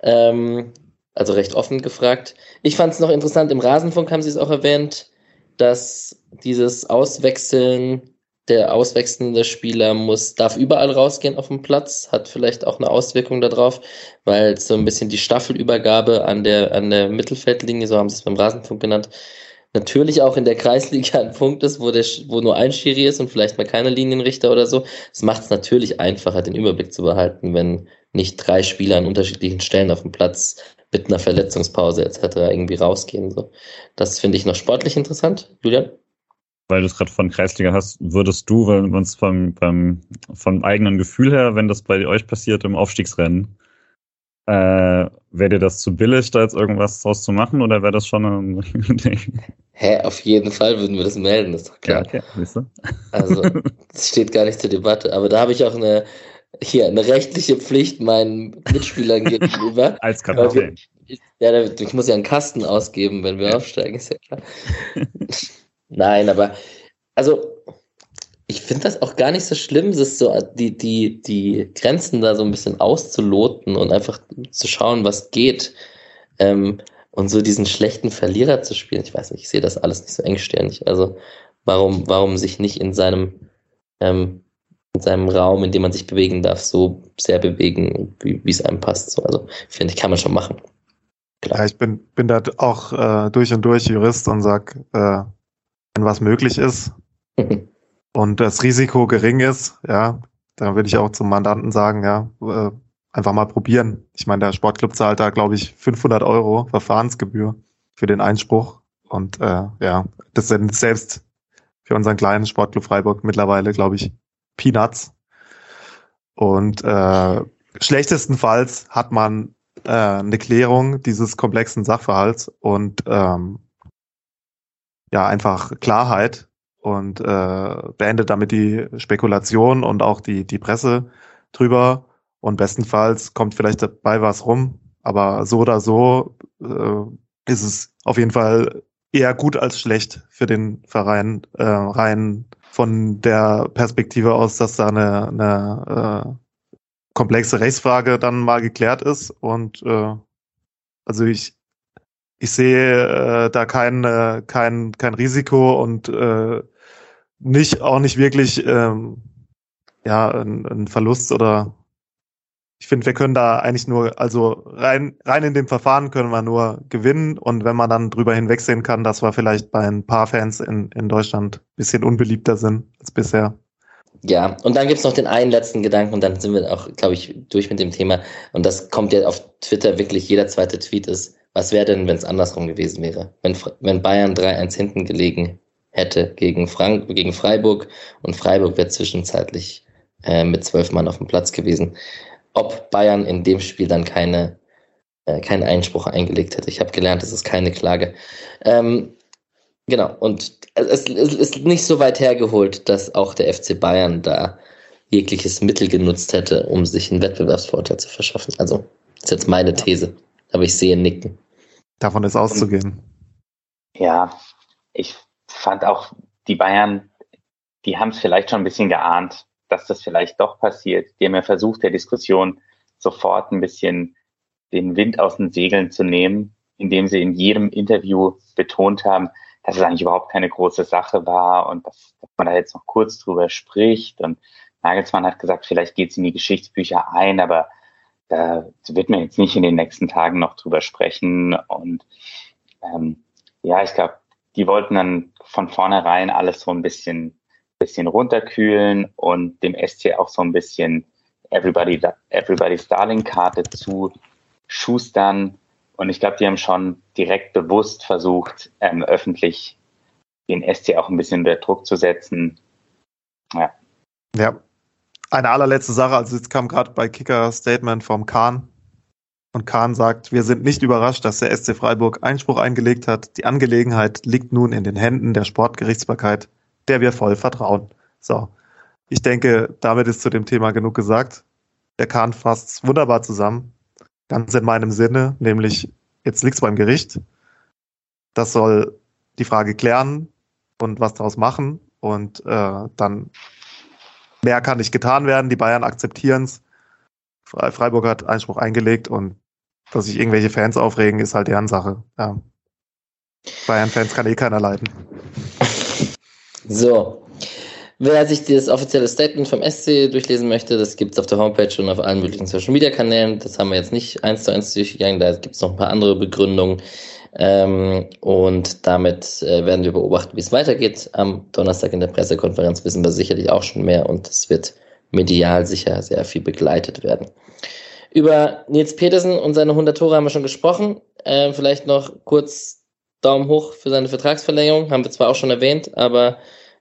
Ähm, also recht offen gefragt. Ich fand es noch interessant, im Rasenfunk haben sie es auch erwähnt, dass dieses Auswechseln, der auswechselnde Spieler muss, darf überall rausgehen auf dem Platz, hat vielleicht auch eine Auswirkung darauf, weil so ein bisschen die Staffelübergabe an der, an der Mittelfeldlinie, so haben sie es beim Rasenfunk genannt, natürlich auch in der Kreisliga ein Punkt ist, wo, der, wo nur ein Schiri ist und vielleicht mal keine Linienrichter oder so. Das macht es natürlich einfacher, den Überblick zu behalten, wenn nicht drei Spieler an unterschiedlichen Stellen auf dem Platz mit einer Verletzungspause etc. irgendwie rausgehen. So. Das finde ich noch sportlich interessant. Julian? Weil du es gerade von Kreisliga hast, würdest du, wenn man es vom, beim, vom eigenen Gefühl her, wenn das bei euch passiert im Aufstiegsrennen, äh, wäre dir das zu billig, da jetzt irgendwas draus zu machen oder wäre das schon ein Hä, auf jeden Fall würden wir das melden, ist doch klar. Ja, okay, siehst du? Also, das steht gar nicht zur Debatte. Aber da habe ich auch eine, hier, eine rechtliche Pflicht meinen Mitspielern gegenüber. Als Kapitän. Ja, ich muss ja einen Kasten ausgeben, wenn wir aufsteigen, ist ja klar. Nein, aber, also, ich finde das auch gar nicht so schlimm, das so, die, die, die Grenzen da so ein bisschen auszuloten und einfach zu schauen, was geht. Ähm, und so diesen schlechten Verlierer zu spielen. Ich weiß nicht, ich sehe das alles nicht so engstirnig. Also, warum, warum sich nicht in seinem, ähm, in seinem Raum, in dem man sich bewegen darf, so sehr bewegen, wie es einem passt. So, also, finde ich, kann man schon machen. Ja, ich bin, bin da auch äh, durch und durch Jurist und sag, äh, wenn was möglich ist und das Risiko gering ist, ja, dann würde ich auch zum Mandanten sagen, ja, äh, einfach mal probieren. Ich meine, der Sportclub zahlt da, glaube ich, 500 Euro Verfahrensgebühr für den Einspruch und äh, ja, das sind selbst für unseren kleinen Sportclub Freiburg mittlerweile, glaube ich, Peanuts. Und äh, schlechtestenfalls hat man äh, eine Klärung dieses komplexen Sachverhalts und ähm, ja einfach Klarheit und äh, beendet damit die Spekulation und auch die die Presse drüber und bestenfalls kommt vielleicht dabei was rum, aber so oder so äh, ist es auf jeden Fall eher gut als schlecht für den Verein äh, rein von der Perspektive aus, dass da eine, eine äh, komplexe Rechtsfrage dann mal geklärt ist. Und äh, also ich ich sehe äh, da kein äh, kein kein Risiko und äh, nicht auch nicht wirklich ähm, ja ein, Verlust oder ich finde wir können da eigentlich nur also rein rein in dem Verfahren können wir nur gewinnen und wenn man dann drüber hinwegsehen kann, dass wir vielleicht bei ein paar Fans in in Deutschland bisschen unbeliebter sind als bisher. Ja, und dann gibt's noch den einen letzten Gedanken und dann sind wir auch, glaube ich, durch mit dem Thema. Und das kommt ja auf Twitter wirklich, jeder zweite Tweet ist, was wäre denn, wenn es andersrum gewesen wäre? Wenn, wenn Bayern 3-1 hinten gelegen hätte gegen, Frank gegen Freiburg und Freiburg wäre zwischenzeitlich äh, mit zwölf Mann auf dem Platz gewesen. Ob Bayern in dem Spiel dann keine, äh, keinen Einspruch eingelegt hätte. Ich habe gelernt, es ist keine Klage. Ähm, Genau, und es, es ist nicht so weit hergeholt, dass auch der FC Bayern da jegliches Mittel genutzt hätte, um sich einen Wettbewerbsvorteil zu verschaffen. Also, das ist jetzt meine These, aber ich sehe Nicken. Davon ist auszugehen. Ja, ich fand auch die Bayern, die haben es vielleicht schon ein bisschen geahnt, dass das vielleicht doch passiert. Die haben ja versucht, der Diskussion sofort ein bisschen den Wind aus den Segeln zu nehmen, indem sie in jedem Interview betont haben, dass es eigentlich überhaupt keine große Sache war und dass, dass man da jetzt noch kurz drüber spricht. Und Nagelsmann hat gesagt, vielleicht geht es in die Geschichtsbücher ein, aber da wird man jetzt nicht in den nächsten Tagen noch drüber sprechen. Und ähm, ja, ich glaube, die wollten dann von vornherein alles so ein bisschen, bisschen runterkühlen und dem SC auch so ein bisschen Everybody, Everybody's Darling-Karte zu schustern. Und ich glaube, die haben schon direkt bewusst versucht, ähm, öffentlich den SC auch ein bisschen unter Druck zu setzen. Ja. Ja. Eine allerletzte Sache, also jetzt kam gerade bei Kicker Statement vom Kahn. Und Kahn sagt, wir sind nicht überrascht, dass der SC Freiburg Einspruch eingelegt hat. Die Angelegenheit liegt nun in den Händen der Sportgerichtsbarkeit, der wir voll vertrauen. So. Ich denke, damit ist zu dem Thema genug gesagt. Der Kahn fasst wunderbar zusammen ganz in meinem Sinne, nämlich jetzt liegt's beim Gericht. Das soll die Frage klären und was daraus machen und äh, dann mehr kann nicht getan werden. Die Bayern akzeptieren's. Freiburg hat Einspruch eingelegt und dass sich irgendwelche Fans aufregen, ist halt deren Sache. Ja. Bayern-Fans kann eh keiner leiden. So, Wer sich das offizielle Statement vom SC durchlesen möchte, das gibt es auf der Homepage und auf allen möglichen Social Media Kanälen. Das haben wir jetzt nicht eins zu eins durchgegangen, da gibt es noch ein paar andere Begründungen. Ähm, und damit äh, werden wir beobachten, wie es weitergeht. Am Donnerstag in der Pressekonferenz wissen wir sicherlich auch schon mehr und es wird medial sicher sehr viel begleitet werden. Über Nils Petersen und seine 100 Tore haben wir schon gesprochen. Ähm, vielleicht noch kurz Daumen hoch für seine Vertragsverlängerung, haben wir zwar auch schon erwähnt, aber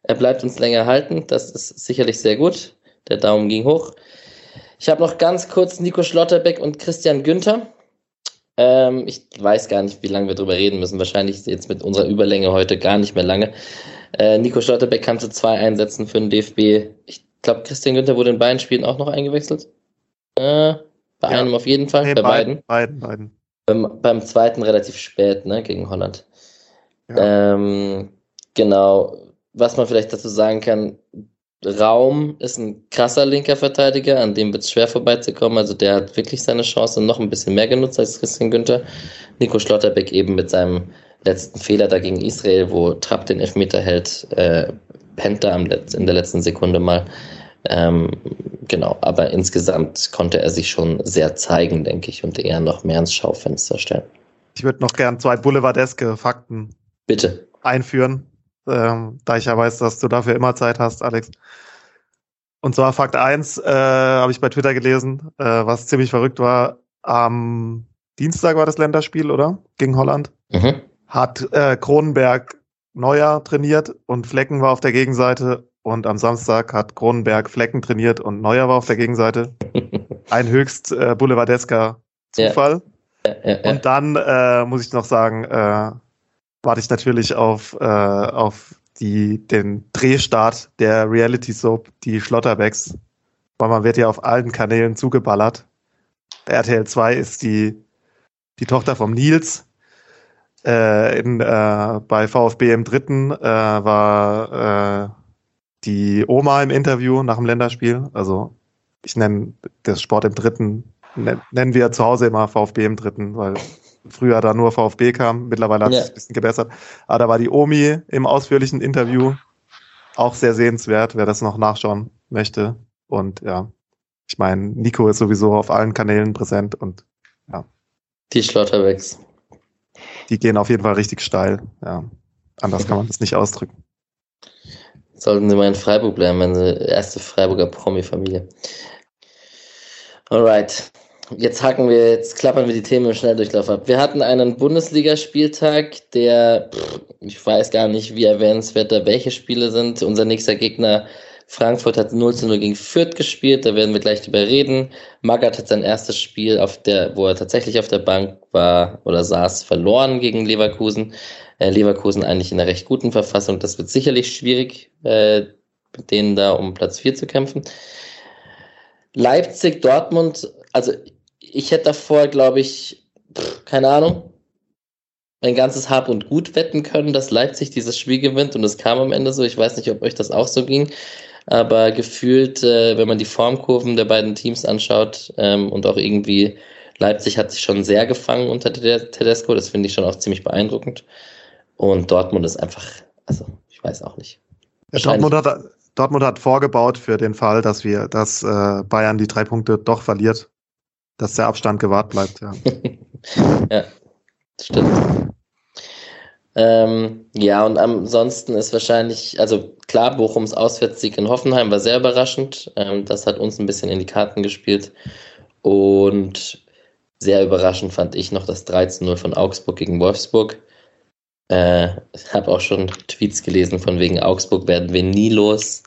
er bleibt uns länger halten. Das ist sicherlich sehr gut. Der Daumen ging hoch. Ich habe noch ganz kurz Nico Schlotterbeck und Christian Günther. Ähm, ich weiß gar nicht, wie lange wir drüber reden müssen. Wahrscheinlich jetzt mit unserer Überlänge heute gar nicht mehr lange. Äh, Nico Schlotterbeck kam zu zwei Einsätzen für den DFB. Ich glaube, Christian Günther wurde in beiden Spielen auch noch eingewechselt. Äh, bei ja. einem auf jeden Fall, nee, bei beiden. Beiden, beiden. Beim, beim zweiten relativ spät, ne, gegen Holland. Ja. Ähm, genau was man vielleicht dazu sagen kann, Raum ist ein krasser linker Verteidiger, an dem wird es schwer vorbeizukommen. Also der hat wirklich seine Chance noch ein bisschen mehr genutzt als Christian Günther. Nico Schlotterbeck eben mit seinem letzten Fehler da gegen Israel, wo Trapp den Elfmeter hält, äh, pennt da in der letzten Sekunde mal. Ähm, genau, aber insgesamt konnte er sich schon sehr zeigen, denke ich, und eher noch mehr ins Schaufenster stellen. Ich würde noch gern zwei boulevardeske Fakten Bitte. einführen ähm, da ich ja weiß, dass du dafür immer Zeit hast, Alex. Und zwar Fakt eins äh, habe ich bei Twitter gelesen, äh, was ziemlich verrückt war. Am Dienstag war das Länderspiel, oder? Gegen Holland. Mhm. Hat äh, Kronenberg Neuer trainiert und Flecken war auf der Gegenseite. Und am Samstag hat Kronenberg Flecken trainiert und Neuer war auf der Gegenseite. Ein höchst äh, boulevardesker Zufall. Ja. Ja, ja, und dann äh, muss ich noch sagen, äh, warte ich natürlich auf, äh, auf die, den Drehstart der Reality Soap, die Schlotterbacks. Weil man wird ja auf allen Kanälen zugeballert. RTL 2 ist die, die Tochter vom Nils. Äh, in, äh, bei VfB im dritten äh, war äh, die Oma im Interview nach dem Länderspiel. Also ich nenne das Sport im dritten, nennen wir zu Hause immer VfB im dritten, weil früher da nur VfB kam, mittlerweile hat es ja. ein bisschen gebessert. Aber da war die Omi im ausführlichen Interview auch sehr sehenswert, wer das noch nachschauen möchte. Und ja, ich meine, Nico ist sowieso auf allen Kanälen präsent und ja. Die Schlotterbecks. Die gehen auf jeden Fall richtig steil. Ja. Anders kann man das nicht ausdrücken. Sollten sie mal in Freiburg bleiben, meine erste Freiburger Promi-Familie. Alright. Jetzt hacken wir, jetzt klappern wir die Themen im Schnelldurchlauf ab. Wir hatten einen Bundesligaspieltag, der, pff, ich weiß gar nicht, wie erwähnenswert da welche Spiele sind. Unser nächster Gegner Frankfurt hat 0 zu 0 gegen Fürth gespielt, da werden wir gleich drüber reden. Magath hat sein erstes Spiel, auf der, wo er tatsächlich auf der Bank war oder saß, verloren gegen Leverkusen. Äh, Leverkusen eigentlich in einer recht guten Verfassung. Das wird sicherlich schwierig, äh, mit denen da um Platz 4 zu kämpfen. Leipzig, Dortmund, also ich hätte davor, glaube ich, pff, keine Ahnung, mein ganzes Hab und Gut wetten können, dass Leipzig dieses Spiel gewinnt und es kam am Ende so. Ich weiß nicht, ob euch das auch so ging, aber gefühlt, äh, wenn man die Formkurven der beiden Teams anschaut ähm, und auch irgendwie Leipzig hat sich schon sehr gefangen unter Tedesco, das finde ich schon auch ziemlich beeindruckend. Und Dortmund ist einfach, also ich weiß auch nicht. Ja, Dortmund, hat, Dortmund hat vorgebaut für den Fall, dass wir, dass äh, Bayern die drei Punkte doch verliert, dass der Abstand gewahrt bleibt. Ja, ja stimmt. Ähm, ja, und ansonsten ist wahrscheinlich, also klar, Bochums Auswärtssieg in Hoffenheim war sehr überraschend. Ähm, das hat uns ein bisschen in die Karten gespielt. Und sehr überraschend fand ich noch das 13-0 von Augsburg gegen Wolfsburg. Äh, ich habe auch schon Tweets gelesen von wegen Augsburg werden wir nie los.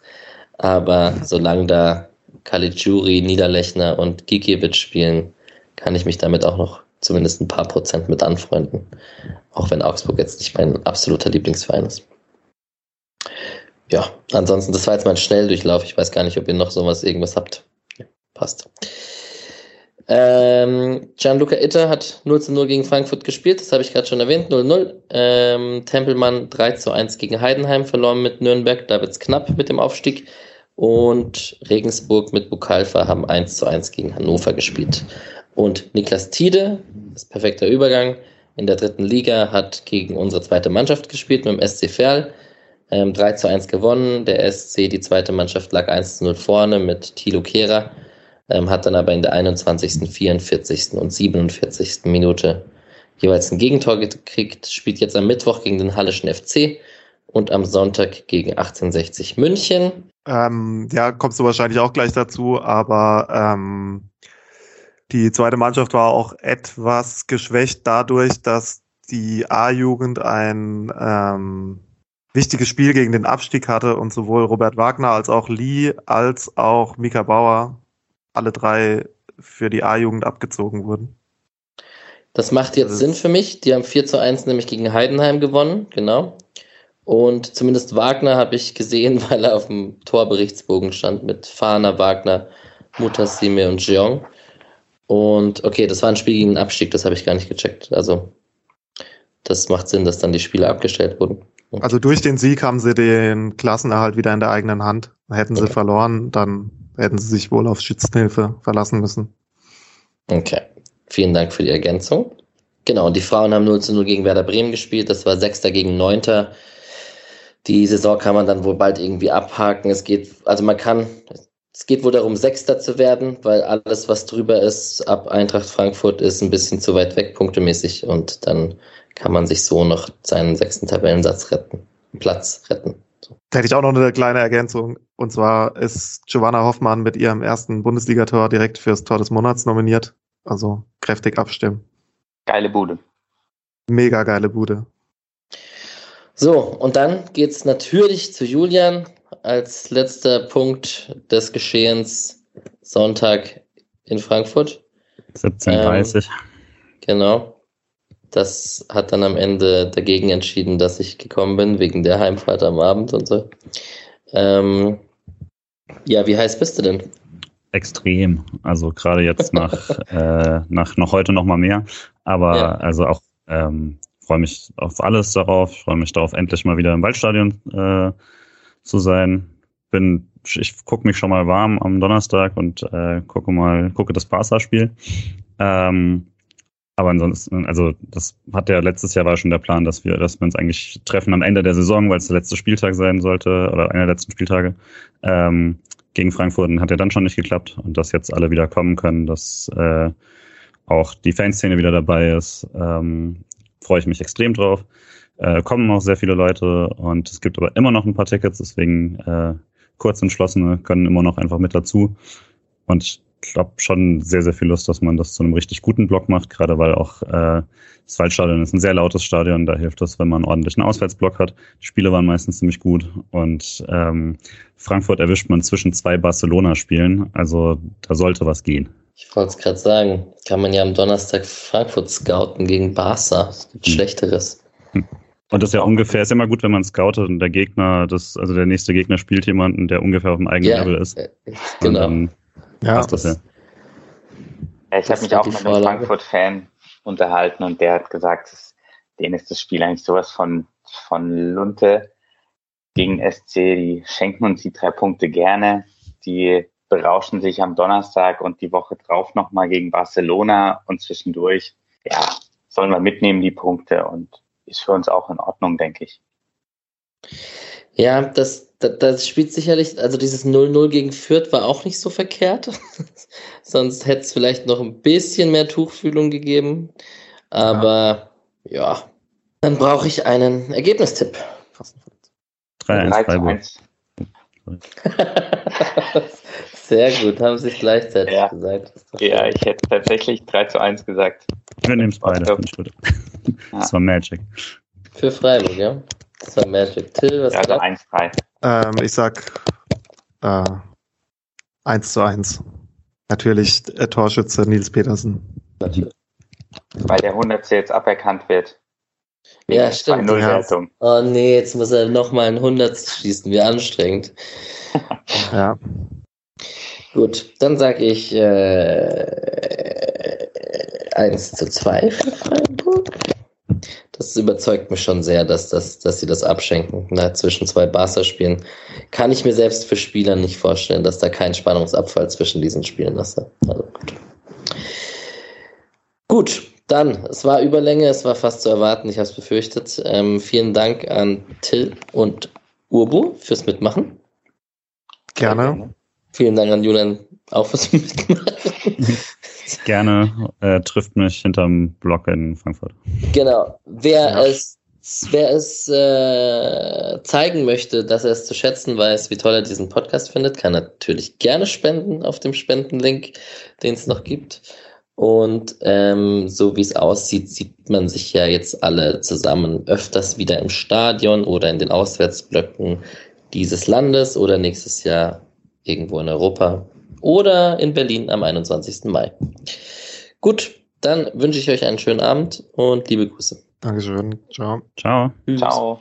Aber solange da Caligiuri, Niederlechner und Gikiewicz spielen, kann ich mich damit auch noch zumindest ein paar Prozent mit anfreunden. Auch wenn Augsburg jetzt nicht mein absoluter Lieblingsverein ist. Ja, ansonsten, das war jetzt mein Schnelldurchlauf. Ich weiß gar nicht, ob ihr noch sowas, irgendwas habt. Ja, passt. Ähm, Gianluca Itter hat 0 zu 0 gegen Frankfurt gespielt, das habe ich gerade schon erwähnt, 0-0. Ähm, Tempelmann 3 zu 1 gegen Heidenheim verloren mit Nürnberg, da wird es knapp mit dem Aufstieg. Und Regensburg mit Bukalfa haben 1 zu 1 gegen Hannover gespielt. Und Niklas Tiede, das ist perfekter Übergang, in der dritten Liga hat gegen unsere zweite Mannschaft gespielt mit dem SC Verl. Ähm, 3 zu 1 gewonnen. Der SC, die zweite Mannschaft, lag 1 zu 0 vorne mit Thilo Kehrer ähm, hat dann aber in der 21., 44. und 47. Minute jeweils ein Gegentor gekriegt, spielt jetzt am Mittwoch gegen den Hallischen FC und am Sonntag gegen 1860 München. Ähm, ja, kommst du wahrscheinlich auch gleich dazu, aber ähm, die zweite Mannschaft war auch etwas geschwächt dadurch, dass die A-Jugend ein ähm, wichtiges Spiel gegen den Abstieg hatte und sowohl Robert Wagner als auch Lee als auch Mika Bauer alle drei für die A-Jugend abgezogen wurden. Das macht jetzt also Sinn für mich. Die haben 4 zu 1 nämlich gegen Heidenheim gewonnen, genau. Und zumindest Wagner habe ich gesehen, weil er auf dem Torberichtsbogen stand mit Fahner, Wagner, Mutassime und Jeong. Und okay, das war ein Spiel gegen den Abstieg, das habe ich gar nicht gecheckt. Also das macht Sinn, dass dann die Spiele abgestellt wurden. Also durch den Sieg haben sie den Klassenerhalt wieder in der eigenen Hand. Hätten sie okay. verloren, dann hätten sie sich wohl auf Schützenhilfe verlassen müssen. Okay, vielen Dank für die Ergänzung. Genau, und die Frauen haben 0 zu 0 gegen Werder Bremen gespielt. Das war Sechster gegen Neunter. Die Saison kann man dann wohl bald irgendwie abhaken. Es geht, also man kann, es geht wohl darum, Sechster zu werden, weil alles, was drüber ist, ab Eintracht Frankfurt, ist ein bisschen zu weit weg, punktemäßig. Und dann kann man sich so noch seinen sechsten Tabellensatz retten, Platz retten. Da hätte ich auch noch eine kleine Ergänzung. Und zwar ist Giovanna Hoffmann mit ihrem ersten Bundesligator direkt fürs Tor des Monats nominiert. Also kräftig abstimmen. Geile Bude. Mega geile Bude. So, und dann geht's natürlich zu Julian als letzter Punkt des Geschehens Sonntag in Frankfurt. 17.30 ähm, genau. Das hat dann am Ende dagegen entschieden, dass ich gekommen bin, wegen der Heimfahrt am Abend und so. Ähm, ja, wie heiß bist du denn? Extrem. Also gerade jetzt nach, äh, nach noch heute noch mal mehr. Aber ja. also auch ähm, freue mich auf alles darauf. Ich freue mich darauf, endlich mal wieder im Waldstadion äh, zu sein. Bin, ich gucke mich schon mal warm am Donnerstag und äh, gucke mal, gucke das Barca-Spiel. Ähm, aber ansonsten, also das hat ja letztes Jahr war schon der Plan, dass wir, dass wir uns eigentlich treffen am Ende der Saison, weil es der letzte Spieltag sein sollte oder einer der letzten Spieltage ähm, gegen Frankfurt. Und hat ja dann schon nicht geklappt und dass jetzt alle wieder kommen können, dass äh, auch die Fanszene wieder dabei ist, ähm, freue ich mich extrem drauf. Äh, kommen auch sehr viele Leute und es gibt aber immer noch ein paar Tickets, deswegen äh, Kurzentschlossene können immer noch einfach mit dazu. Und glaube, schon sehr, sehr viel Lust, dass man das zu einem richtig guten Block macht, gerade weil auch äh, das Waldstadion ist ein sehr lautes Stadion, da hilft es, wenn man einen ordentlichen Auswärtsblock hat. Die Spiele waren meistens ziemlich gut und ähm, Frankfurt erwischt man zwischen zwei Barcelona-Spielen, also da sollte was gehen. Ich wollte es gerade sagen, kann man ja am Donnerstag Frankfurt scouten gegen Barca, es gibt hm. Schlechteres. Hm. Und das ist ja ungefähr, ist immer gut, wenn man scoutet und der Gegner, das, also der nächste Gegner spielt jemanden, der ungefähr auf dem eigenen ja, Level ist. Äh, genau. Ja, das, ja. Ich habe mich auch mit einem Frankfurt-Fan unterhalten und der hat gesagt, dass denen ist das Spiel eigentlich sowas von, von Lunte gegen SC. Die schenken uns die drei Punkte gerne. Die berauschen sich am Donnerstag und die Woche drauf nochmal gegen Barcelona und zwischendurch, ja, sollen wir mitnehmen die Punkte und ist für uns auch in Ordnung, denke ich. Ja, das, das, das spielt sicherlich, also dieses 0-0 gegen Fürth war auch nicht so verkehrt. Sonst hätte es vielleicht noch ein bisschen mehr Tuchfühlung gegeben. Aber ja, ja. dann brauche ich einen Ergebnistipp. 3-1 Freiburg. Sehr gut, haben sich gleichzeitig ja. gesagt. Ja, ich hätte tatsächlich 3 zu 1 gesagt. Wir nehmen es beide. Das war Magic. Für Freiburg, ja? Das war Magic. Till, was ja, also 1-3. Ähm, ich sag äh, 1 zu 1. Natürlich äh, Torschütze Nils Petersen. Natürlich. Weil der 100. jetzt aberkannt wird. Ja, stimmt. Ja. Oh nee, jetzt muss er nochmal ein 100 schießen. Wie anstrengend. ja. Gut, dann sage ich äh, 1 zu 2 für Freiburg. Das überzeugt mich schon sehr, dass, das, dass sie das abschenken. Na, zwischen zwei Barca-Spielen kann ich mir selbst für Spieler nicht vorstellen, dass da kein Spannungsabfall zwischen diesen Spielen ist. Also gut. Gut, dann, es war Überlänge, es war fast zu erwarten, ich habe es befürchtet. Ähm, vielen Dank an Till und Urbu fürs Mitmachen. Gerne. Vielen Dank an Julian auch fürs Mitmachen. Gerne äh, trifft mich hinterm Block in Frankfurt. Genau. Wer ja. es, wer es äh, zeigen möchte, dass er es zu schätzen weiß, wie toll er diesen Podcast findet, kann natürlich gerne spenden auf dem Spendenlink, den es noch gibt. Und ähm, so wie es aussieht, sieht man sich ja jetzt alle zusammen öfters wieder im Stadion oder in den Auswärtsblöcken dieses Landes oder nächstes Jahr irgendwo in Europa oder in Berlin am 21. Mai. Gut, dann wünsche ich euch einen schönen Abend und liebe Grüße. Dankeschön. Ciao. Ciao. Ciao.